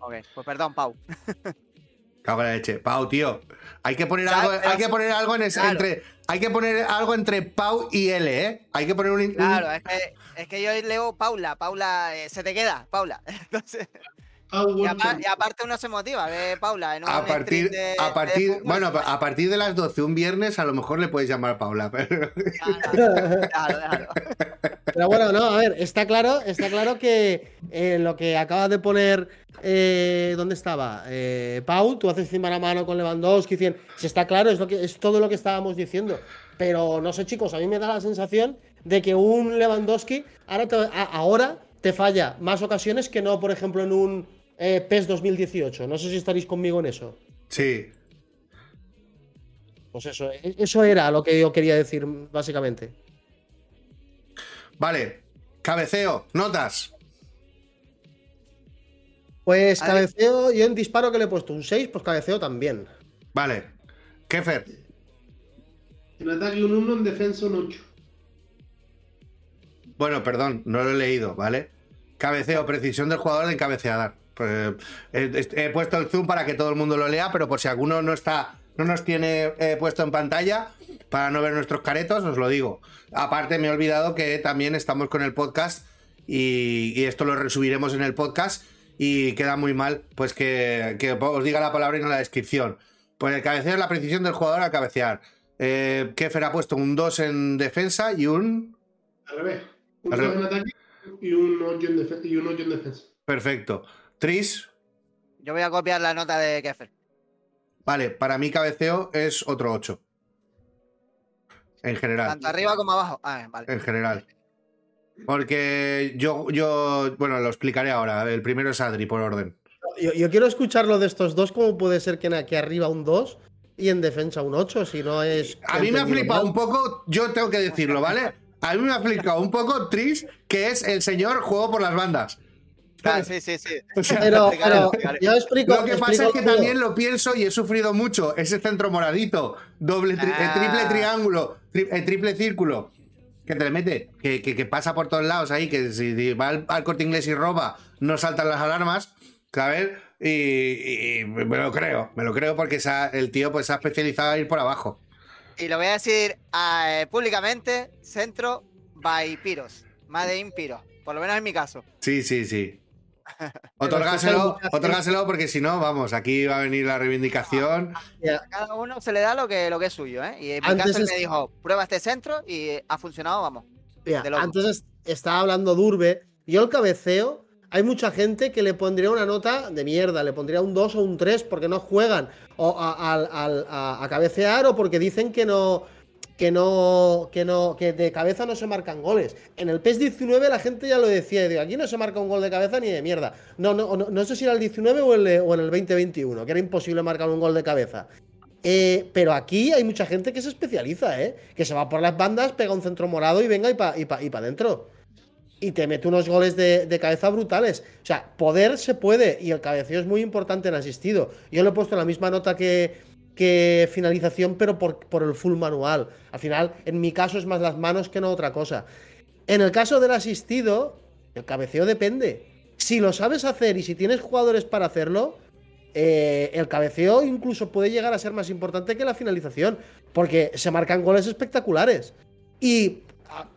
E: Ok, pues perdón, Pau.
B: Cago en la leche. Pau, tío. Hay que poner algo, hay que poner algo en
E: Claro.
B: entre. Hay que poner algo entre Pau y L, ¿eh? Hay que poner un.
E: Claro, es que, es que yo leo Paula, Paula, eh, se te queda, Paula. Entonces, y, apa-
D: Watson.
E: y aparte uno se motiva, ve Paula en un
B: a partir,
E: de-
B: a partir, bueno, a partir de las 12 un viernes a lo mejor le puedes llamar Paula, pero
E: Claro, claro, claro.
C: Pero bueno, no, a ver, está claro, está claro que eh, lo que acaba de poner. eh, ¿Dónde estaba? Eh, Pau, tú haces 100 mano a mano con Lewandowski, 100. Si está claro, es, lo que, es todo lo que estábamos diciendo. Pero no sé, chicos, a mí me da la sensación de que un Lewandowski ahora te, a- ahora te falla más ocasiones que no, por ejemplo, en un eh, PES 2018. No sé si estaréis conmigo en eso.
B: sí.
C: Pues eso, e- eso era lo que yo quería decir, básicamente.
B: Vale. Cabeceo, notas.
C: Pues cabeceo, yo en disparo que le he puesto un 6, pues cabeceo también.
B: Vale. Kefer.
D: En ataque un 1, en defensa un 8.
B: Bueno, perdón, no lo he leído, ¿vale? Cabeceo, precisión del jugador de cabecear. Pues, he, he puesto el zoom para que todo el mundo lo lea, pero por si alguno no está, no nos tiene eh, puesto en pantalla, para no ver nuestros caretos, os lo digo. Aparte, me he olvidado que también estamos con el podcast y, y esto lo resubiremos en el podcast y queda muy mal, pues que, que os diga la palabra y no la descripción. Pues el cabeceo es la precisión del jugador al cabecear. Eh, Kefer ha puesto un 2 en defensa y un
D: Al revés. Un
B: Al
D: 2
B: revés.
D: en ataque y un 8 en, defe- y un ocho en defensa.
B: Perfecto. Tris,
E: Yo voy a copiar la nota de Keffer.
B: vale, para mí cabeceo es otro 8. En general.
E: Tanto arriba como abajo. Ah, vale.
B: En general. Porque yo, yo, bueno, lo explicaré ahora. El primero es Adri, por orden.
C: Yo, yo quiero escucharlo de estos dos, cómo puede ser que en aquí arriba un 2 y en defensa un 8, si no es.
B: A mí me ha flipado
C: mal.
B: un poco, yo tengo que decirlo, ¿vale? A mí me ha flipado un poco Tris, que es el señor juego por las bandas.
E: Ah, sí, sí, sí.
C: Pero, pero yo explico.
B: Lo que pasa es que también lo pienso y he sufrido mucho. Ese centro moradito, doble, tri- eh,
E: Ah.
B: triple triángulo, tri- triple círculo, que te le mete, que, que- que pasa por todos lados ahí, que si va al, al corte inglés y roba, no saltan las alarmas, ¿sabes? Y, y- y me lo creo, me lo creo porque se ha- el tío pues se ha especializado a ir por abajo.
E: Y lo voy a decir eh, públicamente, centro by Piros. Made in Piros. Por lo menos en mi caso.
B: Sí, sí, sí. Otórgaselo, otórgaselo porque si no, vamos, aquí va a venir la reivindicación.
E: A cada uno se le da lo que, lo que es suyo, ¿eh? Y en mi caso él me dijo, prueba este centro y ha funcionado, vamos.
C: antes estaba hablando Durbe. Yo el cabeceo, hay mucha gente que le pondría una nota de mierda, le pondría un 2 o un 3 porque no juegan o a cabecear o porque dicen que no, que no, que no, que de cabeza no se marcan goles. En el PES 19 la gente ya lo decía, digo, aquí no se marca un gol de cabeza ni de mierda. No, no, no, sé si era el 19 o, el, o en el 2021, que era imposible marcar un gol de cabeza. Eh, pero aquí hay mucha gente que se especializa, ¿eh? Que se va por las bandas, pega un centro morado y venga y para y pa, y adentro. Y te mete unos goles de, de, cabeza brutales. O sea, poder se puede. Y el cabeceo es muy importante en asistido. Yo le he puesto la misma nota que, que finalización, pero por, el full manual. Al final, en mi caso es más las manos que no otra cosa. En el caso del asistido, el cabeceo depende. Si lo sabes hacer y si tienes jugadores para hacerlo, eh, el cabeceo incluso puede llegar a ser más importante que la finalización, porque se marcan goles espectaculares. Y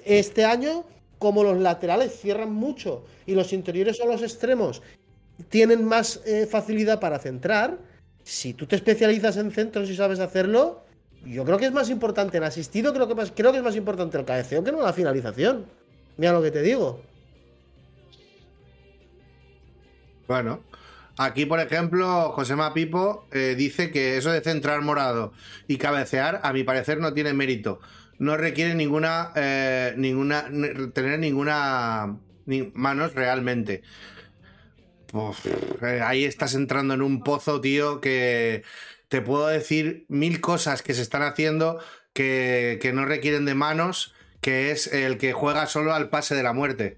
C: este año, como los laterales cierran mucho y los interiores o los extremos tienen más eh, facilidad para centrar, si tú te especializas en centros y sabes hacerlo, yo creo que es más importante en asistido, creo que, más, creo que es más importante el cabeceo que no la finalización. Mira lo que te digo.
B: Bueno, aquí por ejemplo, José Mapipo eh, dice que eso de centrar morado y cabecear, a mi parecer, no tiene mérito. No requiere ninguna, eh, ninguna, tener ninguna manos realmente. Eh, ahí estás entrando en un pozo, tío, que te puedo decir mil cosas que se están haciendo que, no requieren de manos, que es el que juega solo al pase de la muerte.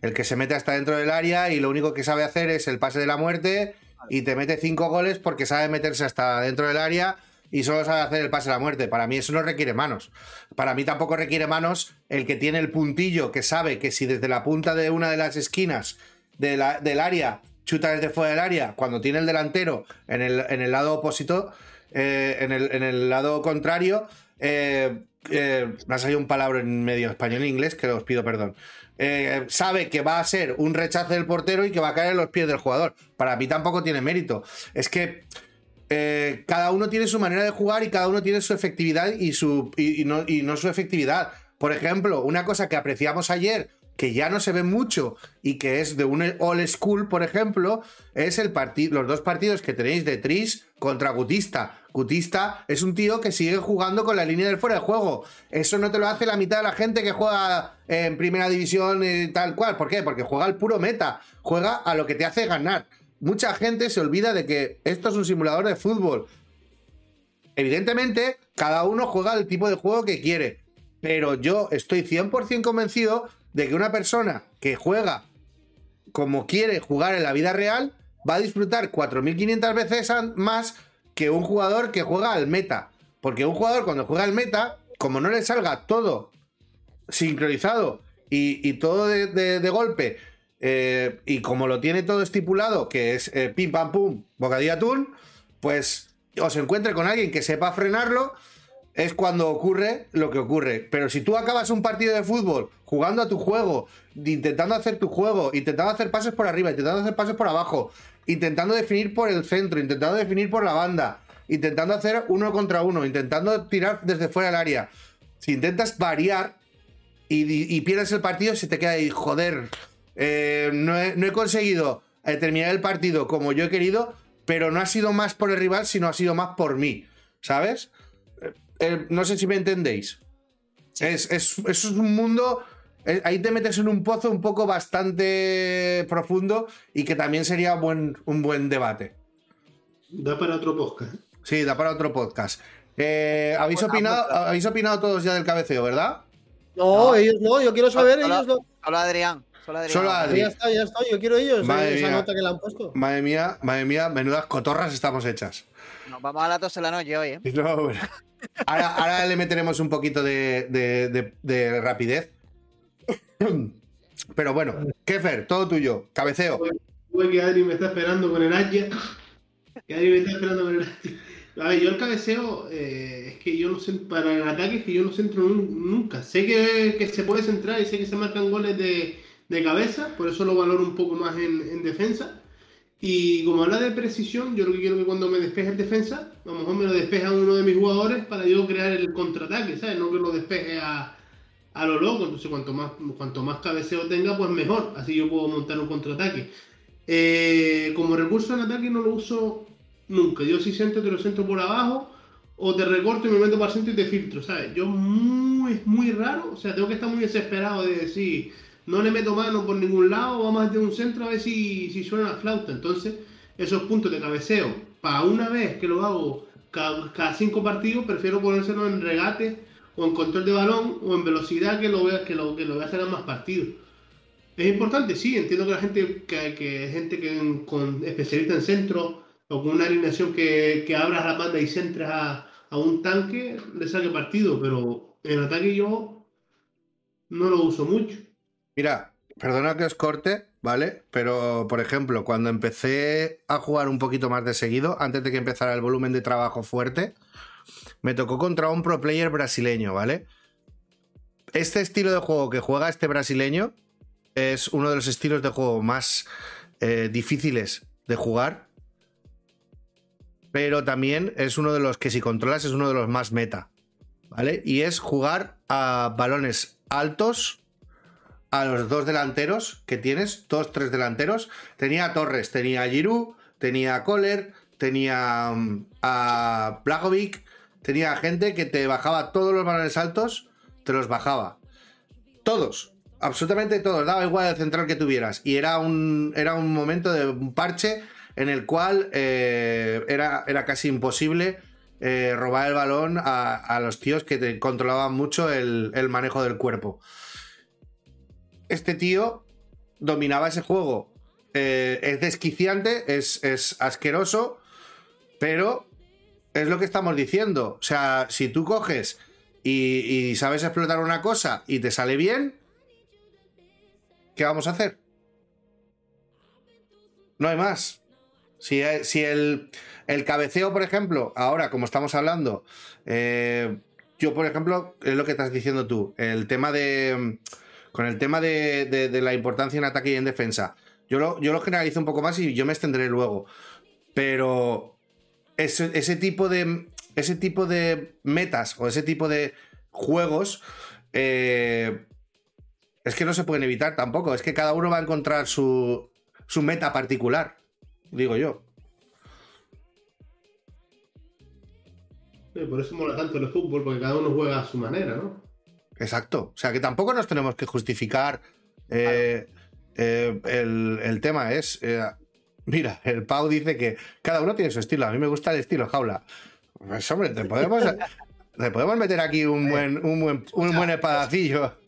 B: El que se mete hasta dentro del área y lo único que sabe hacer es el pase de la muerte y te mete cinco goles porque sabe meterse hasta dentro del área y solo sabe hacer el pase de la muerte. Para mí eso no requiere manos. Para mí tampoco requiere manos el que tiene el puntillo, que sabe que si desde la punta de una de las esquinas del área chuta desde fuera del área, cuando tiene el delantero en el, en el lado opuesto, eh, en, el, lado contrario, eh, eh, me ha salido un palabra en medio español e inglés que os pido perdón. Eh, sabe que va a ser un rechazo del portero y que va a caer en los pies del jugador. Para mí tampoco tiene mérito. Es que cada uno tiene su manera de jugar y cada uno tiene su efectividad y, su, no, y no su efectividad. Por ejemplo, una cosa que apreciamos ayer que ya no se ve mucho y que es de un all school, por ejemplo, es el los dos partidos que tenéis de Tris contra Gutista. Gutista es un tío que sigue jugando con la línea del fuera de juego. Eso no te lo hace la mitad de la gente que juega en primera división tal cual. ¿Por qué? Porque juega al puro meta, juega a lo que te hace ganar. Mucha gente se olvida de que esto es un simulador de fútbol. Evidentemente, cada uno juega el tipo de juego que quiere. Pero yo estoy 100% convencido de que una persona que juega como quiere jugar en la vida real va a disfrutar 4.500 veces más que un jugador que juega al meta. Porque un jugador cuando juega al meta, como no le salga todo sincronizado y, todo de, golpe, eh, y como lo tiene todo estipulado, que es eh, pim pam pum, bocadilla atún, pues os encuentre con alguien que sepa frenarlo es cuando ocurre lo que ocurre. Pero si tú acabas un partido de fútbol jugando a tu juego, intentando hacer tu juego, intentando hacer pases por arriba, intentando hacer pases por abajo, intentando definir por el centro, intentando definir por la banda, intentando hacer uno contra uno, intentando tirar desde fuera del área. Si intentas variar y, pierdes el partido, se te queda ahí, joder, eh, no, he, conseguido eh, terminar el partido como yo he querido, pero no ha sido más por el rival, sino ha sido más por mí, ¿sabes? Eh, no sé si me entendéis. Es, es, un mundo. Eh, ahí te metes en un pozo un poco bastante profundo y que también sería buen, un buen debate.
D: Da para otro podcast.
B: Sí, da para otro podcast. Eh, ¿habéis, opinado, habéis opinado todos ya del cabeceo, ¿verdad?
C: No, ellos no, yo quiero saber, ellos no.
E: Solo Adrián.
C: Solo Adrián. Ya está, ya está, yo quiero ellos, esa nota que le han puesto.
B: Madre mía, madre mía, menudas cotorras estamos hechas.
E: Nos vamos a la tos en la noche hoy, ¿eh?
B: No, bueno. Ahora, le meteremos un poquito de, rapidez. Pero bueno, Kefer, todo tuyo, cabeceo.
D: que Adri me está esperando con el hacha. Que Adri me está esperando con el hacha. A ver, yo el cabeceo, eh, es que yo no sé, para el ataque es que yo no centro nunca. Sé que, que se puede centrar y sé que se marcan goles de, de cabeza, por eso lo valoro un poco más en, defensa. Y como habla de precisión, yo lo que quiero que cuando me despeje el defensa, a lo mejor me lo despeja uno de mis jugadores para yo crear el contraataque, ¿sabes? No que lo despeje a, a lo loco. Entonces, cuanto más, cuanto más cabeceo tenga, pues mejor. Así yo puedo montar un contraataque. Eh, como recurso en ataque no lo uso nunca. Yo si centro te lo centro por abajo o te recorto y me meto para el centro y te filtro, ¿sabes? Yo muy, muy raro, o sea, tengo que estar muy desesperado de decir, no le meto mano por ningún lado, vamos a hacer un centro a ver si, si suena la flauta. Entonces, esos puntos de cabeceo, para una vez que lo hago cada, cinco partidos, prefiero ponérselo en regate o en control de balón o en velocidad que lo vea, que lo, que lo voy a hacer en más partidos. Es importante, sí, entiendo que la gente que, que gente que con especialista en centro o con una alineación que, que abras la banda y centres a, a, un tanque, le saque partido, pero en ataque yo no lo uso mucho.
B: Mira, perdona que os corte, ¿vale? Pero, por ejemplo, cuando empecé a jugar un poquito más de seguido, antes de que empezara el volumen de trabajo fuerte, me tocó contra un pro player brasileño, ¿vale? Este estilo de juego que juega este brasileño es uno de los estilos de juego más eh, difíciles de jugar pero también es uno de los que si controlas es uno de los más meta, ¿vale? Y es jugar a balones altos a los dos delanteros que tienes, dos, tres delanteros. Tenía Torres, tenía Giroud, tenía Kohler, tenía mm, a Blagovic, tenía gente que te bajaba todos los balones altos, te los bajaba. Todos, absolutamente todos, daba igual el central que tuvieras. Y era un, era un momento de un parche en el cual eh, era, era, casi imposible eh, robar el balón a, los tíos que te controlaban mucho el, manejo del cuerpo. Este tío dominaba ese juego. Eh, es desquiciante, es, es asqueroso, pero es lo que estamos diciendo. O sea, si tú coges y, sabes explotar una cosa y te sale bien, ¿qué vamos a hacer? No hay más. Si, eh, si el, cabeceo, por ejemplo, ahora, como estamos hablando, eh, yo, por ejemplo, es lo que estás diciendo tú, el tema de. Con el tema de, la importancia en ataque y en defensa. Yo lo, generalizo un poco más y yo me extenderé luego. Pero ese, ese tipo de. Ese tipo de metas o ese tipo de juegos. Eh, es que no se pueden evitar tampoco. Es que cada uno va a encontrar su, su meta particular digo yo.
D: por eso mola tanto el fútbol, porque cada uno juega a su manera, ¿no?
B: Exacto. O sea, que tampoco nos tenemos que justificar eh, eh, el, tema. Es. Eh, mira, el Pau dice que cada uno tiene su estilo. A mí me gusta el estilo jaula. Pues, hombre, te podemos, te podemos meter aquí un buen, un buen, un buen espadacillo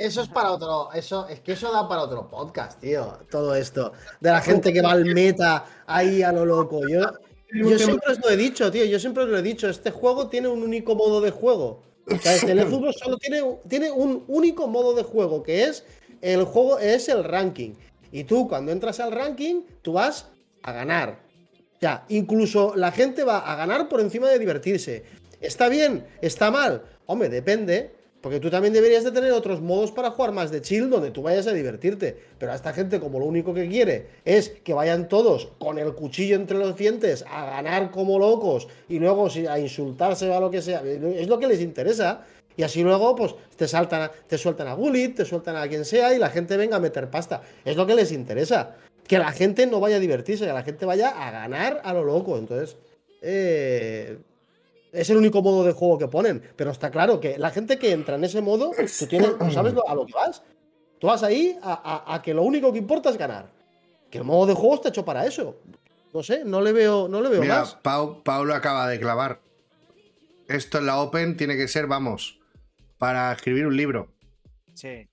C: eso es para otro. Eso, es que eso da para otro podcast, tío. Todo esto. De la gente que va al meta ahí a lo loco. Yo, yo siempre os lo he dicho, tío. Yo siempre os lo he dicho. Este juego tiene un único modo de juego. Sea, el fútbol solo tiene, tiene un único modo de juego, que es el juego, es el ranking. Y tú, cuando entras al ranking, tú vas a ganar. Ya, incluso la gente va a ganar por encima de divertirse. ¿Está bien? ¿Está mal? Hombre, depende. Porque tú también deberías de tener otros modos para jugar más de chill donde tú vayas a divertirte. Pero a esta gente como lo único que quiere es que vayan todos con el cuchillo entre los dientes a ganar como locos y luego a insultarse o a lo que sea, es lo que les interesa. Y así luego pues te, saltan, te sueltan a Gullit, te sueltan a quien sea y la gente venga a meter pasta. Es lo que les interesa. Que la gente no vaya a divertirse, que la gente vaya a ganar a lo loco. Entonces, eh, es el único modo de juego que ponen. Pero está claro que la gente que entra en ese modo, tú, tienes, sabes a lo que vas. Tú vas ahí a, que lo único que importa es ganar. Que el modo de juego está hecho para eso. No sé, no le veo, no le veo Mira, más.
B: Pau, Paulo acaba de clavar. Esto en la Open tiene que ser, vamos, para escribir un libro.
E: Sí.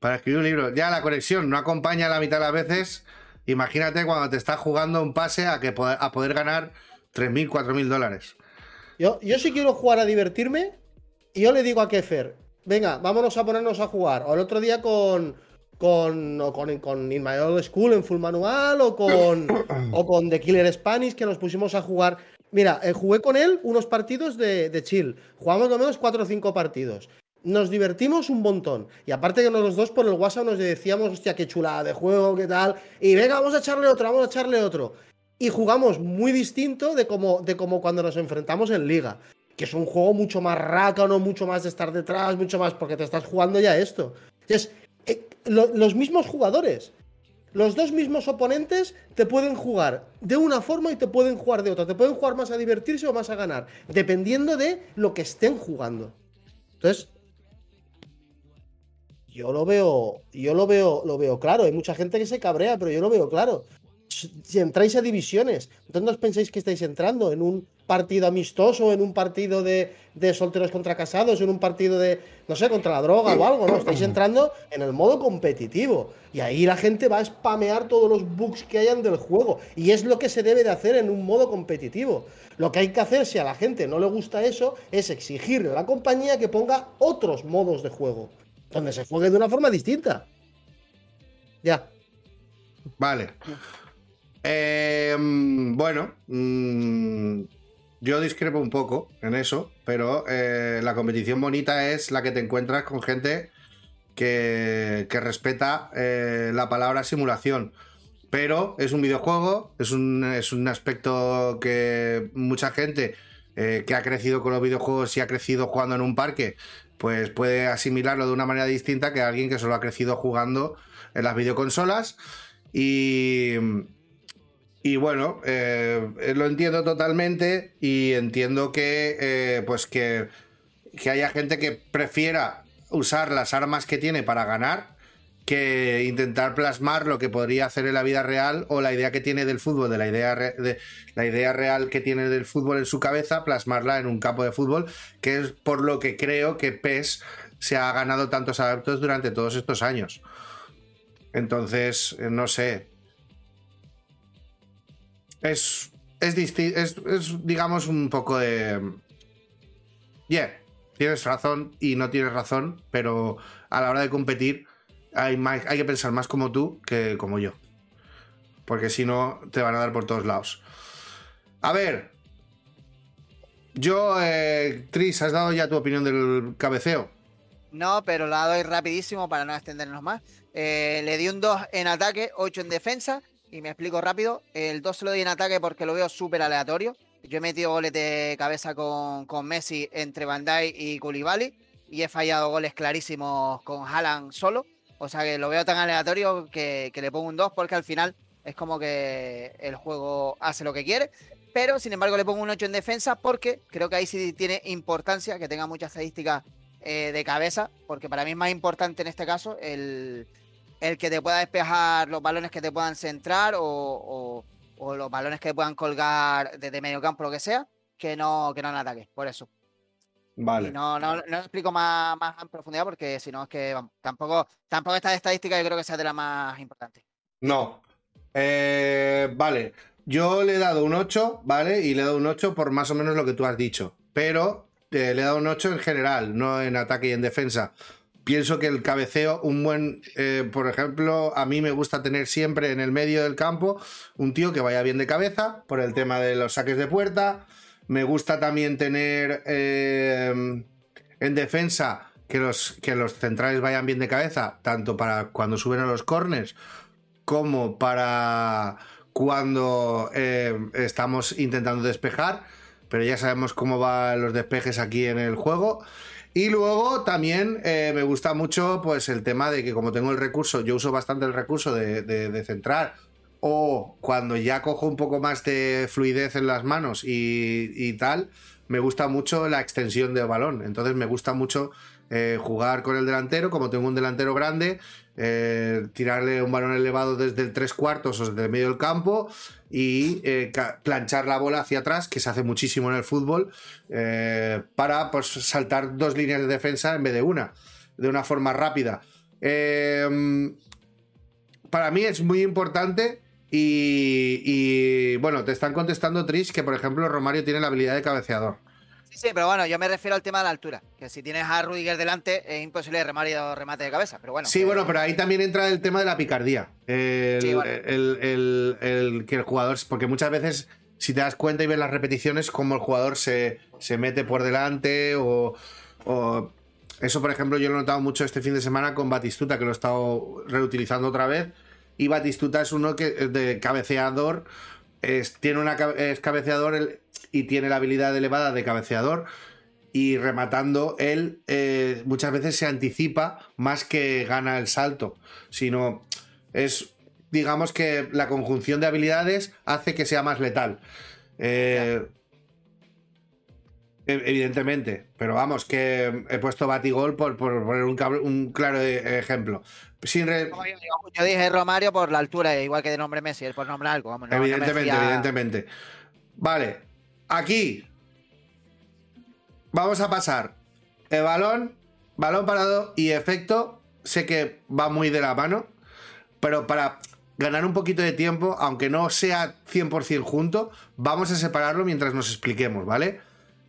B: Para escribir un libro. Ya la conexión no acompaña la mitad de las veces. Imagínate cuando te estás jugando un pase a, que, a poder ganar 3.000, 4.000 dólares.
C: Yo, yo si quiero jugar a divertirme, y yo le digo a Kefer, venga, vámonos a ponernos a jugar. O el otro día con, con, con, con In My Old School en full manual, o con, o con The Killer Spanish, que nos pusimos a jugar. Mira, eh, jugué con él unos partidos de, de chill. Jugamos lo menos cuatro o cinco partidos. Nos divertimos un montón. Y aparte que los dos por el WhatsApp nos decíamos, hostia, qué chulada de juego, qué tal. Y venga, vamos a echarle otro, vamos a echarle otro. Y jugamos muy distinto de como, de cuando nos enfrentamos en liga. Que es un juego mucho más rácano, mucho más de estar detrás, mucho más porque te estás jugando ya esto. Entonces, eh, lo- los mismos jugadores los dos mismos oponentes te pueden jugar de una forma y te pueden jugar de otra. Te pueden jugar más a divertirse o más a ganar, dependiendo de lo que estén jugando. Entonces, yo lo veo, yo lo veo, lo veo claro. Hay mucha gente que se cabrea, pero yo lo veo claro. Si entráis a divisiones, entonces no os pensáis que estáis entrando en un partido amistoso, en un partido de, de solteros contra casados, en un partido de, no sé, contra la droga o algo, ¿no? Estáis entrando en el modo competitivo. Y ahí la gente va a spamear todos los bugs que hayan del juego. Y es lo que se debe de hacer en un modo competitivo. Lo que hay que hacer, si a la gente no le gusta eso, es exigirle a la compañía que ponga otros modos de juego. Donde se juegue de una forma distinta. Ya.
B: Vale. Mm, bueno, mm, yo discrepo un poco en eso, pero eh, la competición bonita es la que te encuentras con gente que, que respeta eh, la palabra simulación. Pero es un videojuego, es un, es un aspecto que mucha gente eh, que ha crecido con los videojuegos y ha crecido jugando en un parque, pues puede asimilarlo de una manera distinta que alguien que solo ha crecido jugando en las videoconsolas. Y, y bueno, eh, lo entiendo totalmente y entiendo que, eh, pues que, que haya gente que prefiera usar las armas que tiene para ganar que intentar plasmar lo que podría hacer en la vida real o la idea que tiene del fútbol, de la idea, la idea real que tiene del fútbol en su cabeza, plasmarla en un campo de fútbol, que es por lo que creo que PES se ha ganado tantos adeptos durante todos estos años. Entonces, eh, no sé. Es, es, es, es, digamos, un poco de... Yeah, tienes razón y no tienes razón, pero a la hora de competir hay, hay que pensar más como tú que como yo. Porque si no, te van a dar por todos lados. A ver. Yo, eh, Tris, ¿has dado ya tu opinión del cabeceo?
E: No, pero la doy rapidísimo para no extendernos más. Eh, le di un 2 en ataque, 8 en defensa. Y me explico rápido. El 2 se lo di en ataque porque lo veo súper aleatorio. Yo he metido goles de cabeza con, con Messi entre Bandai y Koulibaly. Y he fallado goles clarísimos con Haaland solo. O sea que lo veo tan aleatorio que, que le pongo un 2 porque al final es como que el juego hace lo que quiere. Pero sin embargo le pongo un 8 en defensa porque creo que ahí sí tiene importancia que tenga muchas estadísticas eh, de cabeza, porque para mí es más importante en este caso el, el que te pueda despejar los balones que te puedan centrar o, o- o los balones que puedan colgar desde medio campo, lo que sea, que no, que no en ataque. Por eso.
B: Vale.
E: No, no, no explico más, más en profundidad porque si no es que vamos, tampoco, tampoco esta estadística yo creo que sea de la más importante.
B: No. Eh, vale. Yo le he dado un 8, ¿vale? Y le he dado un 8 por más o menos lo que tú has dicho. Pero eh, le he dado un 8 en general, no en ataque y en defensa. Pienso que el cabeceo, un buen, eh, por ejemplo, a mí me gusta tener siempre en el medio del campo un tío que vaya bien de cabeza por el tema de los saques de puerta. Me gusta también tener eh, en defensa que los, que los centrales vayan bien de cabeza, tanto para cuando suben a los corners como para cuando eh, estamos intentando despejar, pero ya sabemos cómo van los despejes aquí en el juego. Y luego también eh, me gusta mucho pues el tema de que como tengo el recurso, yo uso bastante el recurso de, de- de centrar, o cuando ya cojo un poco más de fluidez en las manos y, y tal, me gusta mucho la extensión de balón. Entonces me gusta mucho eh, jugar con el delantero, como tengo un delantero grande, eh, tirarle un balón elevado desde el tres cuartos o desde el medio del campo y eh, planchar la bola hacia atrás, que se hace muchísimo en el fútbol, para pues, saltar dos líneas de defensa en vez de una, de una forma rápida. Para mí es muy importante y, y, bueno, te están contestando Trish que por ejemplo Romario tiene la habilidad de cabeceador.
E: Sí, pero bueno, yo me refiero al tema de la altura. Que si tienes a Rudiger delante, es imposible remar y dar remate de cabeza. Pero bueno.
B: Sí,
E: que-
B: bueno, pero ahí también entra el tema de la picardía. El,
E: Sí, bueno.
B: el- el- el que el jugador, porque muchas veces si te das cuenta y ves las repeticiones, cómo el jugador se, se mete por delante o, o eso, por ejemplo, yo lo he notado mucho este fin de semana con Batistuta, que lo he estado reutilizando otra vez. Y Batistuta es uno que de cabeceador, es, tiene una, es cabeceador y tiene la habilidad elevada de cabeceador. Y rematando, él eh, muchas veces se anticipa más que gana el salto, sino es, digamos que la conjunción de habilidades hace que sea más letal. Eh, Evidentemente, pero vamos, que he puesto Batigol por, por poner un, claro ejemplo. Sin
E: yo, dije Romario por la altura, igual que de nombre Messi, por nombre algo.
B: evidentemente, evidentemente. Vale, aquí vamos a pasar el balón, balón parado y efecto. Sé que va muy de la mano, pero para ganar un poquito de tiempo, aunque no sea 100% junto, vamos a separarlo mientras nos expliquemos, ¿vale?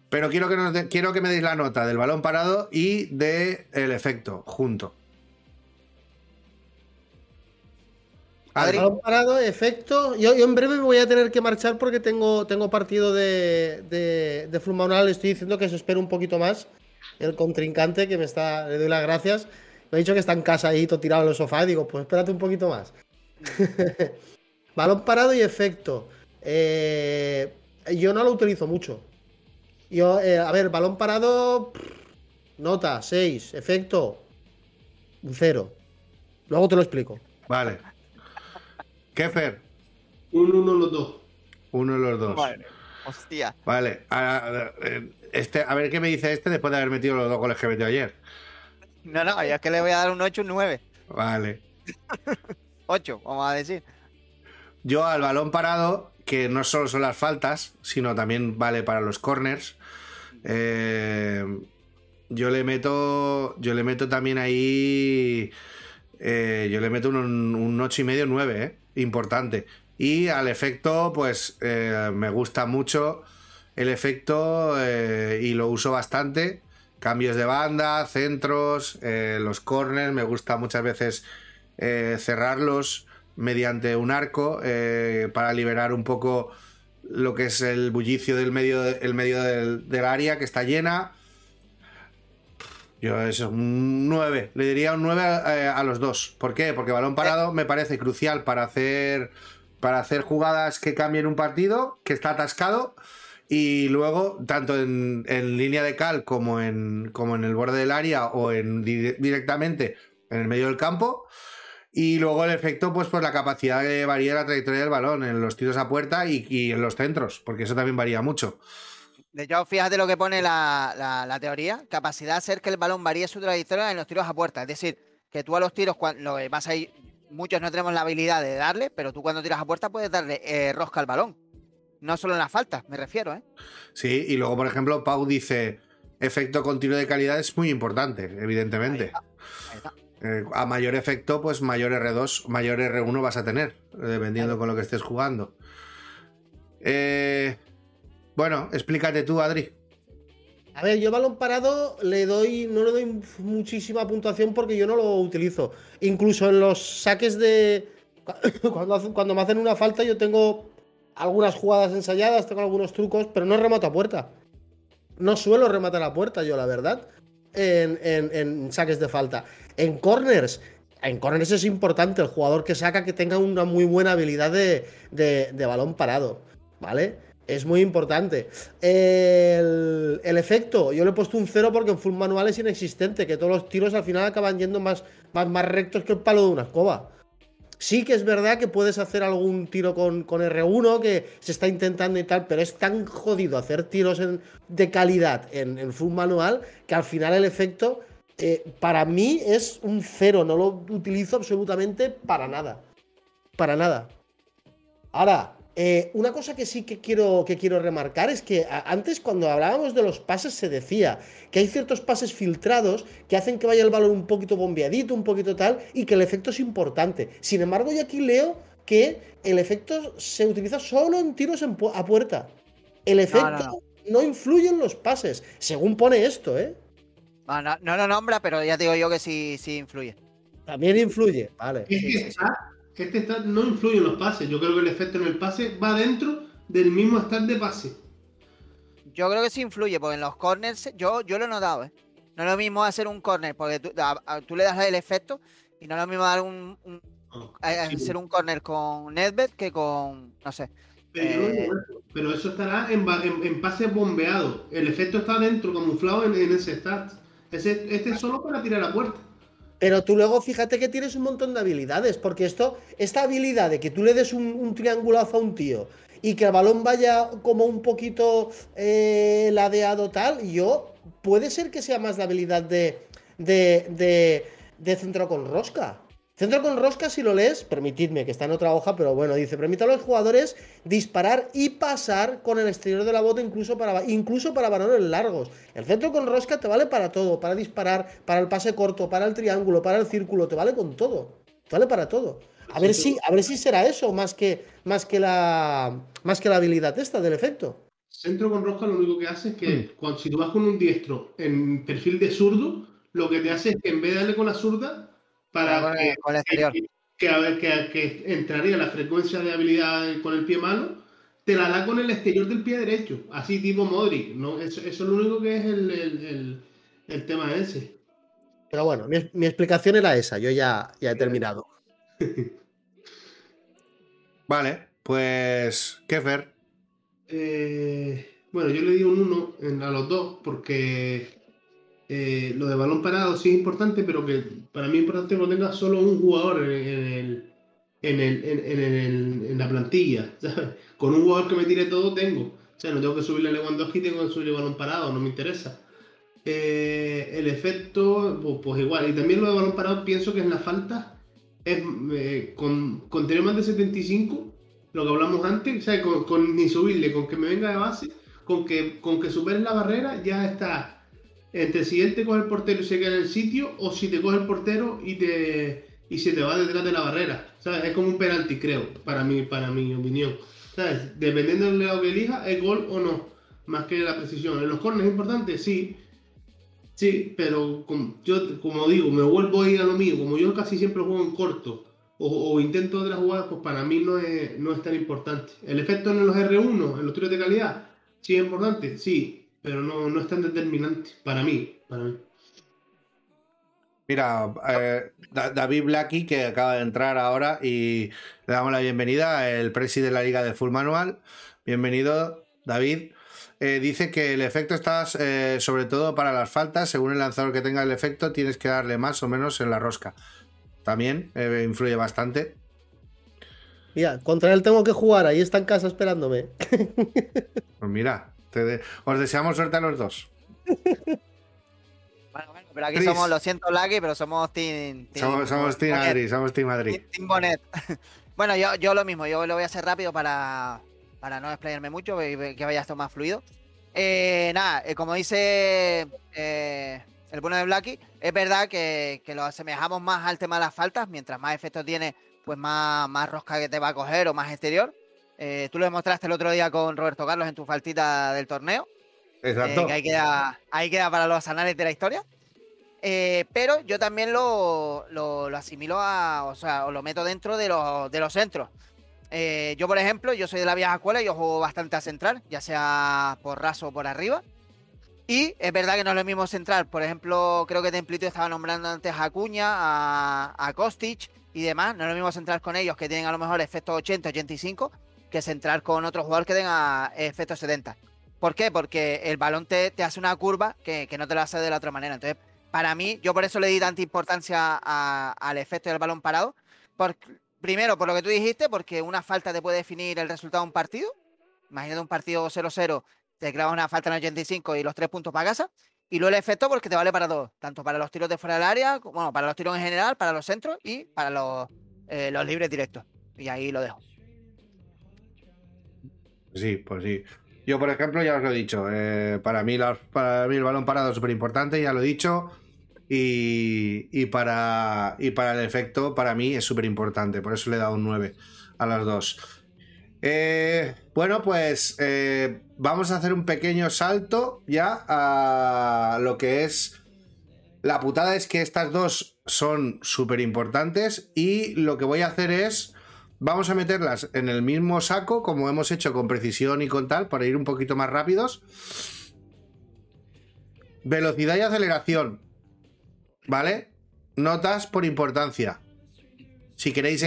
B: Pero quiero que, nos quiero que me deis la nota del balón parado y del el efecto junto.
C: Balón parado, efecto. Yo, en breve me voy a tener que marchar porque tengo, tengo partido de, de, de Estoy diciendo que se espera un poquito más. El contrincante que me está. Le doy las gracias. Me ha dicho que está en casa ahí, todo tirado en el sofá. Y digo, pues espérate un poquito más. balón parado y efecto. Eh, yo no lo utilizo mucho. Yo, eh, a ver, balón parado, nota, 6, efecto, un 0. Luego te lo explico.
B: Vale. Kefer.
D: Un 1 los dos.
B: Uno de los dos.
E: Vale. Hostia.
B: Vale. A, este, a ver qué me dice este después de haber metido los dos goles que metió ayer.
E: No, no, ya es que le voy a dar un 8, un 9.
B: Vale.
E: 8, vamos a decir.
B: Yo al balón parado, que no solo son las faltas, sino también vale para los corners. Eh, yo le meto. Yo le meto también ahí. Eh, yo le meto un, un 8 y medio, 9, eh, importante. Y al efecto, pues me gusta mucho el efecto y lo uso bastante. Cambios de banda, centros, los corners, me gusta muchas veces cerrarlos mediante un arco para liberar un poco lo que es el bullicio del medio, el medio del, área que está llena. Yo eso, un 9. Le diría un 9 eh, a, los dos. ¿Por qué? Porque balón parado me parece crucial para hacer, para hacer jugadas que cambien un partido, que está atascado. Y luego, tanto en, línea de cal como en, como en el borde del área o en, directamente en el medio del campo, y luego el efecto, pues por la capacidad de variar la trayectoria del balón en los tiros a puerta y, en los centros, porque eso también varía mucho.
E: De hecho, fíjate lo que pone la, teoría, capacidad de hacer que el balón varíe su trayectoria en los tiros a puerta. Es decir, que tú a los tiros, cuando vas ahí, muchos no tenemos la habilidad de darle, pero tú cuando tiras a puerta puedes darle eh, rosca al balón. No solo en las faltas, me refiero, ¿eh?
B: Sí, y luego, por ejemplo, Pau dice, efecto con tiro de calidad es muy importante, evidentemente. Eh, a mayor efecto, pues mayor R2, mayor R1 vas a tener, dependiendo con lo que estés jugando. Eh, bueno, explícate tú, Adri.
C: A ver, yo balón parado le doy, no le doy muchísima puntuación porque yo no lo utilizo. Incluso en los saques de. Cuando, cuando me hacen una falta, yo tengo algunas jugadas ensayadas, tengo algunos trucos, pero no remato a puerta. No suelo rematar a puerta, yo, la verdad, en saques de falta. En corners, en corners es importante el jugador que saca que tenga una muy buena habilidad de, balón parado, ¿vale? Es muy importante. El, efecto, yo le he puesto un cero porque en full manual es inexistente, que todos los tiros al final acaban yendo más, más, rectos que el palo de una escoba. Sí que es verdad que puedes hacer algún tiro con, R1 que se está intentando y tal, pero es tan jodido hacer tiros de calidad en, en full manual que al final el efecto eh, para mí es un cero, no lo utilizo absolutamente para nada. Para nada. Ahora, eh, una cosa que sí que quiero, que quiero remarcar es que antes cuando hablábamos de los pases se decía que hay ciertos pases filtrados que hacen que vaya el balón un poquito bombeadito, un poquito tal, y que el efecto es importante. Sin embargo, yo aquí leo que el efecto se utiliza solo en tiros a puerta. El efecto no influye en los pases, según pone esto, ¿eh?
E: No, no, lo nombra, pero ya te digo yo que sí, sí influye.
C: También influye, vale.
D: Este, no influye en los pases. Yo creo que el efecto en el pase va dentro del mismo start de pase.
E: Yo creo que sí influye, porque en los corners, yo, yo lo he notado, ¿eh? No es lo mismo hacer un corner, porque tú, a- a- tú le das el efecto, y no es lo mismo dar un,
D: Sí,
E: hacer un corner con Nedved que con, no sé.
D: Pero,
E: Eh,
D: eso, pero eso estará en, en, en pase bombeado. El efecto está dentro, camuflado en, en ese start. Ese, este es solo para tirar a puerta.
C: Pero tú luego fíjate que tienes un montón de habilidades, porque esto, esta habilidad de que tú le des un, un triangulazo a un tío y que el balón vaya como un poquito eh, ladeado tal, yo puede ser que sea más la habilidad de, de, de, de centro con rosca. Centro con rosca, si lo lees, permitidme que está en otra hoja, pero bueno, dice, permite a los jugadores disparar y pasar con el exterior de la bota incluso para, incluso para balones largos. El centro con rosca te vale para todo, para disparar, para el pase corto, para el triángulo, para el círculo, te vale con todo. Te vale para todo. A ver si, a ver si será eso más que, más que la más que la habilidad esta del efecto.
D: Centro con rosca lo único que hace es que cuando, si tú vas con un diestro en perfil de zurdo, lo que te hace es que en vez de darle con la zurda, para
E: Con el-
D: que,
E: con el exterior.
D: que, que, a ver, que, que entraría la frecuencia de habilidad con el pie malo, te la da con el exterior del pie derecho, así tipo Modric. ¿no? Eso, eso es lo único que es el, el- el- el tema ese.
C: Pero bueno, mi, mi explicación era esa, yo ya, ya he terminado.
B: Vale, pues. Kefer.
D: Eh, bueno, yo le di un 1 en- a los dos porque eh, lo de balón parado sí es importante, pero que para mí es importante que lo tenga solo un jugador en, el, en, el- en- en en la plantilla. ¿sabes? Con un jugador que me tire todo tengo. O sea, no tengo que subirle a Lewandowski, tengo que subirle balón parado, no me interesa. Eh, el efecto, pues, pues igual. Y también lo de balón parado pienso que en la falta es eh, con, con tener más de 75, lo que hablamos antes, sea, con, con ni subirle, con que me venga de base, con que, con que superes la barrera, ya está. Entre si él te coge el portero y se queda en el sitio, o si te coge el portero y te y se te va detrás de la barrera. ¿sabes? Es como un penalti, creo, para mí, para mi opinión. ¿Sabes? Dependiendo del lado que elija, es gol o no. Más que la precisión. ¿En los corners es importante? Sí. Sí, pero como, yo, como digo, me vuelvo a ir a lo mío. Como yo casi siempre juego en corto o, o intento otras jugadas, pues para mí no es, no es tan importante. El efecto en los R1, en los tiros de calidad, sí es importante, sí, pero no, no es tan determinante para mí. Para mí.
B: Mira, eh, Da- David Blacky, que acaba de entrar ahora y le damos la bienvenida, el presi de la Liga de Full Manual. Bienvenido, David. Eh, dice que el efecto está eh, sobre todo para las faltas. Según el lanzador que tenga el efecto, tienes que darle más o menos en la rosca. También eh, influye bastante.
C: Mira, contra él tengo que jugar, ahí está en casa esperándome.
B: Pues mira, te de- os deseamos suerte a los dos.
E: Bueno, bueno, pero aquí
B: Chris.
E: somos, lo siento, Lucky, pero somos Team. team
B: Somos, somos Team
E: Bonet.
B: Madrid, somos Team Madrid.
E: Team- Team Bonet. bueno, yo, yo lo mismo, yo lo voy a hacer rápido para, para no explayarme mucho y que vaya esto más fluido. Eh, nada, eh, como dice eh, el bueno de Blacky, es verdad que, que lo asemejamos más al tema de las faltas, mientras más efectos tiene, pues más, más rosca que te va a coger o más exterior. Eh, tú lo demostraste el otro día con Roberto Carlos en tu faltita del torneo. Eh,
B: Exacto.
E: que ahí queda, ahí queda para los anales de la historia. Eh, pero yo también lo, lo, lo asimilo a, o sea, o lo meto dentro de los, de los centros. Eh, yo, por ejemplo, yo soy de la vieja escuela y yo juego bastante a central, ya sea por raso o por arriba. Y es verdad que no es lo mismo central. Por ejemplo, creo que Templito estaba nombrando antes a Acuña, a, a Kostic y demás. No es lo mismo centrar con ellos que tienen a lo mejor efectos 80, 85, que centrar con otro jugador que tenga efectos 70. ¿Por qué? Porque el balón te, te hace una curva que, que no te lo hace de la otra manera. Entonces, para mí, yo por eso le di tanta importancia al efecto del balón parado. Por, primero, por lo que tú dijiste, porque una falta te puede definir el resultado de un partido. Imagínate un partido 0-0, te clavas una falta en el 85 y los tres puntos para casa. Y luego el efecto porque te vale para todo, tanto para los tiros de fuera del área, como- bueno, para los tiros en general, para los centros y para los, eh, los libres directos. Y ahí lo dejo.
B: Sí, pues sí. Yo, por ejemplo, ya os lo he dicho. eh, para, mí el balón parado es súper importante, ya lo he dicho. Y, y para, y para el efecto, para mí es súper importante. Por eso le he dado un 9 a las dos. Eh, bueno, pues eh, vamos a hacer un pequeño salto ya a lo que es... La putada es que estas dos son súper importantes y lo que voy a hacer es vamos a meterlas en el mismo saco, como hemos hecho con precisión y con tal, para ir un poquito más rápidos. Velocidad y aceleración. ¿Vale? Notas por importancia. Si queréis,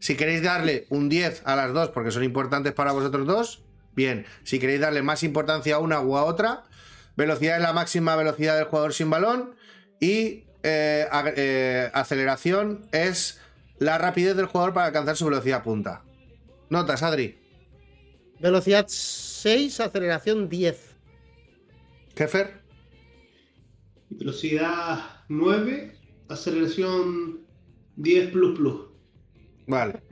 B: si queréis darle un 10 a las dos porque son importantes para vosotros dos, bien. Si queréis darle más importancia a una u a otra, velocidad es la máxima velocidad del jugador sin balón y eh, eh, aceleración es la rapidez del jugador para alcanzar su velocidad punta. Notas, Adri.
C: Velocidad 6, aceleración 10.
B: Kefer.
D: Velocidad 9, aceleración 10 plus plus.
B: Vale.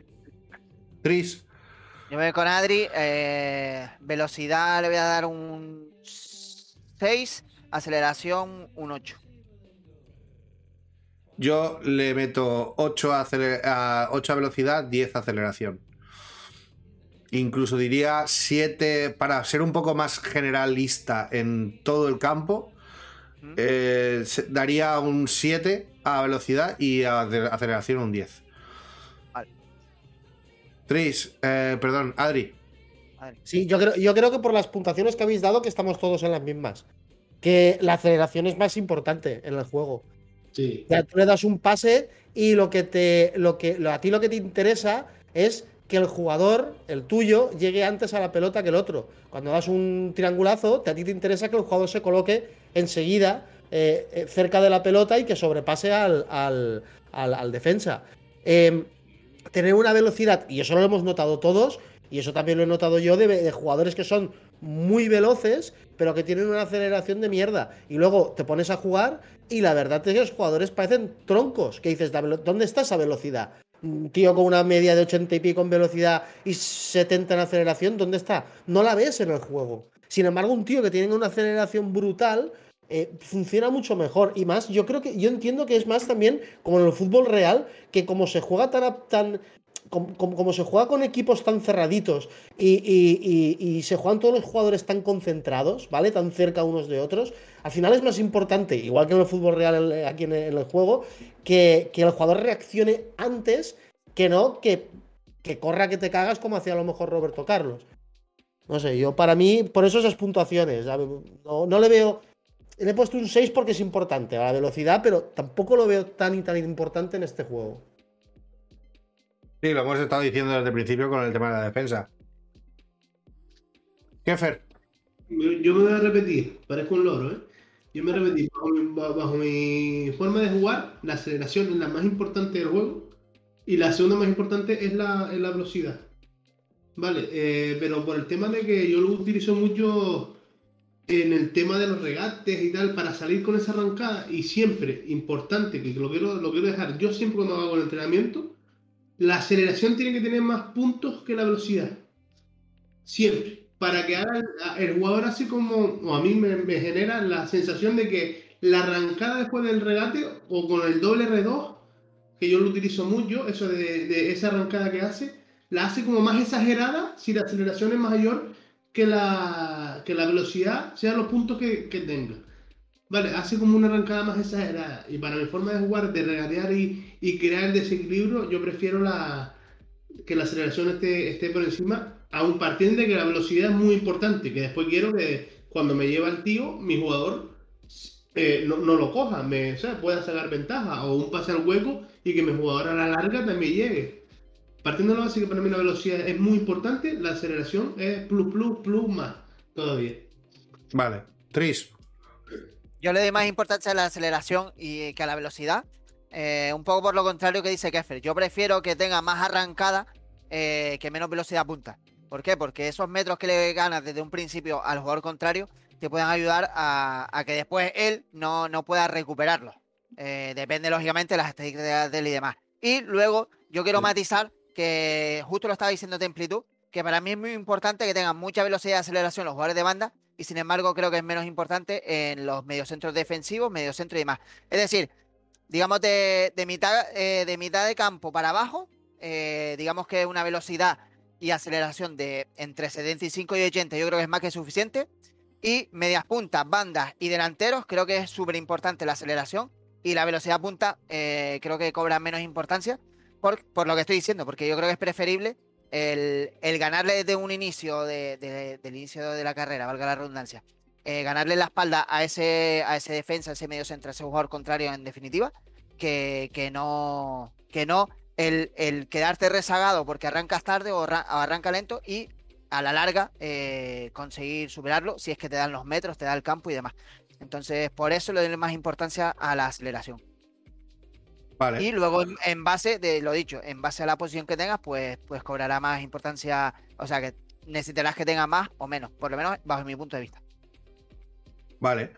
B: Tris.
E: Yo me voy con Adri. eh, velocidad le voy a dar un 6. Aceleración un 8.
B: Yo le meto 8 a, acele- a 8 a velocidad, 10 a aceleración. Incluso diría 7 para ser un poco más generalista en todo el campo. Eh, daría un 7 a velocidad y a ace- aceleración un 10.
E: Vale.
B: Tris, eh, perdón, Adri.
E: Adri.
C: Sí, yo creo, yo creo que por las puntuaciones que habéis dado que estamos todos en las mismas. Que la aceleración es más importante en el juego. Sea, tú le das un pase y lo que te. Lo que, a ti lo que te interesa es que el jugador, el tuyo, llegue antes a la pelota que el otro. Cuando das un triangulazo, te- a ti te interesa que el jugador se coloque enseguida eh, eh, cerca de la pelota y que sobrepase al, al- al- defensa. Em, tener una velocidad, y eso lo hemos notado todos, y eso también lo he notado yo, de jugadores que son muy veloces, pero que tienen una aceleración de mierda. Y luego te pones a jugar y la verdad es que los jugadores parecen troncos. Que dices, "La velo- ¿dónde está esa velocidad? Un tío con una media de 80 y pico en velocidad y 70 en aceleración, ¿dónde está? No la ves en el juego. Sin embargo, un tío que tiene una aceleración brutal eh, funciona mucho mejor. Y más, yo creo que, yo entiendo que es más también como en el fútbol real, que como se juega tan, tan como, se juega con equipos tan cerraditos y, se juegan todos los jugadores tan concentrados, ¿vale? Tan cerca unos de otros, al final es más importante, igual que en el fútbol real en- aquí en el, juego, que, el jugador reaccione antes que no que, corra que te cagas como hacía a lo mejor Roberto Carlos. No sé, yo para mí, por eso esas puntuaciones, no, no le veo... Le he puesto un 6 porque es importante a la velocidad, pero tampoco lo veo tan y tan importante en este juego.
B: Sí, lo hemos estado diciendo desde el principio con el tema de la defensa. Kefer.
D: Yo me voy a repetir, parezco un loro, ¿eh? Yo me repetí, bajo mi, ba- bajo mi forma de jugar, la aceleración es la más importante del juego y la segunda más importante es la, es la velocidad. Vale, eh, pero por el tema de que yo lo utilizo mucho en el tema de los regates y tal, para salir con esa arrancada y siempre, importante, que lo quiero, lo quiero dejar, yo siempre cuando hago el entrenamiento, la aceleración tiene que tener más puntos que la velocidad. Siempre. Para que haga el, jugador así como, o a mí me, genera la sensación de que la arrancada después del regate o con el doble R2, que yo lo utilizo mucho, eso de, esa arrancada que hace, la hace como más exagerada si la aceleración es mayor que la, que la velocidad, sean los puntos que tenga. Vale, hace como una arrancada más exagerada. Y para mi forma de jugar, de regatear y, y crear el desequilibrio, yo prefiero la, que la aceleración esté, esté por encima, aún partiendo de que la velocidad es muy importante, que después quiero que cuando me lleva el tío, mi jugador eh, no, no lo coja, me, pueda sacar ventaja, o un pase al hueco y que mi jugador a la larga también llegue. Partiendo de base que para mí la velocidad es muy importante, la aceleración es plus, plus, plus más todavía.
B: Vale. Tris.
E: Yo le doy más importancia a la aceleración y que a la velocidad. eh, un poco por lo contrario que dice Keffer. Yo prefiero que tenga más arrancada eh, que menos velocidad punta. ¿Por qué? Porque esos metros que le ganas desde un principio al jugador contrario te pueden ayudar a, a que después él no, no pueda recuperarlos. Eh, depende, lógicamente, de las estadísticas de él y demás. Y luego, yo quiero matizar que justo lo estaba diciendo Templitud, que para mí es muy importante que tengan mucha velocidad de aceleración los jugadores de banda, y sin embargo creo que es menos importante en los mediocentros defensivos, mediocentro y demás. Es decir, digamos de, de mitad, eh, de mitad de campo para abajo, eh, digamos que una velocidad y aceleración de entre 75 y 80 yo creo que es más que suficiente. Y medias puntas, bandas y delanteros, creo que es súper importante la aceleración. Y la velocidad punta eh, creo que cobra menos importancia. por, por lo que estoy diciendo, porque yo creo que es preferible el, ganarle desde un inicio de, de- del inicio de la carrera, valga la redundancia, eh, ganarle la espalda a ese, a ese defensa, a ese medio centro, a ese jugador contrario en definitiva, que, que no, que no el, quedarte rezagado porque arrancas tarde o arranca lento y a la larga eh, conseguir superarlo si es que te dan los metros, te da el campo y demás. Entonces, por eso le doy más importancia a la aceleración.
B: Vale.
E: Y luego, en, en base de lo dicho, en base a la posición que tengas, pues, pues cobrará más importancia. O sea, que necesitarás que tenga más o menos, por lo menos bajo mi punto de vista.
B: Vale.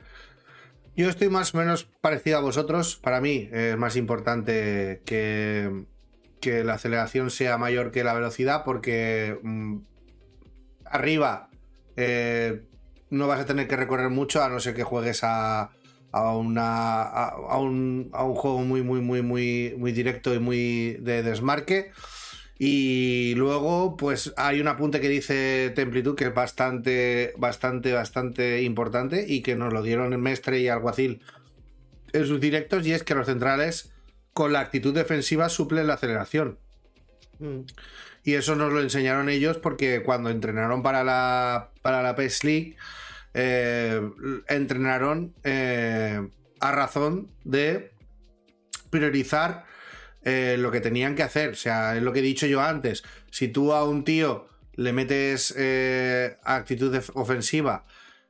B: Yo estoy más o menos parecido a vosotros. Para mí es más importante que, que la aceleración sea mayor que la velocidad porque mm, arriba eh, no vas a tener que recorrer mucho a no ser que juegues a, a, una, a, a un, a un juego muy, muy, muy, muy, muy directo y muy de desmarque. Y luego, pues hay un apunte que dice Templitud que es bastante, bastante, bastante importante y que nos lo dieron el Mestre y Alguacil en sus directos y es que los centrales con la actitud defensiva suplen la aceleración.
C: Mm.
B: Y eso nos lo enseñaron ellos porque cuando entrenaron para la, para la PES League, eh, entrenaron eh, a razón de priorizar eh, lo que tenían que hacer. O sea, es lo que he dicho yo antes. Si tú a un tío le metes actitud ofensiva,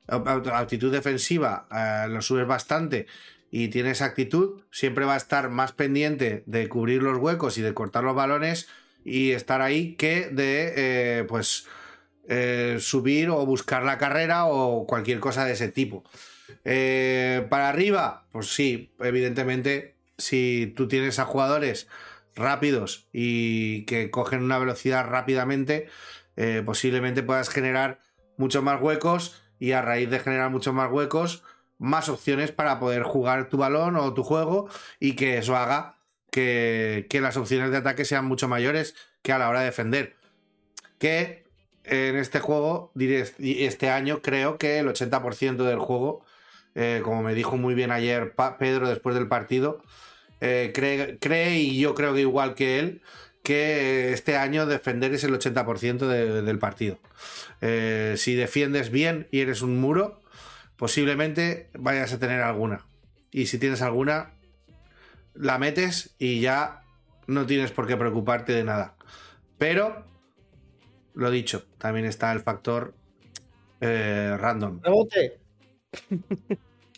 B: actitud defensiva, lo subes bastante y tienes actitud, siempre va a estar más pendiente de cubrir los huecos y de cortar los balones y estar ahí que de pues eh, subir o buscar la carrera o cualquier cosa de ese tipo. Eh, para arriba, pues sí, evidentemente, si tú tienes a jugadores rápidos y que cogen una velocidad rápidamente, eh, posiblemente puedas generar muchos más huecos y a raíz de generar muchos más huecos, más opciones para poder jugar tu balón o tu juego y que eso haga que, que las opciones de ataque sean mucho mayores que a la hora de defender. Que en este juego, este año, creo que el 80% del juego, eh, como me dijo muy bien ayer Pedro después del partido, eh, cree, y yo creo que igual que él, que este año defender es el 80% de- del partido. Eh, si defiendes bien y eres un muro, posiblemente vayas a tener alguna. Y si tienes alguna, la metes y ya no tienes por qué preocuparte de nada. Pero, lo dicho, también está el factor eh, random.
C: Rebote.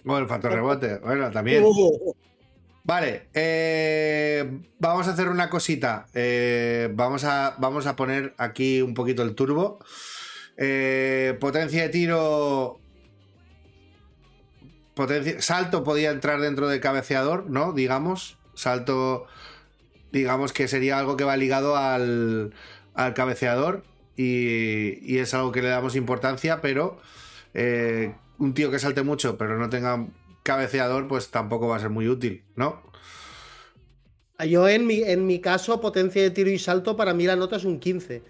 B: Bueno, el factor rebote. Bueno, también. Vale, eh, vamos a hacer una cosita. Eh, vamos, a, vamos a poner aquí un poquito el turbo. Potencia de tiro. Potencia, salto podía entrar dentro de cabeceador, ¿no? Digamos. Salto, digamos que sería algo que va ligado al, al cabeceador. Y, es algo que le damos importancia, pero eh, un tío que salte mucho, pero no tenga cabeceador, pues tampoco va a ser muy útil, ¿no?
C: Yo en mi, en mi caso, potencia de tiro y salto, para mí la nota es un 15.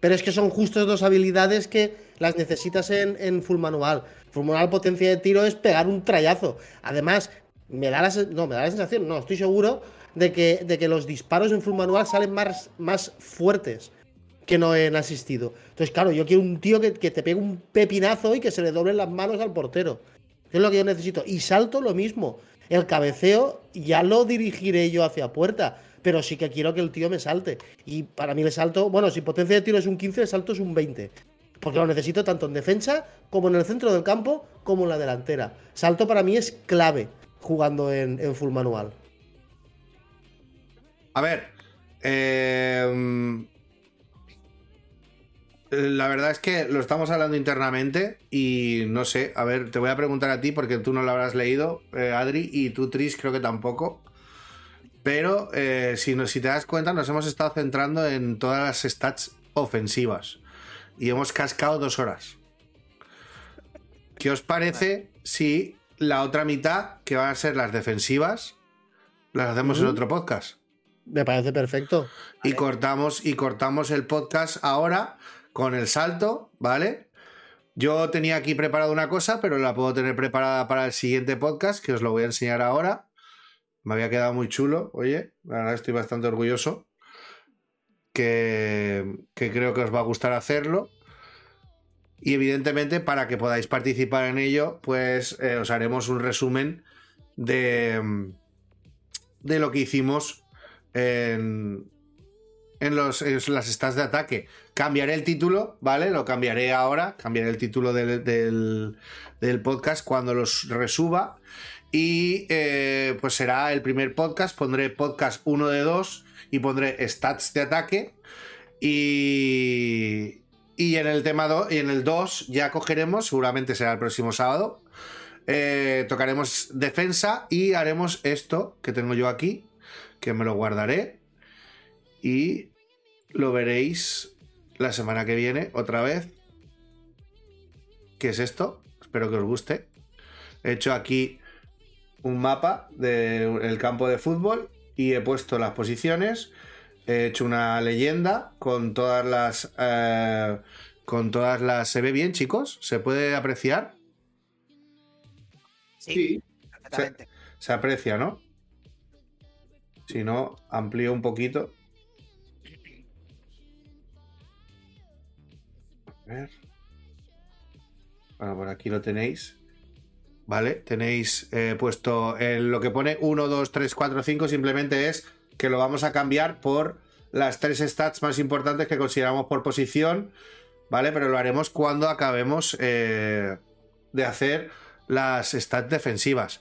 C: Pero es que son justo dos habilidades que las necesitas en, en full manual. Full manual potencia de tiro es pegar un trayazo. Además, me da la, no, me da la sensación, no, estoy seguro de que, de que los disparos en full manual salen más, más fuertes que no en asistido. Entonces, claro, yo quiero un tío que, que te pegue un pepinazo y que se le doblen las manos al portero. Es lo que yo necesito. Y salto lo mismo. El cabeceo ya lo dirigiré yo hacia puerta. Pero sí que quiero que el tío me salte. Y para mí le salto, bueno, si potencia de tiro es un 15, el salto es un 20. Porque lo necesito tanto en defensa como en el centro del campo como en la delantera. Salto para mí es clave jugando en, en full manual.
B: A ver, eh, la verdad es que lo estamos hablando internamente y no sé, a ver, te voy a preguntar a ti porque tú no lo habrás leído, eh, Adri, y tú, Tris, creo que tampoco. Pero eh, si, no- si te das cuenta, nos hemos estado centrando en todas las stats ofensivas y hemos cascado dos horas. ¿Qué os parece si la otra mitad, que van a ser las defensivas, las hacemos en otro podcast?
C: Me parece perfecto.
B: Y cortamos, y cortamos el podcast ahora con el salto, ¿vale? Yo tenía aquí preparado una cosa, pero la puedo tener preparada para el siguiente podcast, que os lo voy a enseñar ahora. Me había quedado muy chulo, oye, la verdad estoy bastante orgulloso. que, creo que os va a gustar hacerlo. Y evidentemente, para que podáis participar en ello, pues eh, os haremos un resumen de lo que hicimos en, en, los, las stats de ataque. Cambiaré el título, ¿vale? Lo cambiaré ahora. Cambiaré el título del, del, del podcast cuando los resuba. Y eh, pues será el primer podcast. Pondré podcast 1 de 2 y pondré stats de ataque. Y, y en el tema 2 y en el 2 ya cogeremos, seguramente será el próximo sábado. Eh, tocaremos defensa y haremos esto que tengo yo aquí, que me lo guardaré. Y lo veréis la semana que viene otra vez. ¿Qué es esto? Espero que os guste. He hecho aquí un mapa del campo de fútbol y he puesto las posiciones. He hecho una leyenda con todas las. Eh, con todas las. ¿Se ve bien, chicos? ¿Se puede apreciar?
E: Sí,
D: Sí.
E: perfectamente.
B: Se aprecia, ¿no? Si no, amplío un poquito. Ver. Bueno, por aquí lo tenéis. Vale, tenéis eh, puesto en lo que pone 1, 2, 3, 4, 5. Simplemente es que lo vamos a cambiar por las tres stats más importantes que consideramos por posición. ¿Vale? Pero lo haremos cuando acabemos eh, de hacer las stats defensivas.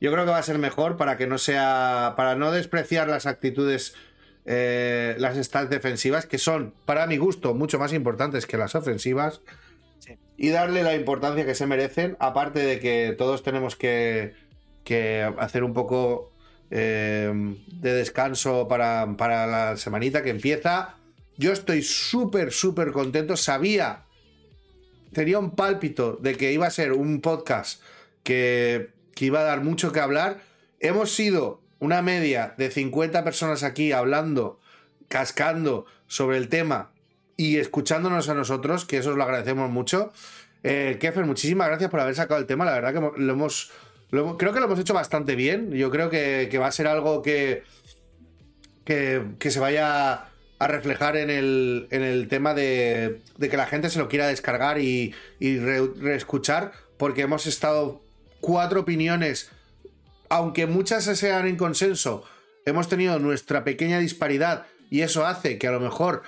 B: Yo creo que va a ser mejor para que no sea. para no despreciar las actitudes. Eh, las stats defensivas, que son, para mi gusto, mucho más importantes que las ofensivas.
E: Sí.
B: Y darle la importancia que se merecen. Aparte de que todos tenemos que, que hacer un poco eh, de descanso para, para la semanita que empieza. Yo estoy súper, súper contento. Sabía tenía un pálpito de que iba a ser un podcast que, que iba a dar mucho que hablar. Hemos sido una media de 50 personas aquí hablando, cascando sobre el tema y escuchándonos a nosotros, que eso os lo agradecemos mucho. Eh, Kefer, muchísimas gracias por haber sacado el tema. La verdad que lo hemos, creo que lo hemos hecho bastante bien. Yo creo que, que va a ser algo que, que, que se vaya a reflejar en el, en el tema de, de que la gente se lo quiera descargar y, y re- reescuchar, porque hemos estado cuatro opiniones, aunque muchas sean en consenso, hemos tenido nuestra pequeña disparidad y eso hace que a lo mejor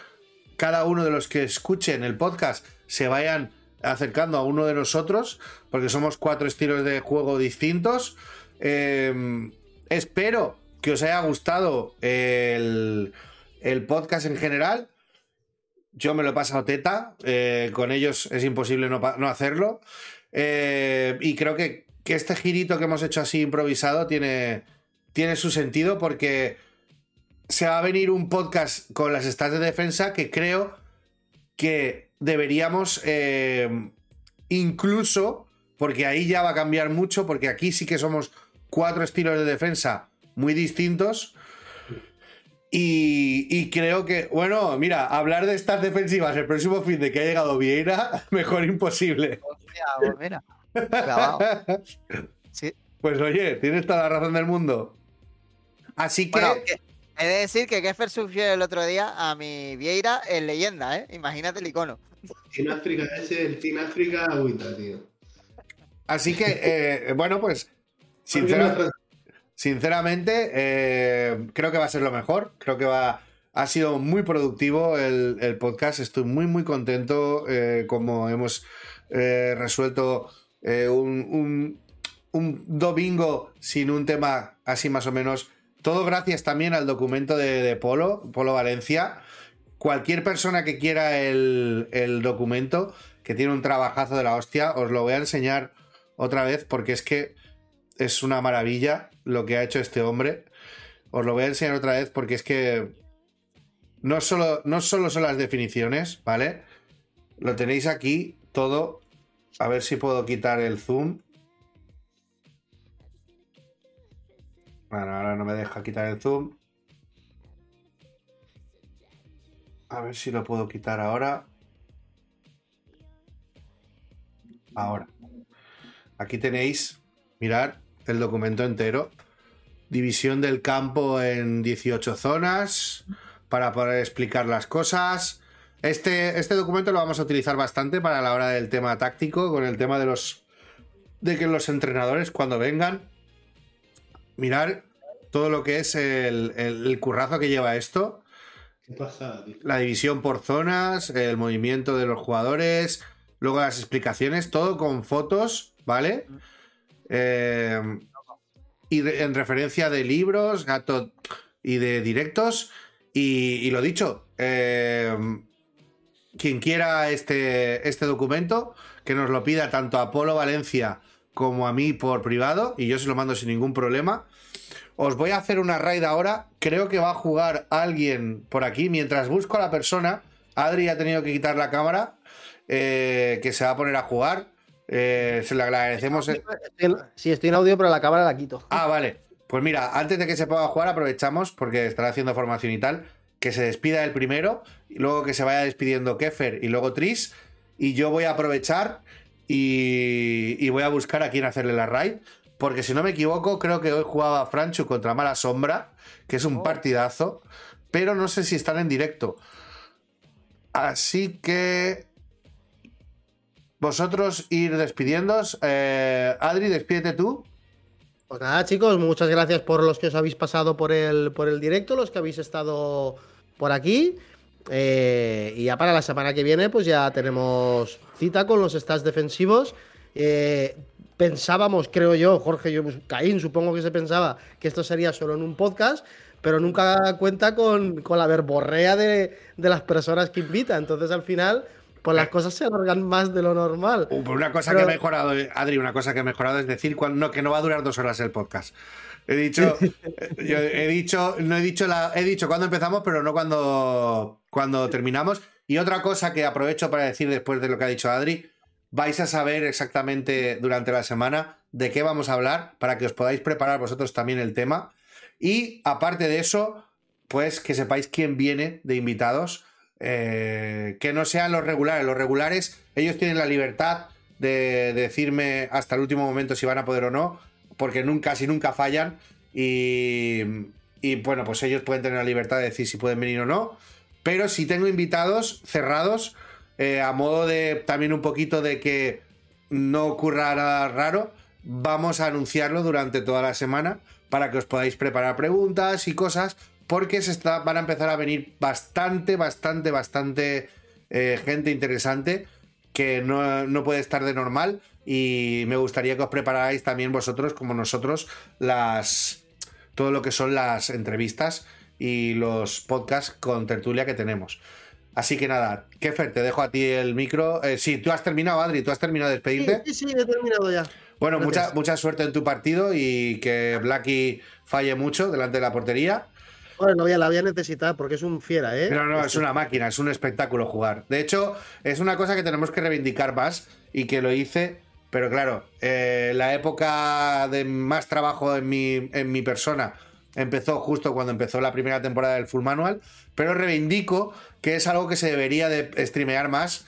B: cada uno de los que escuchen el podcast se vayan acercando a uno de nosotros, porque somos cuatro estilos de juego distintos. Eh, espero que os haya gustado el, el podcast en general. Yo me lo he pasado teta, eh, con ellos es imposible no hacerlo. Eh, y creo que, que este girito que hemos hecho así improvisado tiene, tiene su sentido porque se va a venir un podcast con las stats de defensa que creo que deberíamos eh, incluso, porque ahí ya va a cambiar mucho, porque aquí sí que somos cuatro estilos de defensa muy distintos. Y, creo que, bueno, mira, hablar de estas defensivas el próximo fin de que ha llegado Vieira, mejor imposible.
E: Hostia, pues. Clavado. Sí.
B: Pues oye, tienes toda la razón del mundo. Así que,
E: Bueno, que- he de decir que Keffer sufrió el otro día a mi Vieira en leyenda, ¿eh? Imagínate el icono.
D: Team África, ese es el Team África agüita, tío.
B: así que, eh, bueno, pues, sincera- sinceramente, eh, creo que va a ser lo mejor. Creo que va. Ha sido muy productivo el, el podcast. Estoy muy, muy contento. eh, como hemos eh, resuelto eh, un, domingo sin un tema así más o menos. Todo gracias también al documento de, de Polo, Polo Valencia. Cualquier persona que quiera el, el documento, que tiene un trabajazo de la hostia, os lo voy a enseñar otra vez porque es que es una maravilla lo que ha hecho este hombre. Os lo voy a enseñar otra vez porque es que no solo, no solo son las definiciones, ¿vale? Lo tenéis aquí todo. A ver si puedo quitar el zoom. Bueno, ahora no me deja quitar el zoom. A ver si lo puedo quitar ahora. Ahora. Aquí tenéis, mirad, el documento entero. División del campo en 18 zonas. para poder explicar las cosas. Este, este documento lo vamos a utilizar bastante para la hora del tema táctico, con el tema de los. de que los entrenadores, cuando vengan, mirar todo lo que es el, el- el currazo que lleva esto.
D: ¿Qué pasa, tío?
B: La división por zonas, el movimiento de los jugadores, luego las explicaciones, todo con fotos, ¿vale? Eh, y re- en referencia de libros, gato y de directos. Y, y lo dicho, eh, quien quiera este, este documento, que nos lo pida tanto a Polo Valencia como a mí por privado, y yo se lo mando sin ningún problema. Os voy a hacer una raid ahora. Creo que va a jugar alguien por aquí. Mientras busco a la persona, Adri ha tenido que quitar la cámara, eh, que se va a poner a jugar. Eh, se le agradecemos.
C: En- Sí, estoy en audio, pero la cámara la quito.
B: Ah, vale. Pues mira, antes de que se pueda jugar, aprovechamos, porque estará haciendo formación y tal, que se despida el primero, y luego que se vaya despidiendo Kefer y luego Tris, y yo voy a aprovechar y, y voy a buscar a quién hacerle la raid, porque si no me equivoco, creo que hoy jugaba Franchu contra Mala Sombra, que es un partidazo, pero no sé si están en directo. Así que... Vosotros ir despidiéndos. Eh, Adri, despídete tú.
C: Pues nada, chicos, muchas gracias por los que os habéis pasado por el, por el directo, los que habéis estado por aquí. Eh, y ya para la semana que viene, pues ya tenemos cita con los stats defensivos. Eh, pensábamos, creo yo, Jorge, yo, pues, Caín, supongo que se pensaba que esto sería solo en un podcast, pero nunca cuenta con, con la verborrea de, de las personas que invita. Entonces, al final, pues las cosas se alargan más de lo normal.
B: Uh, una cosa
C: Pero-
B: que he mejorado, eh, Adri, una cosa que he mejorado es decir cuando, no, que no va a durar dos horas el podcast. He dicho, eh, yo he dicho, no he dicho la, he dicho cuando empezamos, pero no cuando, cuando terminamos. Y otra cosa que aprovecho para decir después de lo que ha dicho Adri, vais a saber exactamente durante la semana de qué vamos a hablar para que os podáis preparar vosotros también el tema. Y aparte de eso, pues que sepáis quién viene de invitados, eh, que no sean los regulares. Los regulares, ellos tienen la libertad de decirme hasta el último momento si van a poder o no, porque nunca, casi nunca fallan. Y, y bueno, pues ellos pueden tener la libertad de decir si pueden venir o no. Pero si tengo invitados cerrados, eh, a modo de también un poquito de que no ocurra nada raro, vamos a anunciarlo durante toda la semana para que os podáis preparar preguntas y cosas, porque se está, van a empezar a venir bastante, bastante, bastante eh, gente interesante que no, no puede estar de normal y me gustaría que os prepararais también vosotros, como nosotros, las todo lo que son las entrevistas y los podcasts con tertulia que tenemos. Así que nada, Kefer, te dejo a ti el micro. Eh, sí, tú has terminado, Adri, tú has terminado de
C: Sí,
B: despedirte.
C: sí, sí, he terminado ya.
B: Bueno, mucha, mucha suerte en tu partido y que Blacky falle mucho delante de la portería.
C: Bueno, la voy a necesitar porque es un fiera, ¿eh?
B: Pero no, es una máquina, es un espectáculo jugar. De hecho, es una cosa que tenemos que reivindicar más y que lo hice, pero claro, eh, la época de más trabajo en mi, en mi persona empezó justo cuando empezó la primera temporada del Full Manual, pero reivindico que es algo que se debería de streamear más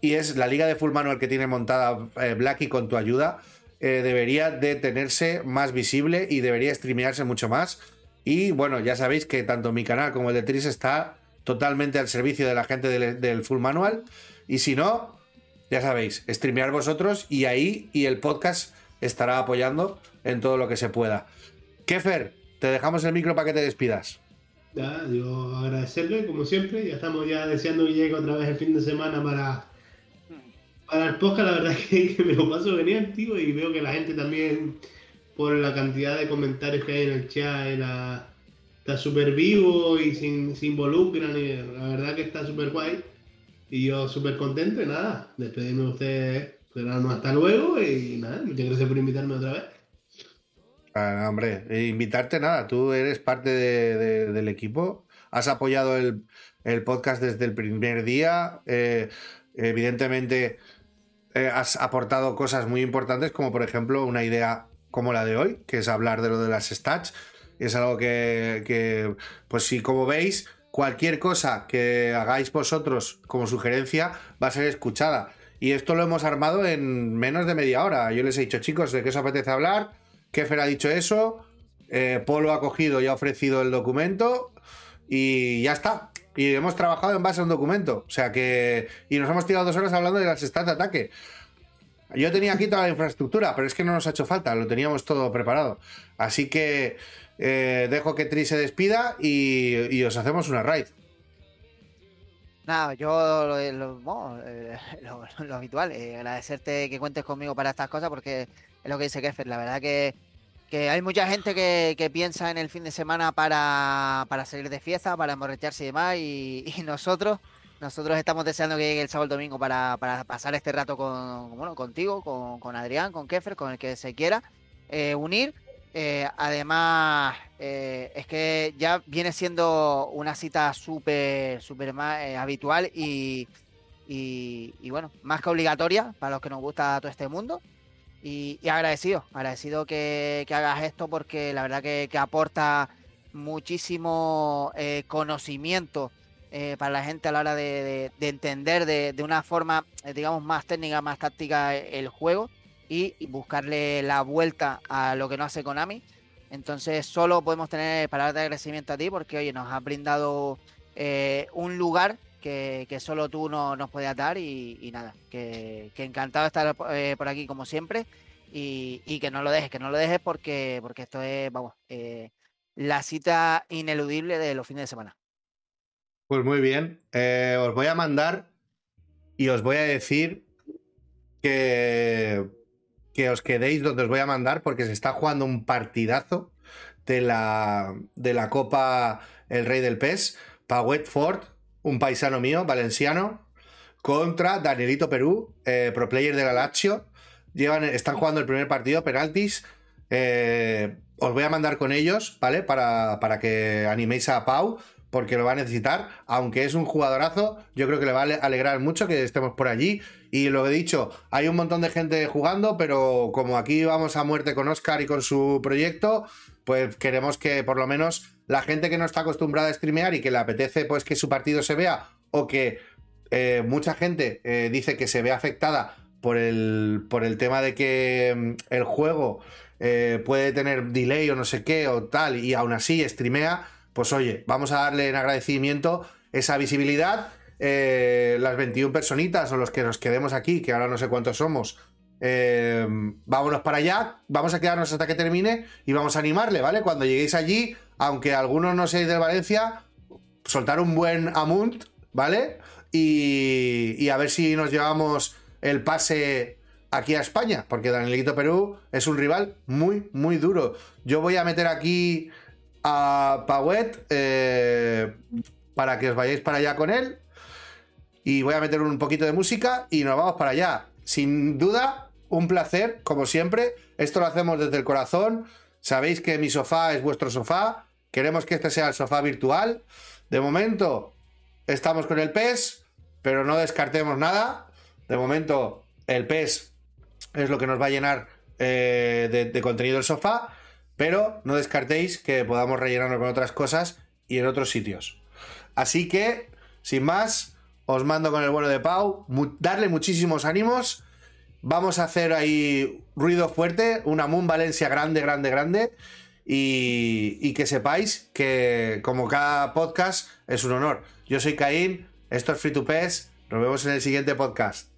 B: y es la liga de Full Manual que tiene montada eh, Blacky con tu ayuda, eh, debería de tenerse más visible y debería streamearse mucho más. Y bueno, ya sabéis que tanto mi canal como el de Tris está totalmente al servicio de la gente del, Full Manual. Y si no, ya sabéis, streamear vosotros y ahí y el podcast estará apoyando en todo lo que se pueda. Kefer, te dejamos el micro para que te despidas.
D: Ya, yo agradecerle, como siempre. Ya estamos ya deseando que llegue otra vez el fin de semana para, para el podcast. La verdad que, que me lo paso genial, tío. Y veo que la gente también, por la cantidad de comentarios que hay en el chat, la- está súper vivo y se, se involucran. Y la verdad que está súper guay. Y yo súper contento. Y nada, despedirme de ustedes. Pero no, hasta luego. Y nada, muchas gracias por invitarme otra vez.
B: Ah, hombre, eh, invitarte nada, tú eres parte de- de- del equipo, has apoyado el, el podcast desde el primer día, eh, evidentemente eh, has aportado cosas muy importantes como por ejemplo una idea como la de hoy, que es hablar de lo de las stats, es algo que, que, pues si como veis, cualquier cosa que hagáis vosotros como sugerencia va a ser escuchada. Y esto lo hemos armado en menos de media hora. Yo les he dicho, chicos, ¿de qué os apetece hablar? Kefer ha dicho eso, eh, Polo ha cogido y ha ofrecido el documento y ya está. Y hemos trabajado en base a un documento. O sea que. Y nos hemos tirado dos horas hablando de las stats de ataque. Yo tenía aquí toda la infraestructura, pero es que no nos ha hecho falta, lo teníamos todo preparado. Así que eh, dejo que Tri se despida y, os hacemos una raid.
E: Nada, yo eh, lo- lo habitual, eh, agradecerte que cuentes conmigo para estas cosas porque es lo que dice Kefir. La verdad que, que hay mucha gente que, piensa en el fin de semana para, salir de fiesta, para emborracharse y demás, y nosotros, nosotros estamos deseando que llegue el sábado el domingo para, para pasar este rato con, bueno, contigo, con, Adrián, con Kefir, con el que se quiera eh, unir. Eh, además, eh, es que ya viene siendo una cita súper, súper más habitual y, y, bueno, más que obligatoria para los que nos gusta todo este mundo. Y, agradecido, agradecido que, que hagas esto porque la verdad que, aporta muchísimo conocimiento eh, para la gente a la hora de, de- de entender de, una forma, eh, digamos, más técnica, más táctica eh, el juego y, buscarle la vuelta a lo que no hace Konami. Entonces solo podemos tener palabras de agradecimiento a ti porque, oye, nos has brindado un lugar que, solo tú no, nos podías dar y, nada, que, encantado de estar por aquí como siempre y, que no lo dejes, que no lo dejes porque, porque esto es, vamos, la cita ineludible de los fines de semana.
B: Pues muy bien. Eh, os voy a mandar y os voy a decir que, que os quedéis donde os voy a mandar porque se está jugando un partidazo de la, de la Copa El Rey del PES. Pauet Ford, un paisano mío, valenciano, contra Danielito Perú, eh, pro player de la Lazio. Llevan, están jugando el primer partido, penaltis. Eh, os voy a mandar con ellos, ¿vale? Para, para que animéis a Pau, porque lo va a necesitar. Aunque es un jugadorazo, yo creo que le va a ale- alegrar mucho que estemos por allí. Y lo he dicho, hay un montón de gente jugando, pero como aquí vamos a muerte con Oscar y con su proyecto, pues queremos que por lo menos la gente que no está acostumbrada a streamear y que le apetece pues que su partido se vea o que eh, mucha gente eh, dice que se ve afectada por el, por el tema de que mm, el juego eh, puede tener delay o no sé qué o tal y aún así streamea, pues oye, vamos a darle en agradecimiento esa visibilidad. eh, las 21 personitas o los que nos quedemos aquí, que ahora no sé cuántos somos, eh, vámonos para allá, vamos a quedarnos hasta que termine y vamos a animarle, ¿vale? Cuando lleguéis allí, aunque algunos no seáis de Valencia, soltar un buen amunt, ¿vale? Y, y a ver si nos llevamos el pase aquí a España, porque Danielito Perú es un rival muy, muy duro. Yo voy a meter aquí a Pauet eh, para que os vayáis para allá con él. Y voy a meter un poquito de música y nos vamos para allá. Sin duda, un placer, como siempre. Esto lo hacemos desde el corazón. Sabéis que mi sofá es vuestro sofá. Queremos que este sea el sofá virtual. De momento, estamos con el PES, pero no descartemos nada. De momento, el PES es lo que nos va a llenar eh, de, de contenido el sofá, pero no descartéis que podamos rellenarlo con otras cosas y en otros sitios. Así que, sin más, os mando con el bueno de Pau, darle muchísimos ánimos. Vamos a hacer ahí ruido fuerte, una Moon Valencia grande, grande, grande. Y, y que sepáis que, como cada podcast, es un honor. Yo soy Caín, esto es Free to Pes. Nos vemos en el siguiente podcast.